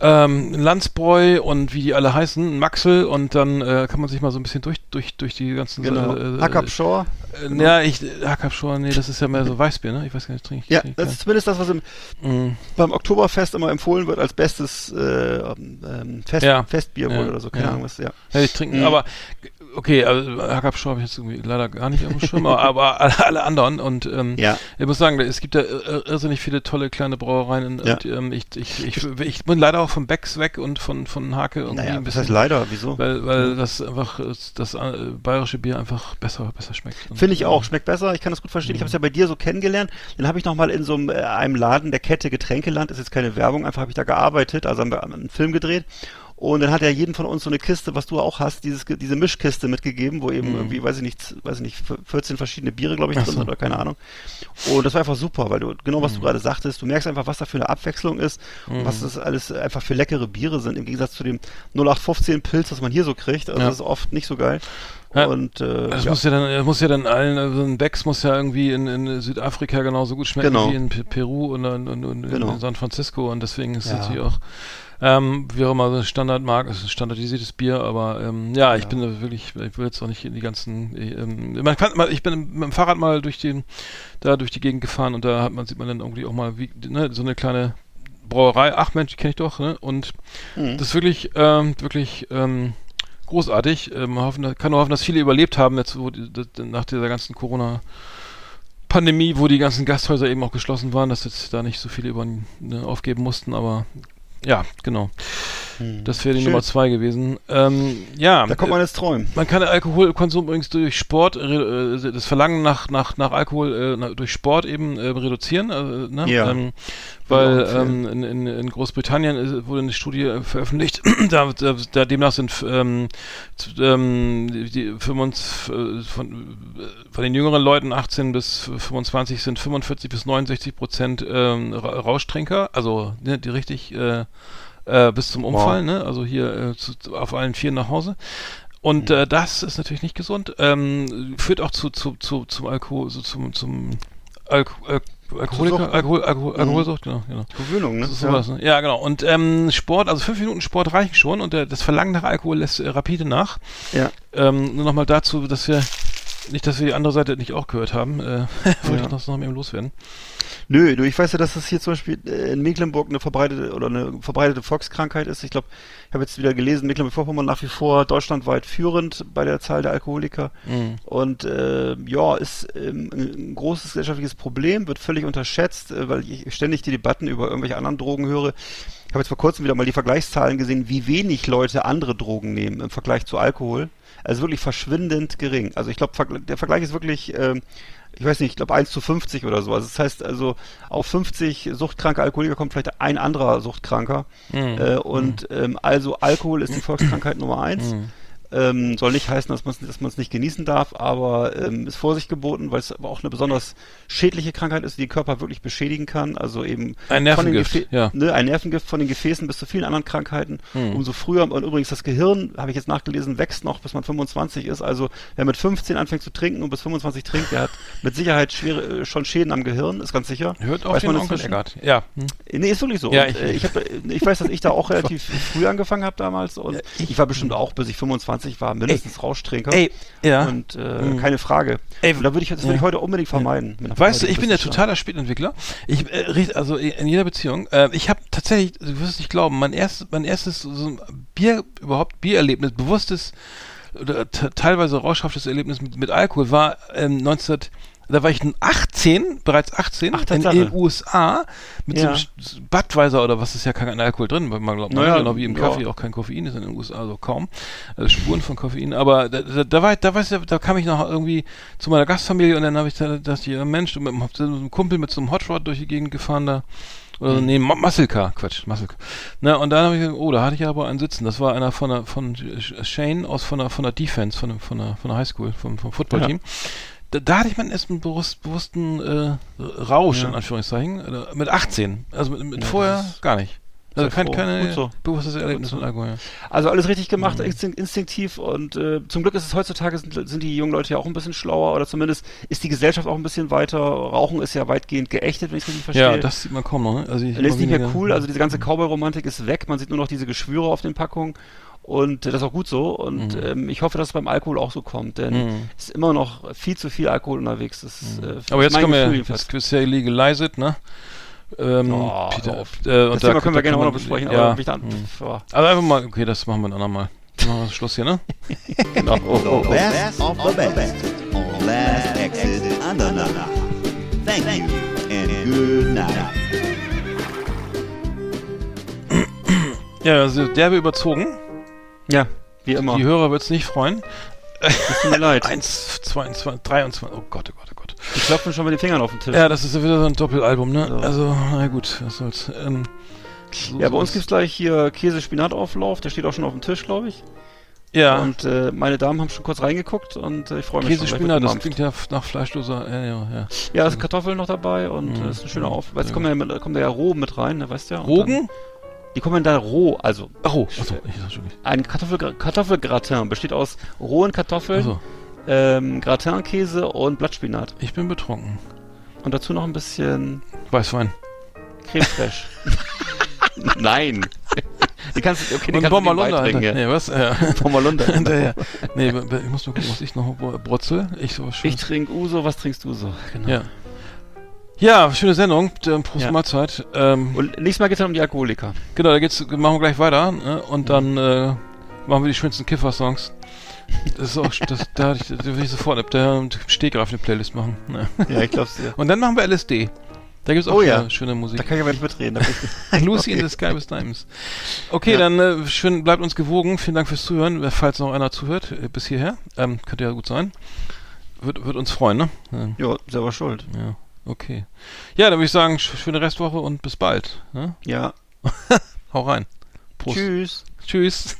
ähm, ein Landsbräu und wie die alle heißen, ein Maxel und dann äh, kann man sich mal so ein bisschen durch, durch, durch die ganzen Genau. äh, Hackab Shore. äh, Ja, ich Hackab Shore, nee, das ist ja mehr so Weißbier, ne? Ich weiß gar nicht, trinke ich. Ja, das ist zumindest das, was im, Mhm. beim Oktoberfest immer empfohlen wird als bestes äh, ähm, Fest, Ja. Festbier Ja. oder so, keine Ja. Ahnung was, ja. Ja, ich trinke, Mhm. aber okay, also Hackabschau habe ich jetzt irgendwie leider gar nicht auf dem Schirm, aber alle, anderen und ähm, Ja. ich muss sagen, es gibt ja ir- irrsinnig viele tolle kleine Brauereien Ja. und ähm, ich, ich, ich, ich bin leider auch von Becks weg und von, von Hake irgendwie Naja, ein das bisschen. heißt leider, wieso? weil, weil das einfach das, das äh, bayerische Bier einfach besser besser schmeckt. Finde ich auch, ähm, schmeckt besser. Ich kann das gut verstehen. Mhm. Ich habe es ja bei dir so kennengelernt. Dann habe ich noch mal in so einem, äh, einem Laden der Kette Getränkeland, ist jetzt keine Werbung, einfach habe ich da gearbeitet, also haben wir einen Film gedreht. Und dann hat er jeden von uns so eine Kiste, was du auch hast, dieses, diese Mischkiste mitgegeben, wo eben Mhm. irgendwie, weiß ich nicht, weiß ich nicht, 14 verschiedene Biere, glaube ich, drin so. sind oder keine Ahnung. Und das war einfach super, weil du, genau was du Mhm. gerade sagtest, du merkst einfach, was da für eine Abwechslung ist und was das alles einfach für leckere Biere sind, im Gegensatz zu dem 0815 Pilz, was man hier so kriegt. Also Ja. das ist oft nicht so geil. Ja. Und äh, Das ja. muss ja dann, das muss ja dann allen, also ein Becks muss ja irgendwie in, in Südafrika genauso gut schmecken Genau. wie in Pe- Peru und, und, und Genau. in San Francisco und deswegen ist es natürlich auch, ähm, wie auch immer, so ein Standardmarkt, es ist ein standardisiertes Bier, aber ähm, ja, ich Ja. bin da wirklich, ich will jetzt auch nicht in die ganzen, ähm, man kann mal, ich bin mit dem Fahrrad mal durch den, da durch die Gegend gefahren und da hat man, sieht man dann irgendwie auch mal, wie, ne, so eine kleine Brauerei, ach Mensch, die kenne ich doch, ne, und Mhm. das ist wirklich, ähm, wirklich ähm, großartig. Ähm, hoffen, kann nur hoffen, dass viele überlebt haben jetzt wo die, das, nach dieser ganzen Corona. Pandemie, wo die ganzen Gasthäuser eben auch geschlossen waren, dass jetzt da nicht so viele über, ne, aufgeben mussten, aber ja, genau. Das wäre die Schön. Nummer zwei gewesen. Ähm, ja, Da kommt man ins Träumen. man kann Alkoholkonsum übrigens durch Sport, äh, das Verlangen nach, nach, nach Alkohol äh, durch Sport eben äh, reduzieren. Äh, ne? Ja. ähm, Würde weil ähm, in, in, in Großbritannien wurde eine Studie äh, veröffentlicht, [CLEARS THROAT] da, da, da demnach sind ähm, ähm, die, die 25, äh, von, äh, von den jüngeren Leuten 18 bis 25 sind 45 bis 69 Prozent ähm, Ra- Rauschtrinker, also ne, die richtig äh, äh, bis zum Umfallen, ne? also hier äh, zu, auf allen vier nach Hause. Und Mhm. äh, das ist natürlich nicht gesund. Ähm, führt auch zu, zu, zu zum Alkohol, so zum, zum Alko Al Alkoholiker. Alkohol, Alkohol, Mhm. Alkoholsucht, genau, genau. Gewöhnung, ne? Sowas, ne? Ja, genau. Und ähm, Sport, also fünf Minuten Sport reichen schon und der, das Verlangen nach Alkohol lässt äh, rapide nach. Ja. Ähm, nur nochmal dazu, dass wir nicht, dass wir die andere Seite nicht auch gehört haben, äh, [LAUGHS] wollte Ja. ich noch, noch mal eben loswerden. Nö, du, ich weiß ja, dass das hier zum Beispiel äh, in Mecklenburg eine verbreitete oder eine verbreitete Volkskrankheit ist. Ich glaube, ich habe jetzt wieder gelesen, Mecklenburg-Vorpommern nach wie vor deutschlandweit führend bei der Zahl der Alkoholiker. Mhm. Und äh, ja, ist ähm, ein ein großes gesellschaftliches Problem, wird völlig unterschätzt, äh, weil ich ständig die Debatten über irgendwelche anderen Drogen höre. Ich habe jetzt vor kurzem wieder mal die Vergleichszahlen gesehen, wie wenig Leute andere Drogen nehmen im Vergleich zu Alkohol. Also wirklich verschwindend gering. Also ich glaube, der Vergleich ist wirklich, ähm, ich weiß nicht, ich glaube 1 zu 50 oder so. Also das heißt also, auf 50 suchtkranke Alkoholiker kommt vielleicht ein anderer Suchtkranker. Mhm. Äh, und ähm, also Alkohol ist die Volkskrankheit Nummer eins. Mhm. Ähm, soll nicht heißen, dass man es nicht genießen darf, aber ähm, ist Vorsicht geboten, weil es aber auch eine besonders schädliche Krankheit ist, die den Körper wirklich beschädigen kann. Also eben Ein Nervengift, ja. ne, ein Nervengift von den Gefäßen bis zu vielen anderen Krankheiten. Hm. Umso früher, und übrigens das Gehirn, habe ich jetzt nachgelesen, wächst noch, bis man 25 ist. Also wer mit 15 anfängt zu trinken und bis 25 trinkt, der hat mit Sicherheit schwere, äh, schon Schäden am Gehirn, ist ganz sicher. Hört auf den man Onkel? Eckart. Ja. Hm. Nee, ist wirklich so. Ja, und, ich- äh, ich, hab, äh, ich weiß, dass ich da auch [LAUGHS] relativ früh angefangen habe damals und ich, war bestimmt auch, bis ich 25 war, mindestens Rauschtrinker. Ey, ja. Und äh, Mhm. keine Frage. Ey, und da würde ich, das würde ich ja. heute unbedingt vermeiden. mit Weißt du, ich bin ja totaler Spätentwickler. Ich äh, also in jeder Beziehung. Äh, ich habe tatsächlich, du wirst es nicht glauben, mein erstes, mein erstes so ein Bier überhaupt Biererlebnis, bewusstes oder te- teilweise rauschhaftes Erlebnis mit, mit Alkohol war ähm, 19 da war ich 18, bereits 18, Ach, in den USA mit Ja. so einem Budweiser oder was ist ja kein Alkohol drin, weil man glaubt, Naja, genau wie im ja. Kaffee auch kein Koffein ist in den USA, also kaum also Spuren von Koffein, aber da, da, da war ich, da weiß ich, da kam ich noch irgendwie zu meiner Gastfamilie und dann habe ich da, dass die Mensch mit, einem- mit einem Kumpel mit so einem Hot Rod durch die Gegend gefahren da oder Mhm. so, nee, Ma- Muscle Car, Quatsch, Muscle Car. Na, und dann habe ich gesagt, oh, da hatte ich aber einen Sitzen. Das war einer von der, von Sh- Shane aus von der, von der Defense, von, der- von der, von der Highschool, vom, vom Footballteam. Da, da hatte ich meinen ersten bewusst, bewussten äh, Rausch, Ja. in Anführungszeichen, äh, mit 18. Also mit, mit Ja, vorher gar nicht. Also kein, keine so. bewusstes Erlebnis so. mit Alkohol. Ja. Also alles richtig gemacht, Mhm. instinkt, instinktiv und äh, zum Glück ist es heutzutage, sind, sind die jungen Leute ja auch ein bisschen schlauer oder zumindest ist die Gesellschaft auch ein bisschen weiter. Rauchen ist ja weitgehend geächtet, wenn ich es richtig verstehe. Ja, das sieht man kaum noch. Ne? Also ich Das ist nicht mehr cool, also diese ganze Cowboy-Romantik ist weg, man sieht nur noch diese Geschwüre auf den Packungen und das ist auch gut so und Mhm. ähm, ich hoffe, dass es beim Alkohol auch so kommt, denn Mhm. es ist immer noch viel zu viel Alkohol unterwegs. Das ist, äh, Aber jetzt mein kommen wir, jedenfalls. ist ja legalize it, ne? Ähm, Oh, Peter, äh, und Das da- Thema können da wir gerne auch noch besprechen, ja, aber dann, hm. pff, ja, Also einfach mal, okay, das machen wir ein andermal. Dann machen wir Schluss hier, ne? [LAUGHS] genau. Oh, oh, oh. best of the best on Last Exit Andernach. Thank you and good night. Ja, also derbe überzogen. Ja, wie immer. Die Hörer wird's nicht freuen. Es tut mir leid. 1, 22, 23, oh Gott, oh Gott, oh Gott. Die klopfen schon mit den Fingern auf den Tisch. Ja, das ist ja wieder so ein Doppelalbum, ne? So. Also, na gut, was soll's. Ähm, so- Ja, bei uns gibt's gleich hier Käse-Spinat-Auflauf, der steht auch schon auf dem Tisch, glaube ich. Ja, Und äh, meine Damen haben schon kurz reingeguckt und äh, ich freue mich schon. Käsespinat, das klingt ja nach fleischloser, ja, ja, ja. Ja, es sind Kartoffeln noch dabei und Mhm. äh, ist ein schöner Mhm. Auf. Jetzt Ja. kommt ja, kommt ja Roh mit rein, ne, weißt du ja. Rogen? Die kommen dann roh, also Ach, oh, achso, ein Kartoffel, Kartoffelgratin besteht aus rohen Kartoffeln, Achso, ähm, Gratinkäse und Blattspinat. ich bin betrunken. Und dazu noch ein bisschen Weißwein. Creme fraiche. [LAUGHS] Nein. Die kannst du, okay, die Und kannst du Bommerlunder, Alter. Nee, was? Ja. [LAUGHS] Bommerlunder. [LAUGHS] Hinterher. Nee, ich muss mal gucken, was ich noch brotzel. Ich so Ich trinke Uso, was trinkst du so? Genau. Ja. Ja, schöne Sendung. Ähm, Prost Ja. Mahlzeit. Ähm, Und nächstes Mal geht's dann um die Alkoholiker. genau, da geht's, machen wir gleich weiter. Ne? Und dann äh, machen wir die schönsten Kiffer-Songs. Das ist auch, das, da, ich, da will ich sofort ab der Stegreif eine Playlist machen. Ne? Ja, ich glaub's dir. Und dann machen wir LSD. Da gibt's auch Oh schöne, ja. schöne Musik. Da kann ich aber nicht mitreden. Da [LAUGHS] Lucy in Okay. the Sky with Diamonds. Okay, Ja. dann äh, schön, bleibt uns gewogen. Vielen Dank fürs Zuhören. Falls noch einer zuhört, äh, bis hierher. Ähm, könnte ja gut sein. Wird, wird uns freuen, ne? Ähm, Ja, selber schuld. ja, okay. Ja, dann würde ich sagen, sch schöne Restwoche und bis bald. Ne? Ja. [LAUGHS] Hau rein. Prost. Tschüss. Tschüss.